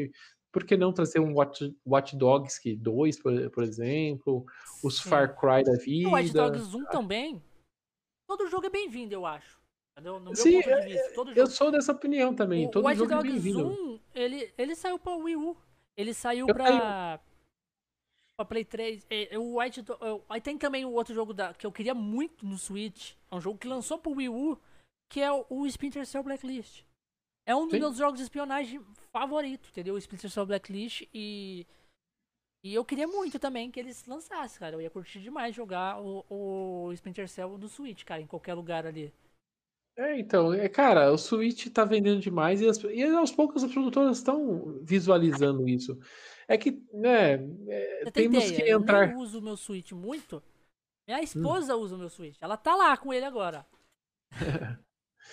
Por que não trazer um Watch, Watch Dogs 2, por, por exemplo? Os Sim. Far Cry da vida? o Watch Dogs 1 também. Todo jogo é bem-vindo, eu acho. No meu Sim, ponto de vista. Todo Eu jogo. sou dessa opinião também. O Todo Watch jogo é Dogs bem-vindo. 1, ele, ele saiu pra Wii U. Ele saiu Eu pra. pra Play 3. E, o White Do- eu- Aí tem também o outro jogo da, que eu queria muito no Switch. É um jogo que lançou pro Wii U, que é o, o Splinter Cell Blacklist. É um dos Sim. meus jogos de espionagem favorito, entendeu? O Splinter Cell Blacklist e. E eu queria muito também que eles lançassem, cara. Eu ia curtir demais jogar o, o Splinter Cell no Switch, cara, em qualquer lugar ali. É, então, é, cara, o Switch tá vendendo demais e, as- e aos poucos as produtoras estão visualizando isso. É que, né, é, Você tem temos ideia? que Eu entrar. nem uso o meu Switch muito. Hum. Minha esposa usa o meu Switch. Ela tá lá com ele agora. *laughs*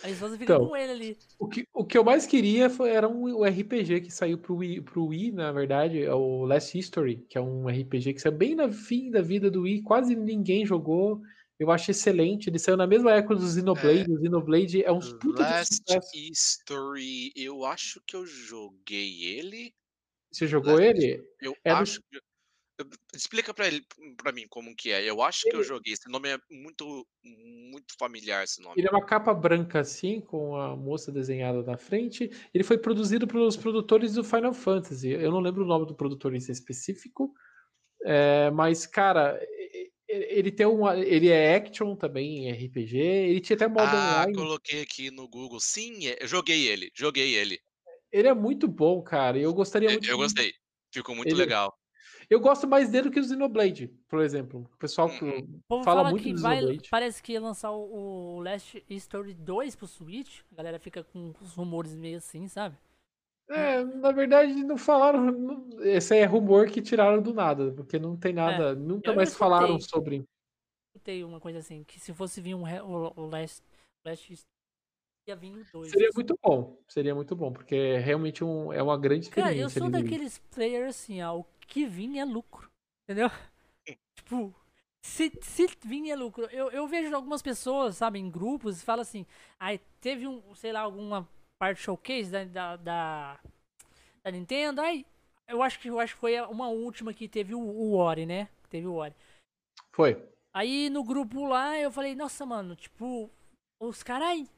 A esposa fica Então. com ele ali. O que, o que eu mais queria foi, era um, o RPG que saiu pro Wii, pro Wii, na verdade, é o Last History, que é um RPG que saiu bem na fim da vida do Wii, quase ninguém jogou. Eu achei excelente. Ele saiu na mesma época do Xenoblade. O Xenoblade é um puta de Last sucesso. History, eu acho que eu joguei ele. Você jogou Last ele? Eu É do- acho que. eu- Explica pra ele, para mim como que é. Eu acho que eu Ele- joguei. Esse nome é muito, muito familiar. Esse nome. Ele é uma capa branca assim, com a moça desenhada na frente. Ele foi produzido pelos produtores do Final Fantasy. Eu não lembro o nome do produtor em específico, é, mas cara, ele tem uma, ele é action também, RPG. Ele tinha até modo Ah, online. coloquei aqui no Google. Sim, é- eu joguei ele. Joguei ele. Ele é muito bom, cara. Eu gostaria Eu, muito. eu de- gostei. Ficou muito Ele- legal. Eu gosto mais dele do que o Xenoblade, por exemplo. O pessoal que Uhum. O povo fala fala, muito que do vai. Xenoblade. Parece que ia lançar o, o Last Story 2 pro Switch. A galera fica com os rumores meio assim, sabe? É, na verdade, não falaram. não- Esse é rumor que tiraram do nada, porque não tem nada. nunca É, eu mais falaram escutei. sobre. Tem uma coisa assim, que se fosse vir um, re- o, o Last, Last ia vir o 2. Seria muito bom. Seria muito bom, porque é realmente um, é uma grande Cara, eu experiência. sou ali no Wii. daqueles players assim, ó, o que vir é lucro. Entendeu? *laughs* tipo, se, se vir é lucro. Eu, eu vejo algumas pessoas, sabe, em grupos, e falam assim, ai, teve um, sei lá, alguma parte showcase da, da, da, da Nintendo, ai, eu acho que eu acho que foi uma última que teve o, o Ori, né? Teve o Ori. Foi. Aí no grupo lá eu falei, nossa, mano, tipo, os caras aí.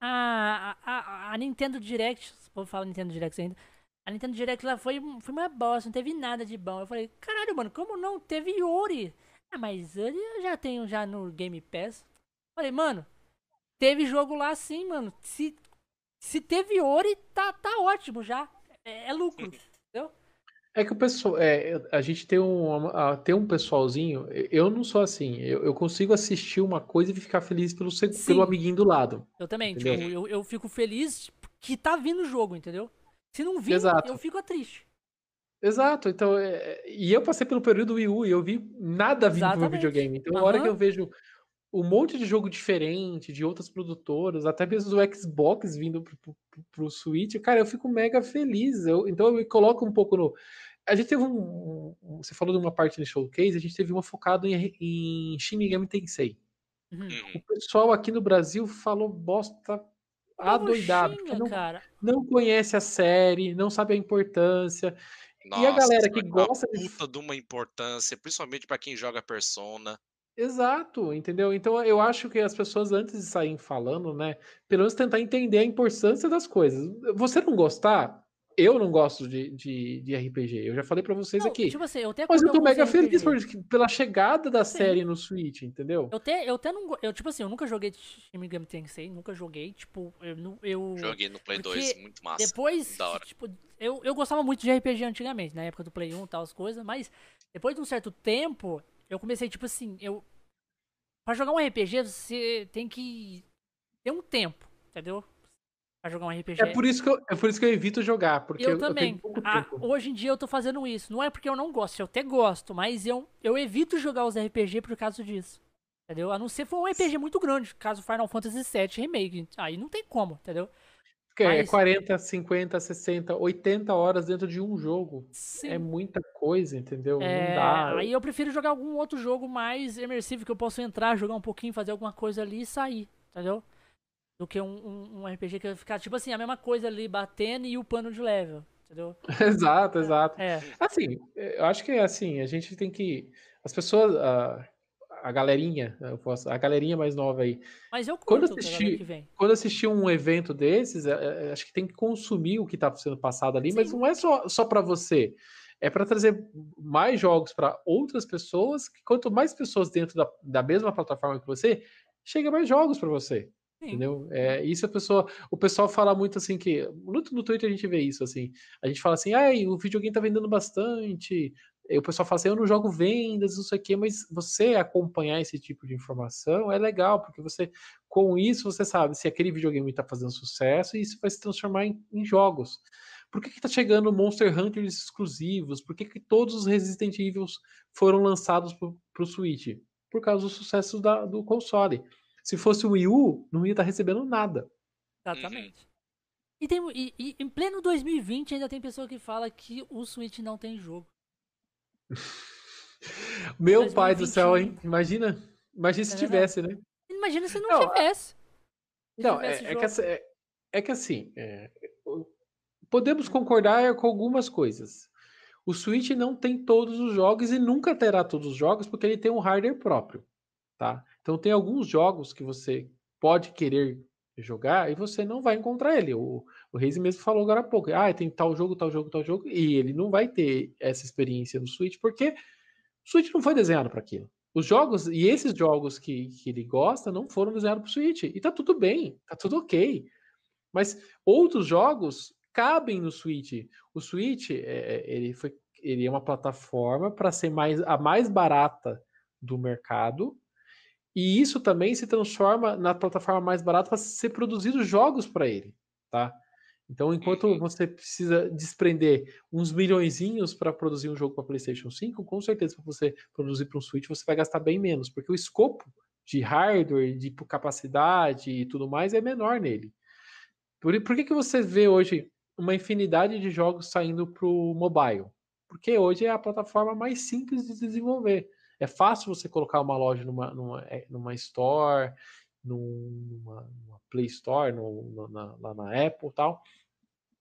A, a, a, Nintendo Direct, vou falar Nintendo Direct ainda. A Nintendo Direct lá foi, foi uma bosta, não teve nada de bom. Eu falei, caralho, mano, como não? Teve Yuri. Ah, mas Yuri eu já tenho já no Game Pass. Falei, mano, teve jogo lá sim, mano. Se, se teve Ori, tá, tá ótimo já. É, é lucro, entendeu? É que o pessoal, é, a gente tem um, tem um pessoalzinho. Eu não sou assim. Eu, eu consigo assistir uma coisa e ficar feliz pelo, pelo amiguinho do lado. Eu também. Tipo, eu, eu fico feliz que tá vindo o jogo, entendeu? Se não vir, Exato. eu fico triste. Exato, então, é, e eu passei pelo período Wii U e eu vi nada vindo Exatamente. pro videogame. Então, uhum. hora que eu vejo um monte de jogo diferente, de outras produtoras, até mesmo do Xbox vindo pro, pro, pro Switch, cara, eu fico mega feliz. Eu, então, eu me coloco um pouco no. A gente teve um, um. Você falou de uma parte no showcase, a gente teve uma focada em, em Shin Megami Tensei. Uhum. O pessoal aqui no Brasil falou bosta adoidado. Xinga, não, cara. não conhece a série, não sabe a importância. Nossa, e a galera que gosta de. puta de uma importância, principalmente para quem joga Persona. Exato, entendeu? Então eu acho que as pessoas antes de saírem falando, né, pelo menos tentar entender a importância das coisas. Você não gostar, eu não gosto de, de, de RPG. Eu já falei para vocês não, aqui. Tipo assim, eu mas eu tô mega feliz por, pela chegada da Sim. série no Switch, entendeu? Eu até, eu até não. Eu, tipo assim, eu nunca joguei Shin Megami Tensei, nunca joguei. Tipo, eu. eu Joguei no Play 2, muito massa. Depois, da hora. tipo, eu, eu gostava muito de RPG antigamente, na época do Play 1 e tal, as coisas, mas depois de um certo tempo, eu comecei, tipo assim, eu. Pra jogar um RPG, você tem que ter um tempo, entendeu? pra jogar um RPG. É por isso que eu, é por isso que eu evito jogar, porque eu, eu também. Eu ah, hoje em dia eu tô fazendo isso. Não é porque eu não gosto, eu até gosto, mas eu, eu evito jogar os RPG por causa disso. Entendeu? A não ser for um RPG muito grande, caso Final Fantasy VII Remake. Aí não tem como, entendeu? Porque é mas... é 40, 50, 60, 80 horas dentro de um jogo. Sim. É muita coisa, entendeu? É... Não dá. Aí eu prefiro jogar algum outro jogo mais imersivo que eu possa entrar, jogar um pouquinho, fazer alguma coisa ali e sair, entendeu? do que um, um, um, RPG que vai ficar, tipo assim, a mesma coisa ali, batendo e o pano de level, entendeu? *laughs* exato, exato. É. Assim, eu acho que, assim, a gente tem que... As pessoas... A, a galerinha, eu posso, a galerinha mais nova aí. Mas eu quando assistir, quando assistir um evento desses, é, é, acho que tem que consumir o que está sendo passado ali, Sim. mas não é só, só para você. É para trazer mais jogos para outras pessoas, que quanto mais pessoas dentro da, da mesma plataforma que você, chega mais jogos para você. Entendeu? É, isso a pessoa, o pessoal fala muito assim que no, no Twitter a gente vê isso assim. A gente fala assim, ai, o videogame tá vendendo bastante. E o pessoal fala assim, eu não jogo vendas, não sei o quê, mas você acompanhar esse tipo de informação é legal, porque você, com isso, você sabe se aquele videogame está fazendo sucesso e isso vai se transformar em, em jogos. Por que, que tá chegando Monster Hunters exclusivos? Por que, que todos os Resident Evil foram lançados para o Switch? Por causa do sucesso da, do console. Se fosse o Wii U, não ia estar tá recebendo nada. Exatamente. E, tem, e, e, em pleno 2020 ainda tem pessoa que fala que o Switch não tem jogo. *laughs* Meu 2021. pai do céu, hein? Imagina. Imagina se é tivesse, né? Imagina se não, não tivesse. Se não, tivesse é, é, que, é, é, que, assim, é, podemos concordar com algumas coisas. O Switch não tem todos os jogos e nunca terá todos os jogos porque ele tem um hardware próprio, tá? Então tem alguns jogos que você pode querer jogar e você não vai encontrar ele. O, o Reis mesmo falou agora há pouco. Ah, tem tal jogo, tal jogo, tal jogo. E ele não vai ter essa experiência no Switch, porque o Switch não foi desenhado para aquilo. Os jogos, e esses jogos que, que ele gosta, não foram desenhados para o Switch. E tá tudo bem, tá tudo ok. Mas outros jogos cabem no Switch. O Switch, é, é ele, foi, ele é uma plataforma para ser mais, a mais barata do mercado e isso também se transforma na plataforma mais barata para ser produzidos jogos para ele, tá? Então, enquanto uhum. você precisa desprender uns milhõeszinhos para produzir um jogo para PlayStation 5, com certeza para você produzir para um Switch você vai gastar bem menos, porque o escopo de hardware, de capacidade e tudo mais é menor nele. Por, por que, que você vê hoje uma infinidade de jogos saindo para o mobile? Porque hoje é a plataforma mais simples de desenvolver. É fácil você colocar uma loja numa, numa, é, numa store, numa, numa Play Store, no, na, lá na Apple e tal.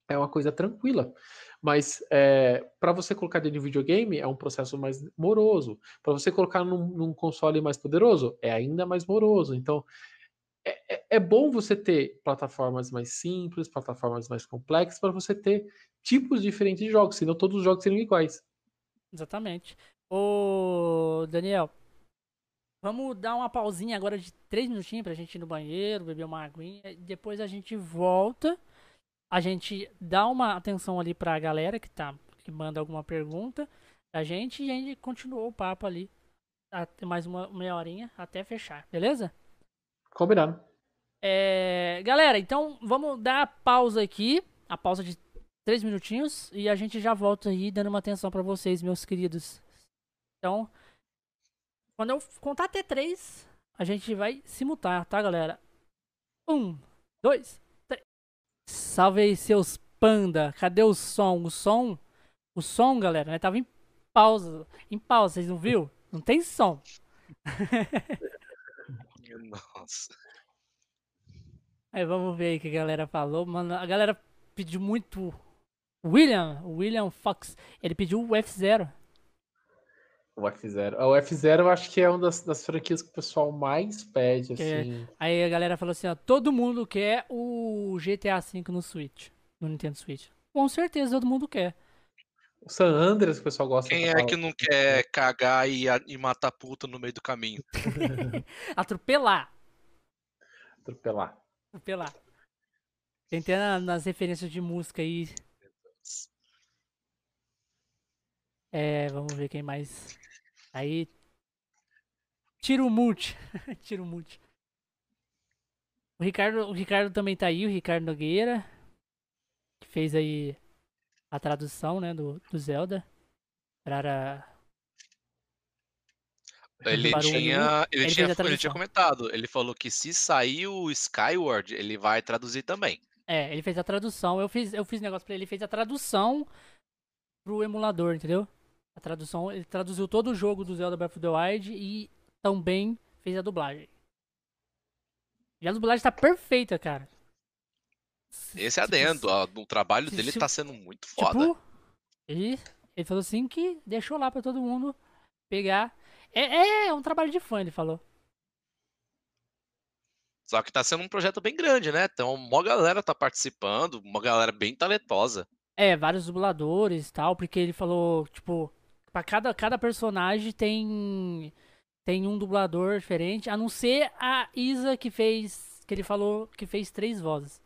É uma coisa tranquila. Mas é, para você colocar dentro de videogame é um processo mais moroso. Para você colocar num, num, console mais poderoso é ainda mais moroso. Então é, é, é bom você ter plataformas mais simples, plataformas mais complexas, para você ter tipos diferentes de jogos, senão todos os jogos seriam iguais. Exatamente. Ô, Daniel, vamos dar uma pausinha agora de três minutinhos pra gente ir no banheiro, beber uma aguinha. e Depois a gente volta. A gente dá uma atenção ali pra galera que tá que manda alguma pergunta da gente e a gente continuou o papo ali até mais uma meia horinha até fechar, beleza? Combinado. É, galera, então vamos dar a pausa aqui, a pausa de três minutinhos e a gente já volta aí dando uma atenção pra vocês, meus queridos. Então, quando eu contar até três, a gente vai se mutar, tá, galera? Um, dois, três. Salve aí, seus panda. Cadê o som? O som, o som, galera, né? Tava em pausa, em pausa, vocês não viu? Não tem som. Nossa. Aí vamos ver aí o que a galera falou. Mano, a galera pediu muito. William, William Fox, ele pediu o F0. O F0. O F0 eu acho que é uma das, das franquias que o pessoal mais pede, Que é- assim. Aí a galera falou assim, ó, todo mundo quer o GTA V no Switch, no Nintendo Switch. Com certeza todo mundo quer. O San Andreas que o pessoal gosta Quem é falar. que não quer cagar e, e matar puta no meio do caminho? *laughs* Atropelar, atropelar? atropelar. Tentei na- nas referências de música aí. É, vamos ver quem mais. Aí. Tiro Multi. *laughs* Tiro Multi. O Ricardo, o Ricardo também tá aí, o Ricardo Nogueira. Que fez aí a tradução, né, do, do Zelda. Para. Ele Para o tinha, ele, ele tinha, ele tinha comentado. Ele falou que se sair o Skyward, ele vai traduzir também. É, ele fez a tradução. Eu fiz, eu fiz negócio pra ele, ele fez a tradução pro emulador, entendeu? A tradução, ele traduziu todo o jogo do Zelda Breath of the Wild e também fez a dublagem. E a dublagem tá perfeita, cara. Esse é Tipo, adendo. ó, O trabalho se- dele tá sendo muito foda. Tipo, ele, ele falou assim que deixou lá pra todo mundo pegar. É, é um trabalho de fã, ele falou. Só que tá sendo um projeto bem grande, né? Então, uma galera tá participando, uma galera bem talentosa. É, vários dubladores e tal, porque ele falou, tipo, pra cada, cada personagem tem tem um dublador diferente, a não ser a Isa que fez, que ele falou que fez três vozes.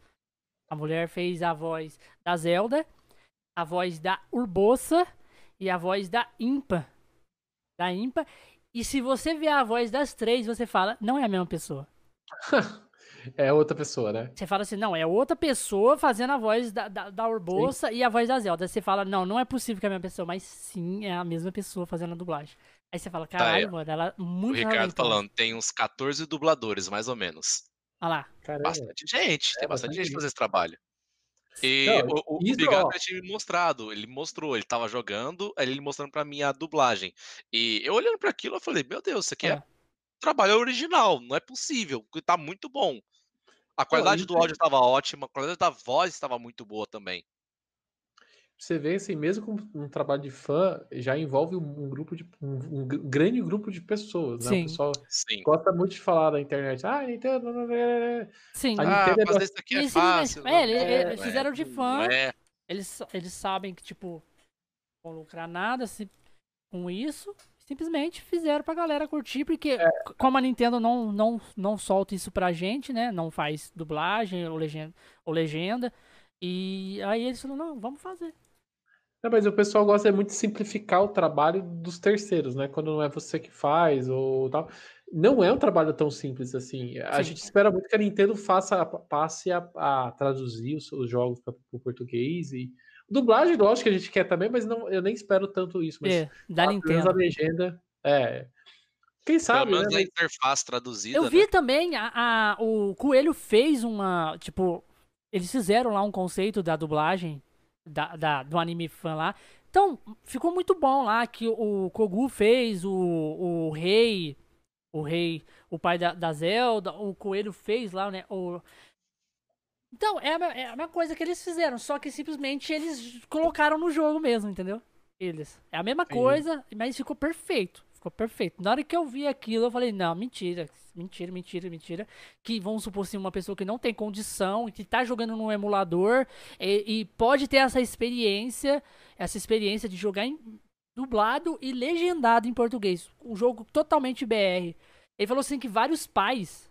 A mulher fez a voz da Zelda, a voz da Urbosa e a voz da Impa. Da Impa. E se você vê a voz das três, você fala, não é a mesma pessoa. *laughs* *laughs* É outra pessoa, né? Você fala assim, não, é outra pessoa fazendo a voz da, da, da Urbosa e a voz da Zelda. Você fala, não, não é possível que é a mesma pessoa, mas sim, é a mesma pessoa fazendo a dublagem. Aí você fala, caralho, é. mano, ela é O muito Ricardo talentosa. falando, tem uns 14 dubladores, mais ou menos. Olha lá. Caramba. Bastante gente, tem É, bastante bastante gente gente. fazendo esse trabalho. E Não, o, o isso, Bigato ó. já tinha me mostrado, ele mostrou, ele tava jogando, aí ele mostrando pra mim a dublagem. E eu olhando pra aquilo, eu falei, meu Deus, isso aqui é, É. trabalho original, não é possível, tá muito bom. A qualidade do áudio tava ótima, a qualidade da voz estava muito boa também. Você vê assim, mesmo com um trabalho de fã, já envolve um grupo de um, um gr- grande grupo de pessoas, né? Sim. O pessoal Sim. gosta muito de falar na internet. Ah, Nintendo. não, não, não", Sim. A Ah, Nintendo é fazer bas- isso aqui é Eles fácil. é, ele- não ele- é, fizeram de fã. é. Eles, eles sabem que, tipo, não vão lucrar nada se, com isso. Simplesmente fizeram pra galera curtir, porque É. como a Nintendo não, não, não solta isso pra gente, né? Não faz dublagem ou legenda, ou legenda. E aí eles falaram, não, vamos fazer. Não, mas o pessoal gosta muito de simplificar o trabalho dos terceiros, né? Quando não é você que faz ou tal. Não é um trabalho tão simples assim. A Sim. gente espera muito que a Nintendo faça, passe a, a traduzir os, os jogos para o português e dublagem, lógico que a gente quer também, mas não, eu nem espero tanto isso. Mas É, da pelo menos a Nintendo. legenda, é. Quem Pelo sabe, né? menos a Mas- interface traduzida, Eu né? vi também, a, a- o Coelho fez uma, tipo, eles fizeram lá um conceito da dublagem da, da- do anime fã lá. Então, ficou muito bom lá que o Kogu fez, o, o rei, o rei, o pai da, da Zelda, o Coelho fez lá, né, o... Então, é a, é a mesma coisa que eles fizeram, só que simplesmente eles colocaram no jogo mesmo, entendeu? Eles. É a mesma coisa, mas ficou perfeito. ficou perfeito. Na hora que eu vi aquilo, eu falei, não, mentira, mentira, mentira, mentira. Que vamos supor assim, uma pessoa que não tem condição, que tá jogando no emulador e, e pode ter essa experiência, essa experiência de jogar em dublado e legendado em português. Um jogo totalmente BR. Ele falou assim que vários pais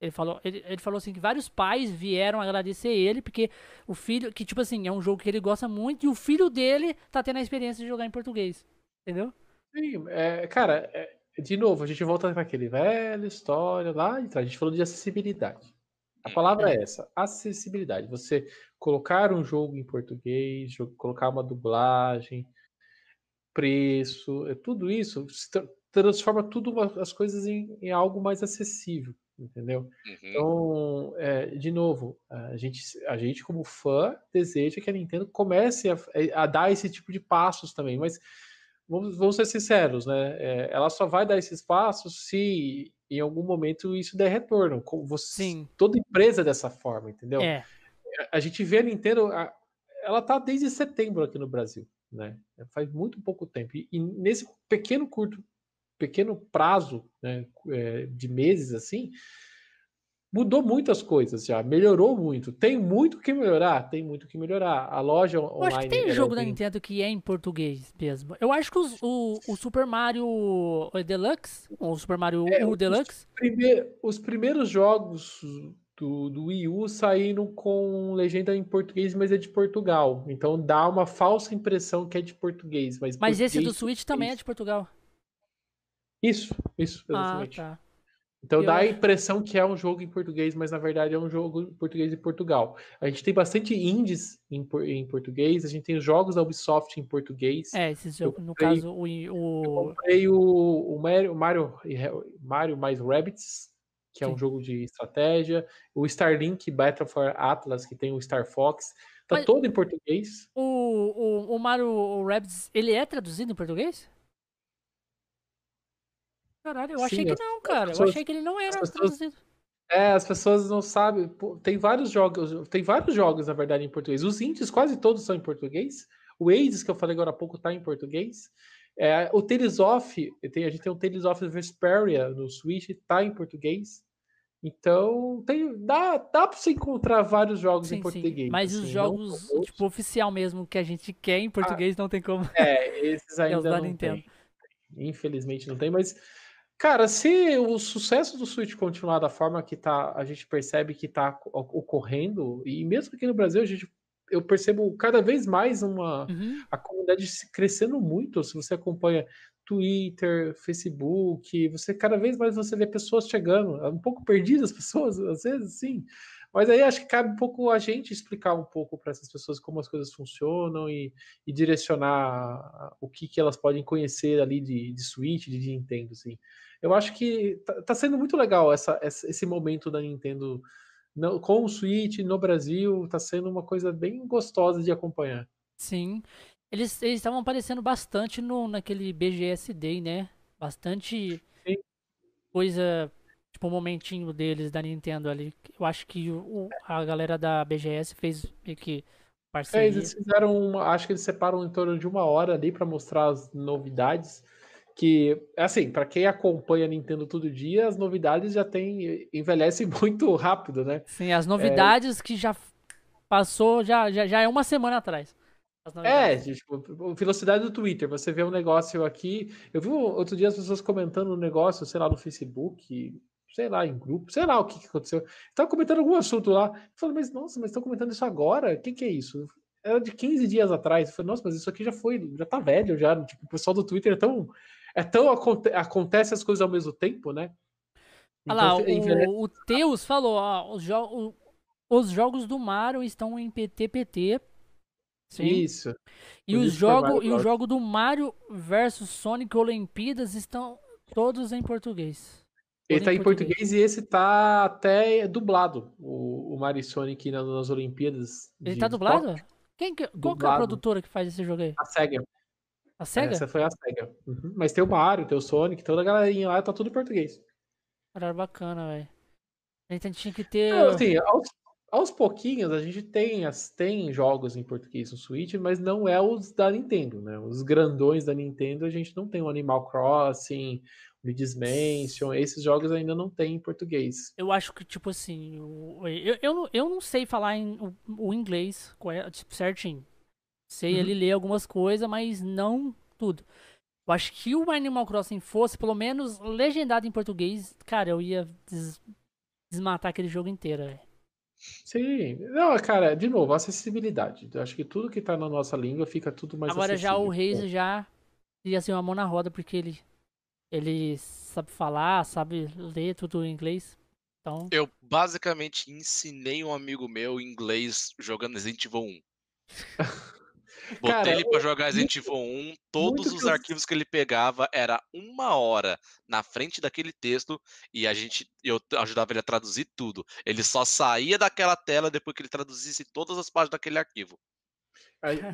ele falou, ele, ele falou assim que vários pais vieram agradecer ele, porque o filho, que tipo assim, é um jogo que ele gosta muito, e o filho dele tá tendo a experiência de jogar em português. Entendeu? Sim, é, cara, é, de novo, a gente volta para aquele velho história lá então A gente falou de acessibilidade. A palavra é essa, acessibilidade. Você colocar um jogo em português, colocar uma dublagem, preço, é tudo isso transforma tudo as coisas em, em algo mais acessível entendeu? Uhum. Então, é, de novo, a gente, a gente como fã deseja que a Nintendo comece a, a dar esse tipo de passos também, mas vamos, vamos ser sinceros, né? É, ela só vai dar esses passos se em algum momento isso der retorno. Você, Sim. Toda empresa dessa forma, entendeu? É. A, a gente vê a Nintendo, a, ela tá desde setembro aqui no Brasil, né? Faz muito pouco tempo. E, e nesse pequeno curto pequeno prazo né, é, de meses assim, mudou muitas coisas já, melhorou muito. Tem muito que melhorar, tem muito que melhorar. A loja Eu online. acho que tem jogo da Nintendo que é em português mesmo. Eu acho que os, o, o Super Mario Deluxe, ou o Super Mario é, U Deluxe. Os, primeir, os primeiros jogos do, do Wii U saíram com legenda em português, mas é de Portugal. Então dá uma falsa impressão que é de português. Mas, mas português, esse do Switch também é de Portugal. Isso, isso, Ah, exatamente. tá. Então Eu dá a impressão que é um jogo em português, mas na verdade é um jogo em português de Portugal. A gente tem bastante indies em, em português, a gente tem os jogos da Ubisoft em português. É, esses jogos, no caso, o, Eu o, comprei o, o Mario, Mario, Mario mais Rabbids, que é um Sim. jogo de estratégia. O Starlink Battle for Atlas, que tem o Star Fox. Tá Mas- todo em português. o, o, o Mario Rabbids, ele é traduzido em português? Caralho, eu achei Sim, que as- não, cara. Eu pessoas- achei que ele não era as pessoas- traduzido. É, as pessoas não sabem. pô, tem vários jogos, tem vários jogos, na verdade, em português. Os indies quase todos são em português. O Hades, que eu falei agora há pouco, tá em português. É, o Tales of, tem, a gente tem o Tales of Vesperia no Switch, tá em português. Então, tem, dá, dá pra você encontrar vários jogos Sim, em sim. português. Mas assim, os jogos, tipo, oficial mesmo, que a gente quer em português, não tem como. É, esses *laughs* É os ainda da não Nintendo. tem. Infelizmente não tem, mas cara, se o sucesso do Switch continuar da forma que tá, a gente percebe que tá o- ocorrendo, e mesmo aqui no Brasil, a gente eu percebo cada vez mais uma Uhum. a comunidade crescendo muito, se você acompanha Twitter, Facebook, você cada vez mais você vê pessoas chegando, um pouco perdidas *laughs* pessoas, às vezes sim. Mas aí acho que cabe um pouco a gente explicar um pouco para essas pessoas como as coisas funcionam e, e direcionar o que, que elas podem conhecer ali de, de Switch, de, de Nintendo, assim. Eu acho que tá, tá sendo muito legal essa, esse momento da Nintendo no- com o Switch no Brasil, tá sendo uma coisa bem gostosa de acompanhar. Sim. Eles estavam aparecendo bastante no, naquele BGS Day, né? Bastante Sim. coisa, tipo, um momentinho deles da Nintendo ali. Eu acho que o, a galera da BGS fez meio que É, parceria. eles fizeram uma, acho que eles separam em torno de uma hora ali para mostrar as novidades. Que, assim, para quem acompanha a Nintendo todo dia, as novidades já tem, envelhecem *laughs* muito rápido, né? Sim, as novidades que já passou, já, já, já é uma semana atrás. É, tipo, velocidade do Twitter. Você vê um negócio aqui. Eu vi outro dia as pessoas comentando um negócio, sei lá, no Facebook, sei lá, em grupo, sei lá o que, que aconteceu. Estavam comentando algum assunto lá. Eu falei, mas nossa, mas estão comentando isso agora? O que, que é isso? Era de 15 dias atrás. Eu falei, nossa, mas isso aqui já foi, já tá velho, já. Tipo, o pessoal do Twitter é tão. É tão aconte, acontece as coisas ao mesmo tempo, né? Olha lá, Então, envelhece- o, o Teus falou, ó, os, jo o- os jogos do Mario estão em PTPT. Sim. Isso. E Por os Mario e o jogo do Mario versus Sonic Olimpíadas estão todos em português. Ele Todo tá em português e esse tá até dublado, o, o Mario Sonic nas, nas Olimpíadas. Ele de tá dublado? Quem que, qual que é a Dublado. produtora que faz esse jogo aí? A SEGA. A SEGA? Essa foi a SEGA. Uhum. Mas tem o Mario, tem o Sonic, toda a galerinha lá, tá tudo em português. Caralho, bacana, velho. A gente tinha que ter. Então, assim, aos, aos pouquinhos a gente tem, as, tem jogos em português no Switch, mas não é os da Nintendo, né? Os grandões da Nintendo a gente não tem o Animal Crossing, o Luigi's Mansion, esses jogos ainda não tem em português. Eu acho que, tipo assim, eu, eu, eu, não, eu não sei falar em, o, o inglês tipo, certinho. Sei uhum. ele ler algumas coisas, mas não tudo. Eu acho que o Animal Crossing fosse, pelo menos, legendado em português, cara, eu ia des desmatar aquele jogo inteiro, velho. Sim, não, cara, de novo, acessibilidade. Eu acho que tudo que tá na nossa língua fica tudo mais Agora acessível. já o Reis já ia ser uma mão na roda, porque ele, ele sabe falar, sabe ler tudo em inglês. Então... Eu basicamente ensinei um amigo meu inglês jogando Resident Evil 1. *laughs* Botei Cara, ele pra jogar Resident Evil 1, todos os arquivos que ele pegava era uma hora na frente daquele texto e a gente eu ajudava ele a traduzir tudo. Ele só saía daquela tela depois que ele traduzisse todas as páginas daquele arquivo.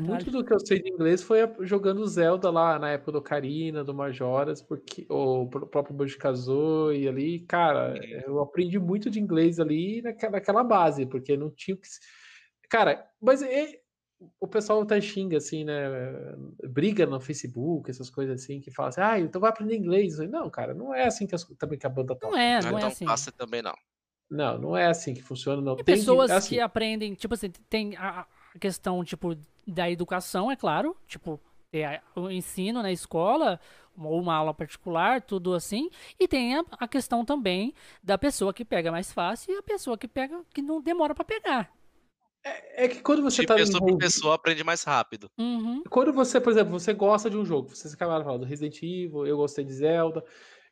muito do que eu sei de inglês foi jogando Zelda lá na época do Karina, do Majoras, porque o próprio Banjo Kazooie ali, cara, uhum. eu aprendi muito de inglês ali naquela, naquela base, porque não tinha que Cara, mas é, o pessoal até xinga, assim, né? Briga no Facebook, essas coisas assim, que fala assim, ah, então vai aprender inglês. Não, cara, não é assim que, as, também que a banda toca. Não é, não, não é então assim. Passa também não. Não, não é assim que funciona, não. Tem, Tem pessoas que, assim, que, aprendem, tipo assim, tem a questão, tipo, da educação, é claro, tipo, o ensino na escola, ou uma aula particular, tudo assim, e tem a, a questão também da pessoa que pega mais fácil e a pessoa que pega que não demora para pegar. É, é, que quando você de tá pessoa envolvido... pessoa aprende mais rápido. Uhum. Quando você, por exemplo, você gosta de um jogo, vocês acabaram falando do Resident Evil, eu gostei de Zelda.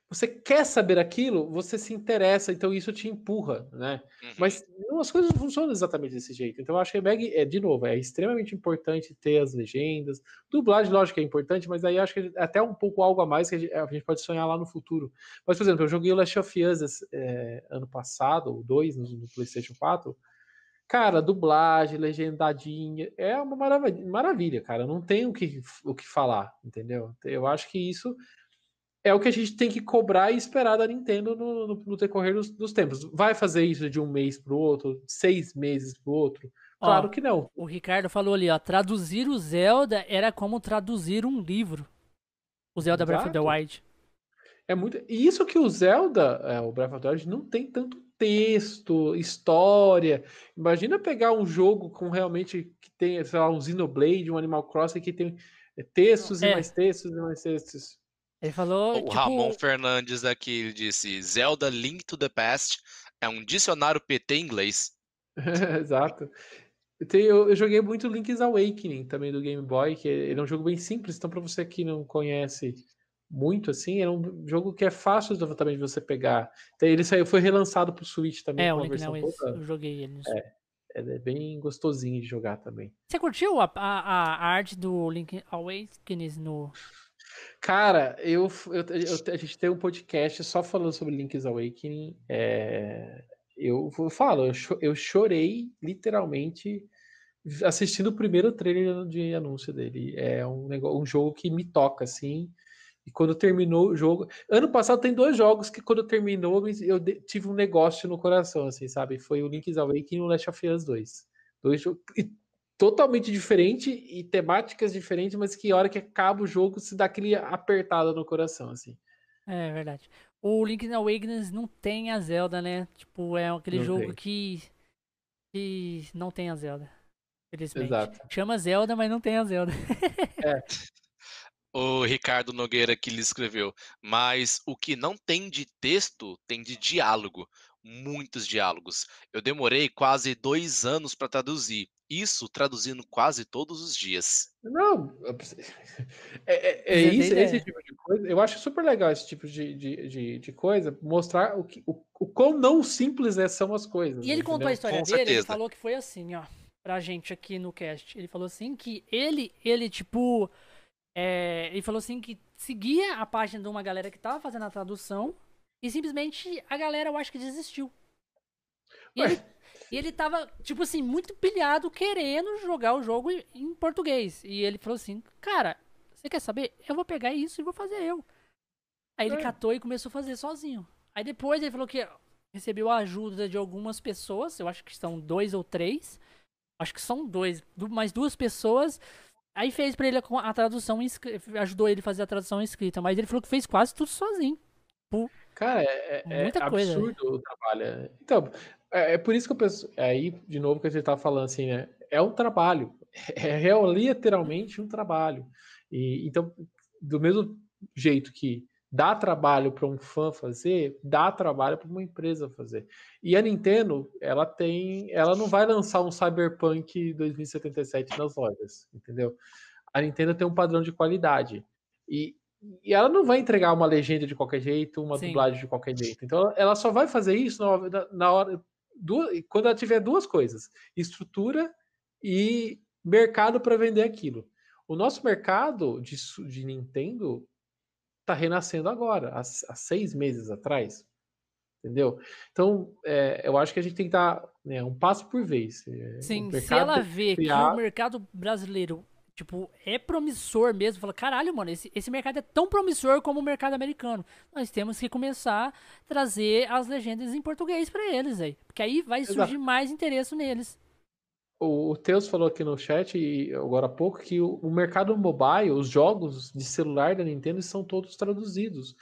Você quer saber aquilo, você se interessa, então isso te empurra, né? Uhum. Mas não, as coisas não funcionam exatamente desse jeito. Então eu acho que a Meg, é, de novo, é extremamente importante ter as legendas. Dublagem, lógico, é importante, mas aí acho que é até um pouco algo a mais que a gente, a gente, pode sonhar lá no futuro. Mas, por exemplo, eu joguei o Last of Us é, ano passado, ou dois, no, no PlayStation 4 Cara, dublagem, legendadinha, é uma maravilha, maravilha, cara. Não tem o que, o que falar, entendeu? Eu acho que isso é o que a gente tem que cobrar e esperar da Nintendo no, no, no decorrer dos, dos, tempos. Vai fazer isso de um mês pro outro, seis meses pro outro? Claro ó, que não. O Ricardo falou ali, ó, traduzir o Zelda era como traduzir um livro. O Zelda Exato. Breath of the Wild. É muito. E isso que o Zelda, é, o Breath of the Wild, não tem tanto texto, história. Imagina pegar um jogo com realmente que tem, sei lá, um Xenoblade, um Animal Crossing que tem é, textos é. e mais textos e mais textos. Ele falou. O tipo... Ramon Fernandes aqui ele disse: Zelda Link to the Past é um dicionário PT em inglês. *laughs* Exato. Eu, eu, joguei muito Link's Awakening também do Game Boy, que ele é um jogo bem simples, então para você que não conhece muito assim, é um jogo que é fácil também de você pegar. Ele saiu, foi relançado pro Switch também. É, o Link não, eu joguei ele. É, é bem gostosinho de jogar também. Você curtiu a, a, a arte do Link Awakens no. Cara, eu, eu, eu, a gente tem um podcast só falando sobre Link's Awakening. É, eu, eu falo, eu, eu chorei literalmente assistindo o primeiro trailer de anúncio dele. É um, negócio, um jogo que me toca, assim. E quando terminou o jogo. Ano passado tem dois jogos que, quando terminou, eu tive um negócio no coração, assim, sabe? Foi o Link's Awakening e o Last of Us 2. Dois jogos. Totalmente diferente e temáticas diferentes, mas que hora que acaba o jogo se dá aquele apertada no coração, assim. É verdade. O Link's Awakening não tem a Zelda, né? Tipo, é aquele não jogo que, que não tem a Zelda. Felizmente. Exato. Chama Zelda, mas não tem a Zelda. É. *laughs* o Ricardo Nogueira que lhe escreveu. Mas o que não tem de texto tem de diálogo. Muitos diálogos. Eu demorei quase dois anos para traduzir. Isso traduzindo quase todos os dias. Não, é, é, é isso, esse tipo de coisa. Eu acho super legal esse tipo de, de, de, de coisa, mostrar o, que, o, o quão não simples é, são as coisas. E ele contou a história Com dele, certeza. ele falou que foi assim, ó, pra gente aqui no cast. Ele falou assim que ele, ele tipo, é, ele falou assim que seguia a página de uma galera que tava fazendo a tradução e simplesmente a galera, eu acho que desistiu. E ele, e ele tava, tipo assim, muito pilhado querendo jogar o jogo em português. E ele falou assim: Cara, você quer saber? Eu vou pegar isso e vou fazer eu. Aí ele é. catou e começou a fazer sozinho. Aí depois ele falou que recebeu a ajuda de algumas pessoas, eu acho que são dois ou três. Acho que são dois, mais duas pessoas. Aí fez pra ele a tradução, ajudou ele a fazer a tradução escrita, mas ele falou que fez quase tudo sozinho. Cara, é, é, é absurdo coisa, o trabalho. Então, é, é, por isso que eu penso. Aí, de novo, que a gente tava falando assim, né? É um trabalho. *laughs* É, é literalmente um trabalho. E, então, do mesmo jeito que dá trabalho para um fã fazer, dá trabalho para uma empresa fazer. E a Nintendo, ela tem, ela não vai lançar um Cyberpunk 2077 nas lojas, entendeu? A Nintendo tem um padrão de qualidade. E, e ela não vai entregar uma legenda de qualquer jeito, uma Sim. dublagem de qualquer jeito. Então ela só vai fazer isso na, na hora duas, quando ela tiver duas coisas: estrutura e mercado para vender aquilo. O nosso mercado de, de Nintendo está renascendo agora, há, há, seis meses atrás. Entendeu? Então, é, eu acho que a gente tem que dar né, um passo por vez. É, Sim, se ela vê criar... que o mercado brasileiro tipo, é promissor mesmo. Fala, caralho, mano, esse, esse mercado é tão promissor como o mercado americano. Nós temos que começar a trazer as legendas em português para eles aí. Porque aí vai surgir Exato. mais interesse neles. O, Teus falou aqui no chat, e agora há pouco, que o, o, mercado mobile, os jogos de celular da Nintendo são todos traduzidos.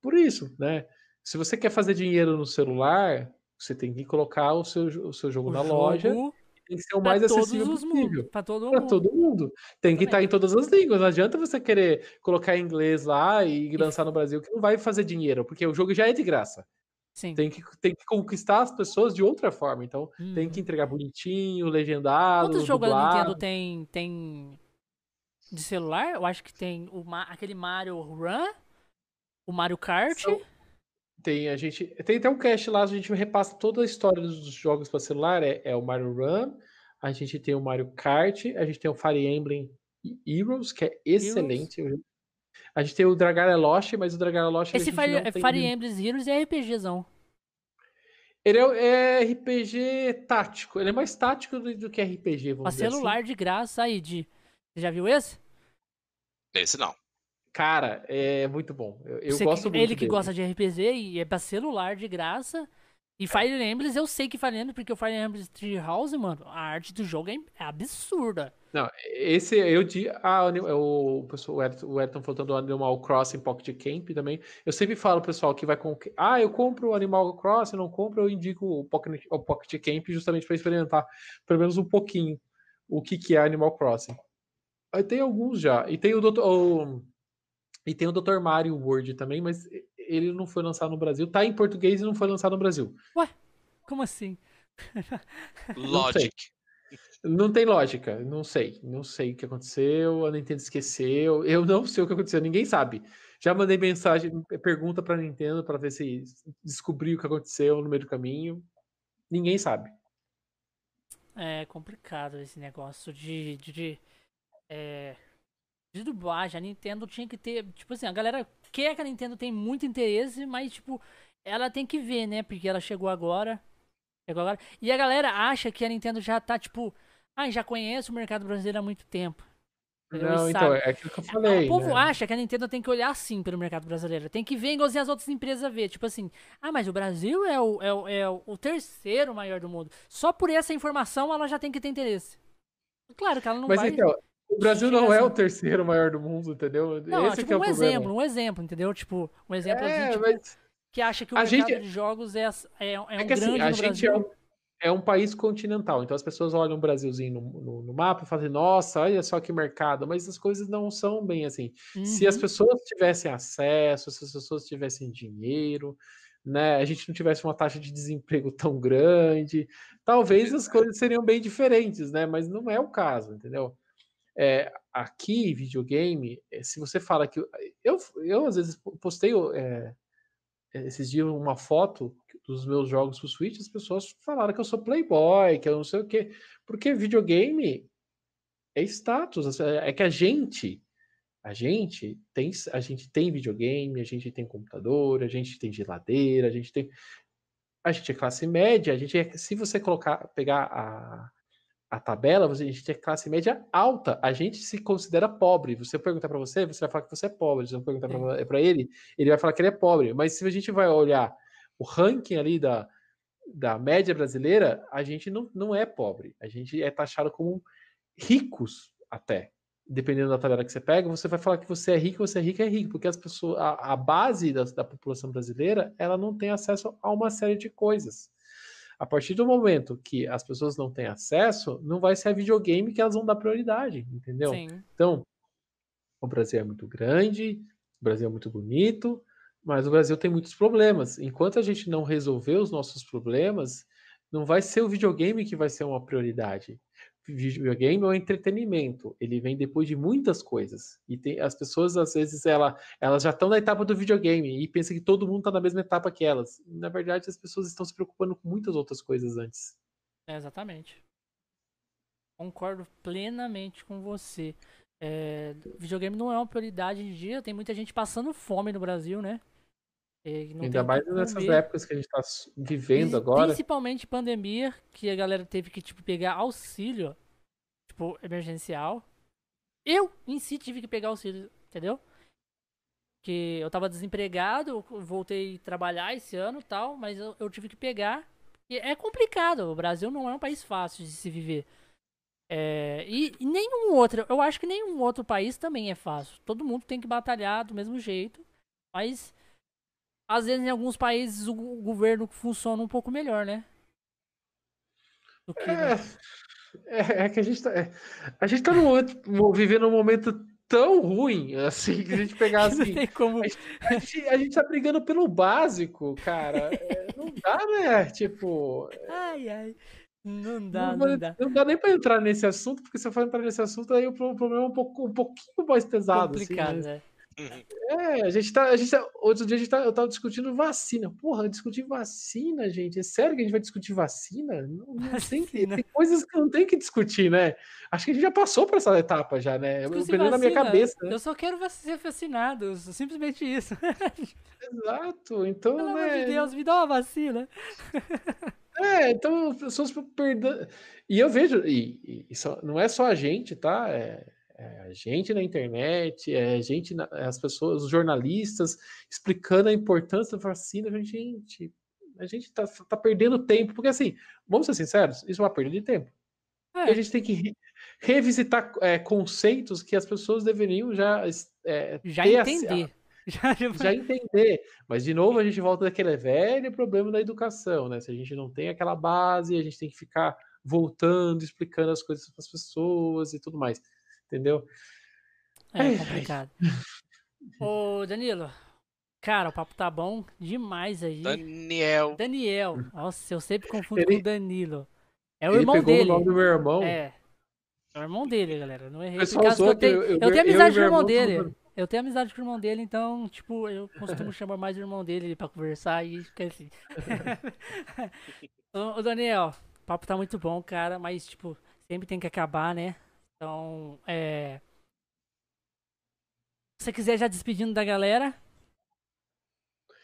Por isso, né? Se você quer fazer dinheiro no celular, você tem que colocar o seu, o seu jogo o na jogo loja. Tem que ser o mais acessível possível. Para todo, pra todo mundo. Tem que estar em todas as línguas. Não adianta você querer colocar em inglês lá e lançar no Brasil, que não vai fazer dinheiro, porque o jogo já é de graça. Sim. Tem que, tem que conquistar as pessoas de outra forma. Então, hum. tem que uhum. entregar bonitinho, legendado. Quantos jogos da Nintendo tem, tem de celular? Eu acho que tem o, aquele Mario Run, o Mario Kart. São, tem a gente. Tem até um cast lá, a gente repassa toda a história dos jogos para celular. É, é, o Mario Run, a gente tem o Mario Kart, a gente tem o Fire Emblem Heroes, que é excelente. Heroes. A gente tem o Dragara Lost, mas o Dragara Lost. Esse Fire, é Fire Emblem Heroes é RPGzão. Ele é, é, RPG tático. Ele é mais tático do, do que RPG, vamos dizer celular assim. de graça aí, de. Você já viu esse? Esse não. Cara, é muito bom. Eu, eu gosto que, muito Ele que dele. gosta de RPG e é pra celular de graça. E Fire Emblem, eu sei que Fire Emblem, porque o Fire Emblem Tree House, mano, a arte do jogo é, é absurda. Não, esse eu de ah, o, o pessoal, o Ayrton falando do Animal Crossing Pocket Camp também. Eu sempre falo pessoal que vai com ah, eu compro o Animal Crossing, não compro, eu indico o Pocket, o Pocket Camp justamente para experimentar pelo menos um pouquinho o que que é Animal Crossing. Aí tem alguns já. E tem o Dr. O, e tem o Dr. Mario World também, mas ele não foi lançado no Brasil. Tá em português e não foi lançado no Brasil. Ué, como assim? *laughs* Logic. Não tem lógica, não sei. Não sei o que aconteceu, a Nintendo esqueceu. Eu não sei o que aconteceu, ninguém sabe. Já mandei mensagem, pergunta pra Nintendo para ver se descobriu o que aconteceu no meio do caminho. Ninguém sabe. É complicado esse negócio de. de, de é, de dublagem. A Nintendo tinha que ter. Tipo assim, a galera quer que a Nintendo tem muito interesse, mas, tipo, ela tem que ver, né? Porque ela chegou agora. Chegou agora. E a galera acha que a Nintendo já tá, tipo. Ah, já conhece o mercado brasileiro há muito tempo. Não, então, é aquilo que eu falei. O povo né? acha que a Nintendo tem que olhar assim pelo mercado brasileiro. Tem que ver igualzinho as outras empresas ver. Tipo assim, ah, mas o Brasil é o, é, o, é o terceiro maior do mundo. Só por essa informação ela já tem que ter interesse. Claro que ela não mas vai. Então, o Brasil não é o terceiro maior do mundo, entendeu? Não, Esse tipo, é um exemplo, um exemplo, entendeu? Tipo, um exemplo é, assim, tipo, mas... que acha que o a mercado gente... de jogos é, é, é um é que, assim, grande assim, a gente é um, é um, país continental, então as pessoas olham o Brasilzinho no, no, no, mapa e falam, nossa, olha só que mercado, mas as coisas não são bem assim. Uhum. Se as uhum. pessoas tivessem acesso, se as pessoas tivessem dinheiro, né, a gente não tivesse uma taxa de desemprego tão grande, talvez as coisas seriam bem diferentes, né? Mas não é o caso, entendeu? É, aqui, videogame, eh, se você fala que. Eu, eu às vezes, postei é, esses dias uma foto dos meus jogos pro Switch, as pessoas falaram que eu sou playboy, que eu não sei o quê. Porque videogame é status. É, é que a gente. A gente tem, a gente tem videogame, a gente tem computador, a gente tem geladeira, a gente tem. A gente é classe média, a gente é. Se você colocar, pegar a, a tabela, a gente é classe média alta. A gente se considera pobre. Você perguntar para você, você vai falar que você é pobre. Se eu perguntar para ele, ele vai falar que ele é pobre. Mas se a gente vai olhar o ranking ali da, da média brasileira, a gente não, não é pobre. A gente é taxado como ricos até. Dependendo da tabela que você pega, você vai falar que você é rico, você é rico, é rico, porque as pessoas, a, a base da, da população brasileira, ela não tem acesso a uma série de coisas. A partir do momento que as pessoas não têm acesso, não vai ser a videogame que elas vão dar prioridade, entendeu? Sim. Então, o Brasil é muito grande, o Brasil é muito bonito, mas o Brasil tem muitos problemas. Enquanto a gente não resolver os nossos problemas, não vai ser o videogame que vai ser uma prioridade videogame é um entretenimento. Ele vem depois de muitas coisas. E tem, as pessoas, às vezes, ela, elas já estão na etapa do videogame e pensam que todo mundo está na mesma etapa que elas. Na verdade, as pessoas estão se preocupando com muitas outras coisas antes. É, exatamente. Concordo plenamente com você. É, videogame não é uma prioridade de dia. Tem muita gente passando fome no Brasil, né? Ainda mais nessas épocas que a gente está vivendo agora. Principalmente pandemia, que a galera teve que tipo, pegar auxílio, tipo, emergencial. Eu, em si, tive que pegar auxílio, entendeu? Que eu tava desempregado, voltei a trabalhar esse ano tal, mas eu, eu tive que pegar. E é complicado, o Brasil não é um país fácil de se viver. É, e, e nenhum outro, eu acho que nenhum outro país também é fácil. Todo mundo tem que batalhar do mesmo jeito, mas às vezes em alguns países o, governo funciona um pouco melhor, né? Que... É, é, é, que a gente tá, é, a gente tá no, vivendo um momento tão ruim, assim, que a gente pegar *laughs* assim. Como... a, gente, a, gente, a, gente, tá brigando pelo básico, cara. É, não dá, né? Tipo. Ai, ai. Não dá, não, não, dá. Não dá nem pra entrar nesse assunto, porque se eu for entrar nesse assunto, aí o problema é um, pouco, um pouquinho mais pesado. Complicado, assim, né? É, a gente tá. A gente tá outro dia a gente tá, eu tava discutindo vacina. Porra, discutir vacina, gente. É sério que a gente vai discutir vacina? Não, não tem, tem, coisas que não tem que discutir, né? Acho que a gente já passou por essa etapa já, né? Pelo na minha cabeça. Né? Eu só quero ser vacinado, simplesmente isso. *laughs* Exato. Então. Pelo né... amor de Deus, me dá uma vacina. É, então as pessoas perdendo. E eu vejo, e, e só, não é só a gente, tá? É, é a gente na internet, é gente, na, as pessoas, os jornalistas, explicando a importância da vacina. Gente, a gente tá, tá perdendo tempo, porque assim, vamos ser sinceros, isso é uma perda de tempo. É. A gente tem que re, revisitar é, conceitos que as pessoas deveriam já, é, já entender. *laughs* já, já entender. Mas, de novo, a gente volta daquele velho problema da educação, né? Se a gente não tem aquela base, a gente tem que ficar voltando, explicando as coisas para as pessoas e tudo mais entendeu? É complicado. Ô, Danilo, cara, o papo tá bom demais aí. Daniel. Daniel. Nossa, eu sempre confundo ele, com o Danilo. É o irmão dele. O nome do meu irmão. É. É o irmão dele, galera. Não errei. Que eu tenho, eu, eu tenho amizade com o irmão dele. Eu tenho amizade com o irmão dele, então, tipo, eu costumo chamar mais o irmão dele pra conversar e fica assim. *laughs* Ô, Daniel, o papo tá muito bom, cara, mas, tipo, sempre tem que acabar, né? Então, é. Se você quiser já despedindo da galera,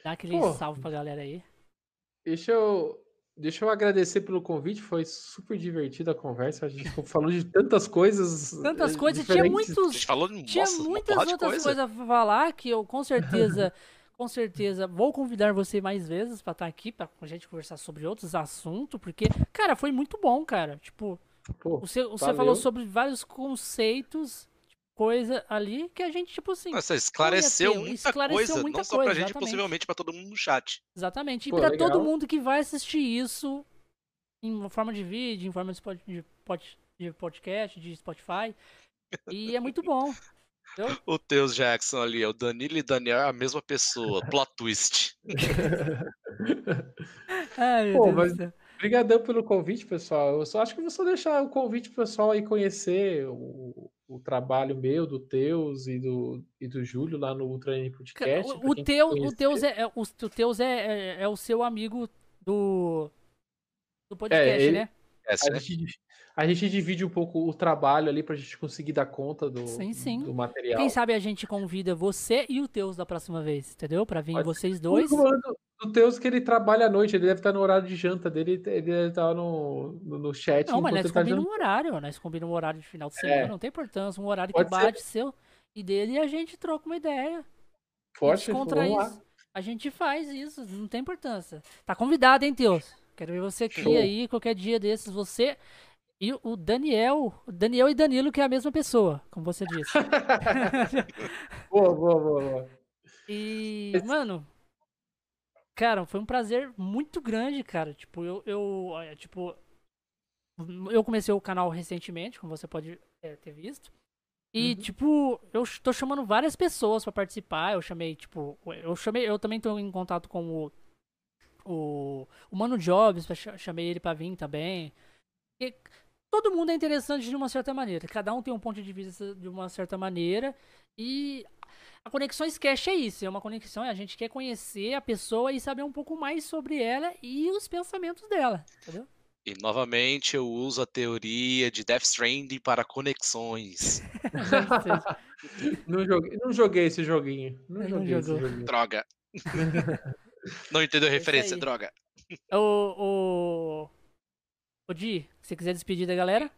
dá aquele Pô, salve pra galera aí. Deixa eu, deixa eu agradecer pelo convite, foi super divertida a conversa. A gente falou de tantas coisas. Tantas coisas, tinha muitos. Falou, tinha nossa, muitas outras coisa. coisas pra falar que eu com certeza. *laughs* com certeza vou convidar você mais vezes para estar tá aqui para a gente conversar sobre outros assuntos, porque cara, foi muito bom, cara. Tipo, Pô, você, você falou sobre vários conceitos, coisa ali que a gente, tipo assim. Nossa, esclareceu, muita, esclareceu coisa, muita não só pra gente, exatamente. possivelmente pra todo mundo no chat. Exatamente. E Pô, pra legal. todo mundo que vai assistir isso em forma de vídeo, em forma de, de podcast, de Spotify. E é muito *laughs* bom. Entendeu? O Teus Jackson ali, o Danilo e Daniel é a mesma pessoa. Plot twist. *laughs* Ai, meu Pô, Deus mas... Obrigadão pelo convite, pessoal. Eu só acho que vou só deixar o convite pro pessoal aí conhecer o, o trabalho meu, do Teus e do, e do Júlio lá no Ultra N Podcast. O, o, teu, o Teus, é, é, o, o Teus é, é, é, o seu amigo do, do podcast, é, ele, né? É, a, gente, a gente divide um pouco o trabalho ali pra gente conseguir dar conta do, sim, sim. do material. Quem sabe a gente convida você e o Teus da próxima vez, entendeu? Pra vir Pode. vocês dois. O Teus que ele trabalha à noite, ele deve estar no horário de janta dele, ele deve estar no, no, no chat. Não, mas nós tá combinamos um horário, nós combinamos um horário de final de semana, é. não tem importância, um horário Pode que bate ser. seu e dele e a gente troca uma ideia. Forte, vamos lá. A gente faz isso, não tem importância. Tá convidado, hein, Teus? Quero ver você aqui Show. aí, qualquer dia desses, você e o Daniel. Daniel e Danilo, que é a mesma pessoa, como você disse. *laughs* boa, boa, boa, boa. E, mano, cara, foi um prazer muito grande, cara. Tipo, eu, eu tipo, eu comecei o canal recentemente, como você pode é, ter visto. E, Uhum. tipo, eu tô chamando várias pessoas pra participar. Eu chamei, tipo, eu chamei, eu também tô em contato com o o, o Mano Jobs, chamei ele pra vir também. E todo mundo é interessante de uma certa maneira. Cada um tem um ponto de vista de uma certa maneira. E a Conexões Cash é isso. É uma conexão. A gente quer conhecer a pessoa e saber um pouco mais sobre ela e os pensamentos dela. Entendeu? E novamente eu uso a teoria de Death Stranding para conexões. Não joguei, não joguei esse joguinho. Não Não joguei esse jogou. joguinho. Droga. *laughs* Não entendeu a referência, droga. o, o, o Di, se você quiser despedir da galera.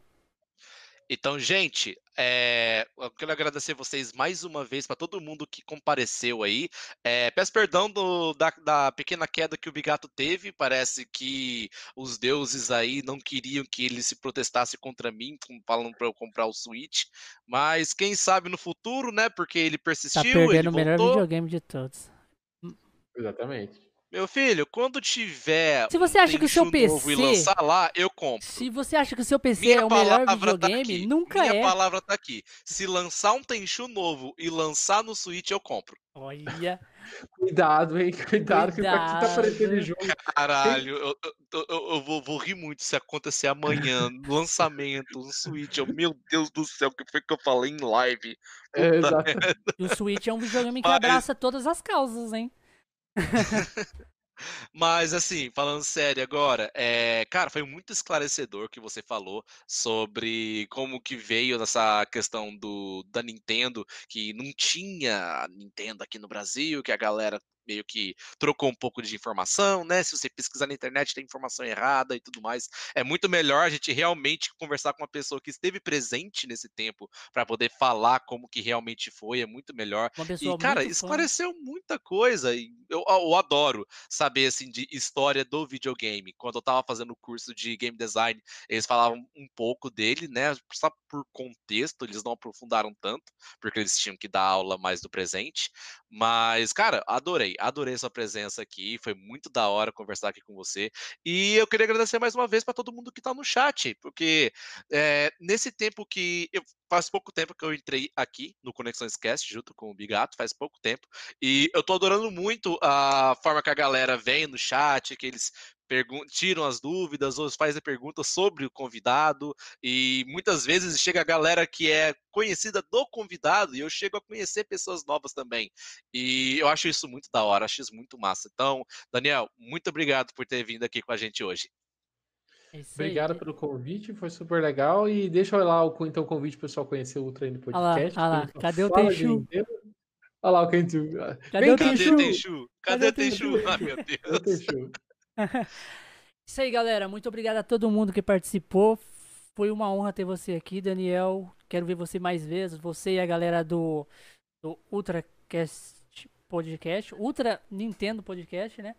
Então, gente, é, eu quero agradecer vocês mais uma vez para todo mundo que compareceu aí. É, peço perdão do- da, da pequena queda que o Bigato teve. Parece que os deuses aí não queriam que ele se protestasse contra mim, falando para eu comprar o Switch. Mas quem sabe no futuro, né? Porque ele Tá persistiu, perdendo ele o melhor videogame de todos. Exatamente. Meu filho, quando tiver Se você acha que o seu Tenchu novo e PC lançar lá, eu compro. Se você acha que o seu PC Minha é o melhor palavra tá videogame, aqui. nunca Minha é. palavra tá aqui. Se lançar um Tenchu novo e lançar no Switch, eu compro. Olha, *laughs* Cuidado, hein? Cuidado, que o cara que tá Cuidado. aparecendo jogo. Caralho, eu, eu- eu- eu vou, vou rir muito se acontecer amanhã. lançamento, um Switch. Eu, meu Deus do céu, o que foi que eu falei em live? É, exato. e o Switch é um videogame que Mas- abraça todas as causas, hein? *laughs* Mas assim, falando sério agora, é, cara, foi muito esclarecedor que você falou sobre como que veio essa questão do da Nintendo, que não tinha Nintendo aqui no Brasil, que a galera meio que trocou um pouco de informação, né? Se você pesquisar na internet tem informação errada e tudo mais. É muito melhor a gente realmente conversar com uma pessoa que esteve presente nesse tempo para poder falar como que realmente foi, é muito melhor. E, cara, fã. esclareceu muita coisa. E eu, eu adoro saber, assim, de história do videogame. Quando eu tava fazendo o curso de game design, eles falavam um pouco dele, né? Só por contexto, eles não aprofundaram tanto, porque eles tinham que dar aula mais do presente. Mas, cara, adorei, adorei sua presença aqui. Foi muito da hora conversar aqui com você. E eu queria agradecer mais uma vez para todo mundo que tá no chat, porque é, nesse tempo que eu faz pouco tempo que eu entrei aqui no Conexões Cast junto com o Bigato, faz pouco tempo, e eu tô adorando muito a forma que a galera vem no chat, que eles tiram as dúvidas ou fazem perguntas sobre o convidado, e muitas vezes chega a galera que é conhecida do convidado e eu chego a conhecer pessoas novas também. E eu acho isso muito da hora, acho isso muito massa. Então, Daniel, muito obrigado por ter vindo aqui com a gente hoje. É isso aí. Obrigado pelo convite, foi super legal. E deixa eu lá o, então, o convite pro pessoal conhecer o Ultra no Olha lá, podcast. olha lá. Cadê o Tenchu? Olha lá o Tenchu. Cadê o Tenchu? *laughs* Cadê o Tenchu? Ai, meu O Deus. *laughs* Isso aí, galera. Muito obrigado a todo mundo que participou. Foi uma honra ter você aqui, Daniel. Quero ver você mais vezes. Você e a galera do, do UltraCast Podcast. Ultra Nintendo Podcast, né?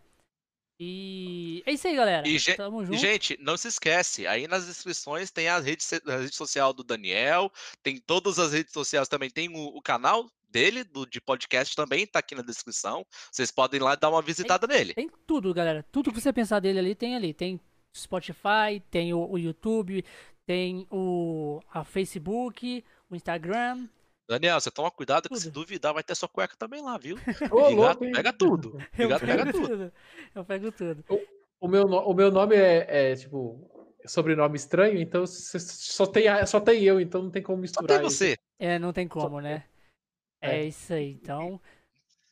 E é isso aí, galera. E, Tamo E, junto. gente, não se esquece, aí nas descrições tem a rede, a rede social do Daniel, tem todas as redes sociais também, tem o, o canal dele, do, de podcast também, tá aqui na descrição. Vocês podem ir lá dar uma visitada nele. Tem tudo, galera. Tudo que você pensar dele ali tem ali. Tem Spotify, tem o, o YouTube, tem o a Facebook, o Instagram. Daniel, você toma cuidado que se duvidar vai ter sua cueca também lá, viu? Ô, louco, pega tudo. *laughs* Eu Bigato pega pego tudo. tudo. Eu pego tudo. O meu, no- o meu nome é, é, tipo, sobrenome estranho, então só tem, só tem eu, então não tem como Só misturar. tem isso. você. É, não tem como, né? É. É. isso aí. Então,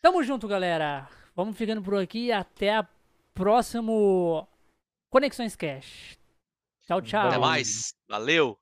tamo junto, galera. Vamos ficando por aqui. Até a próximo Conexões Cash. Tchau, tchau. Até mais. Valeu.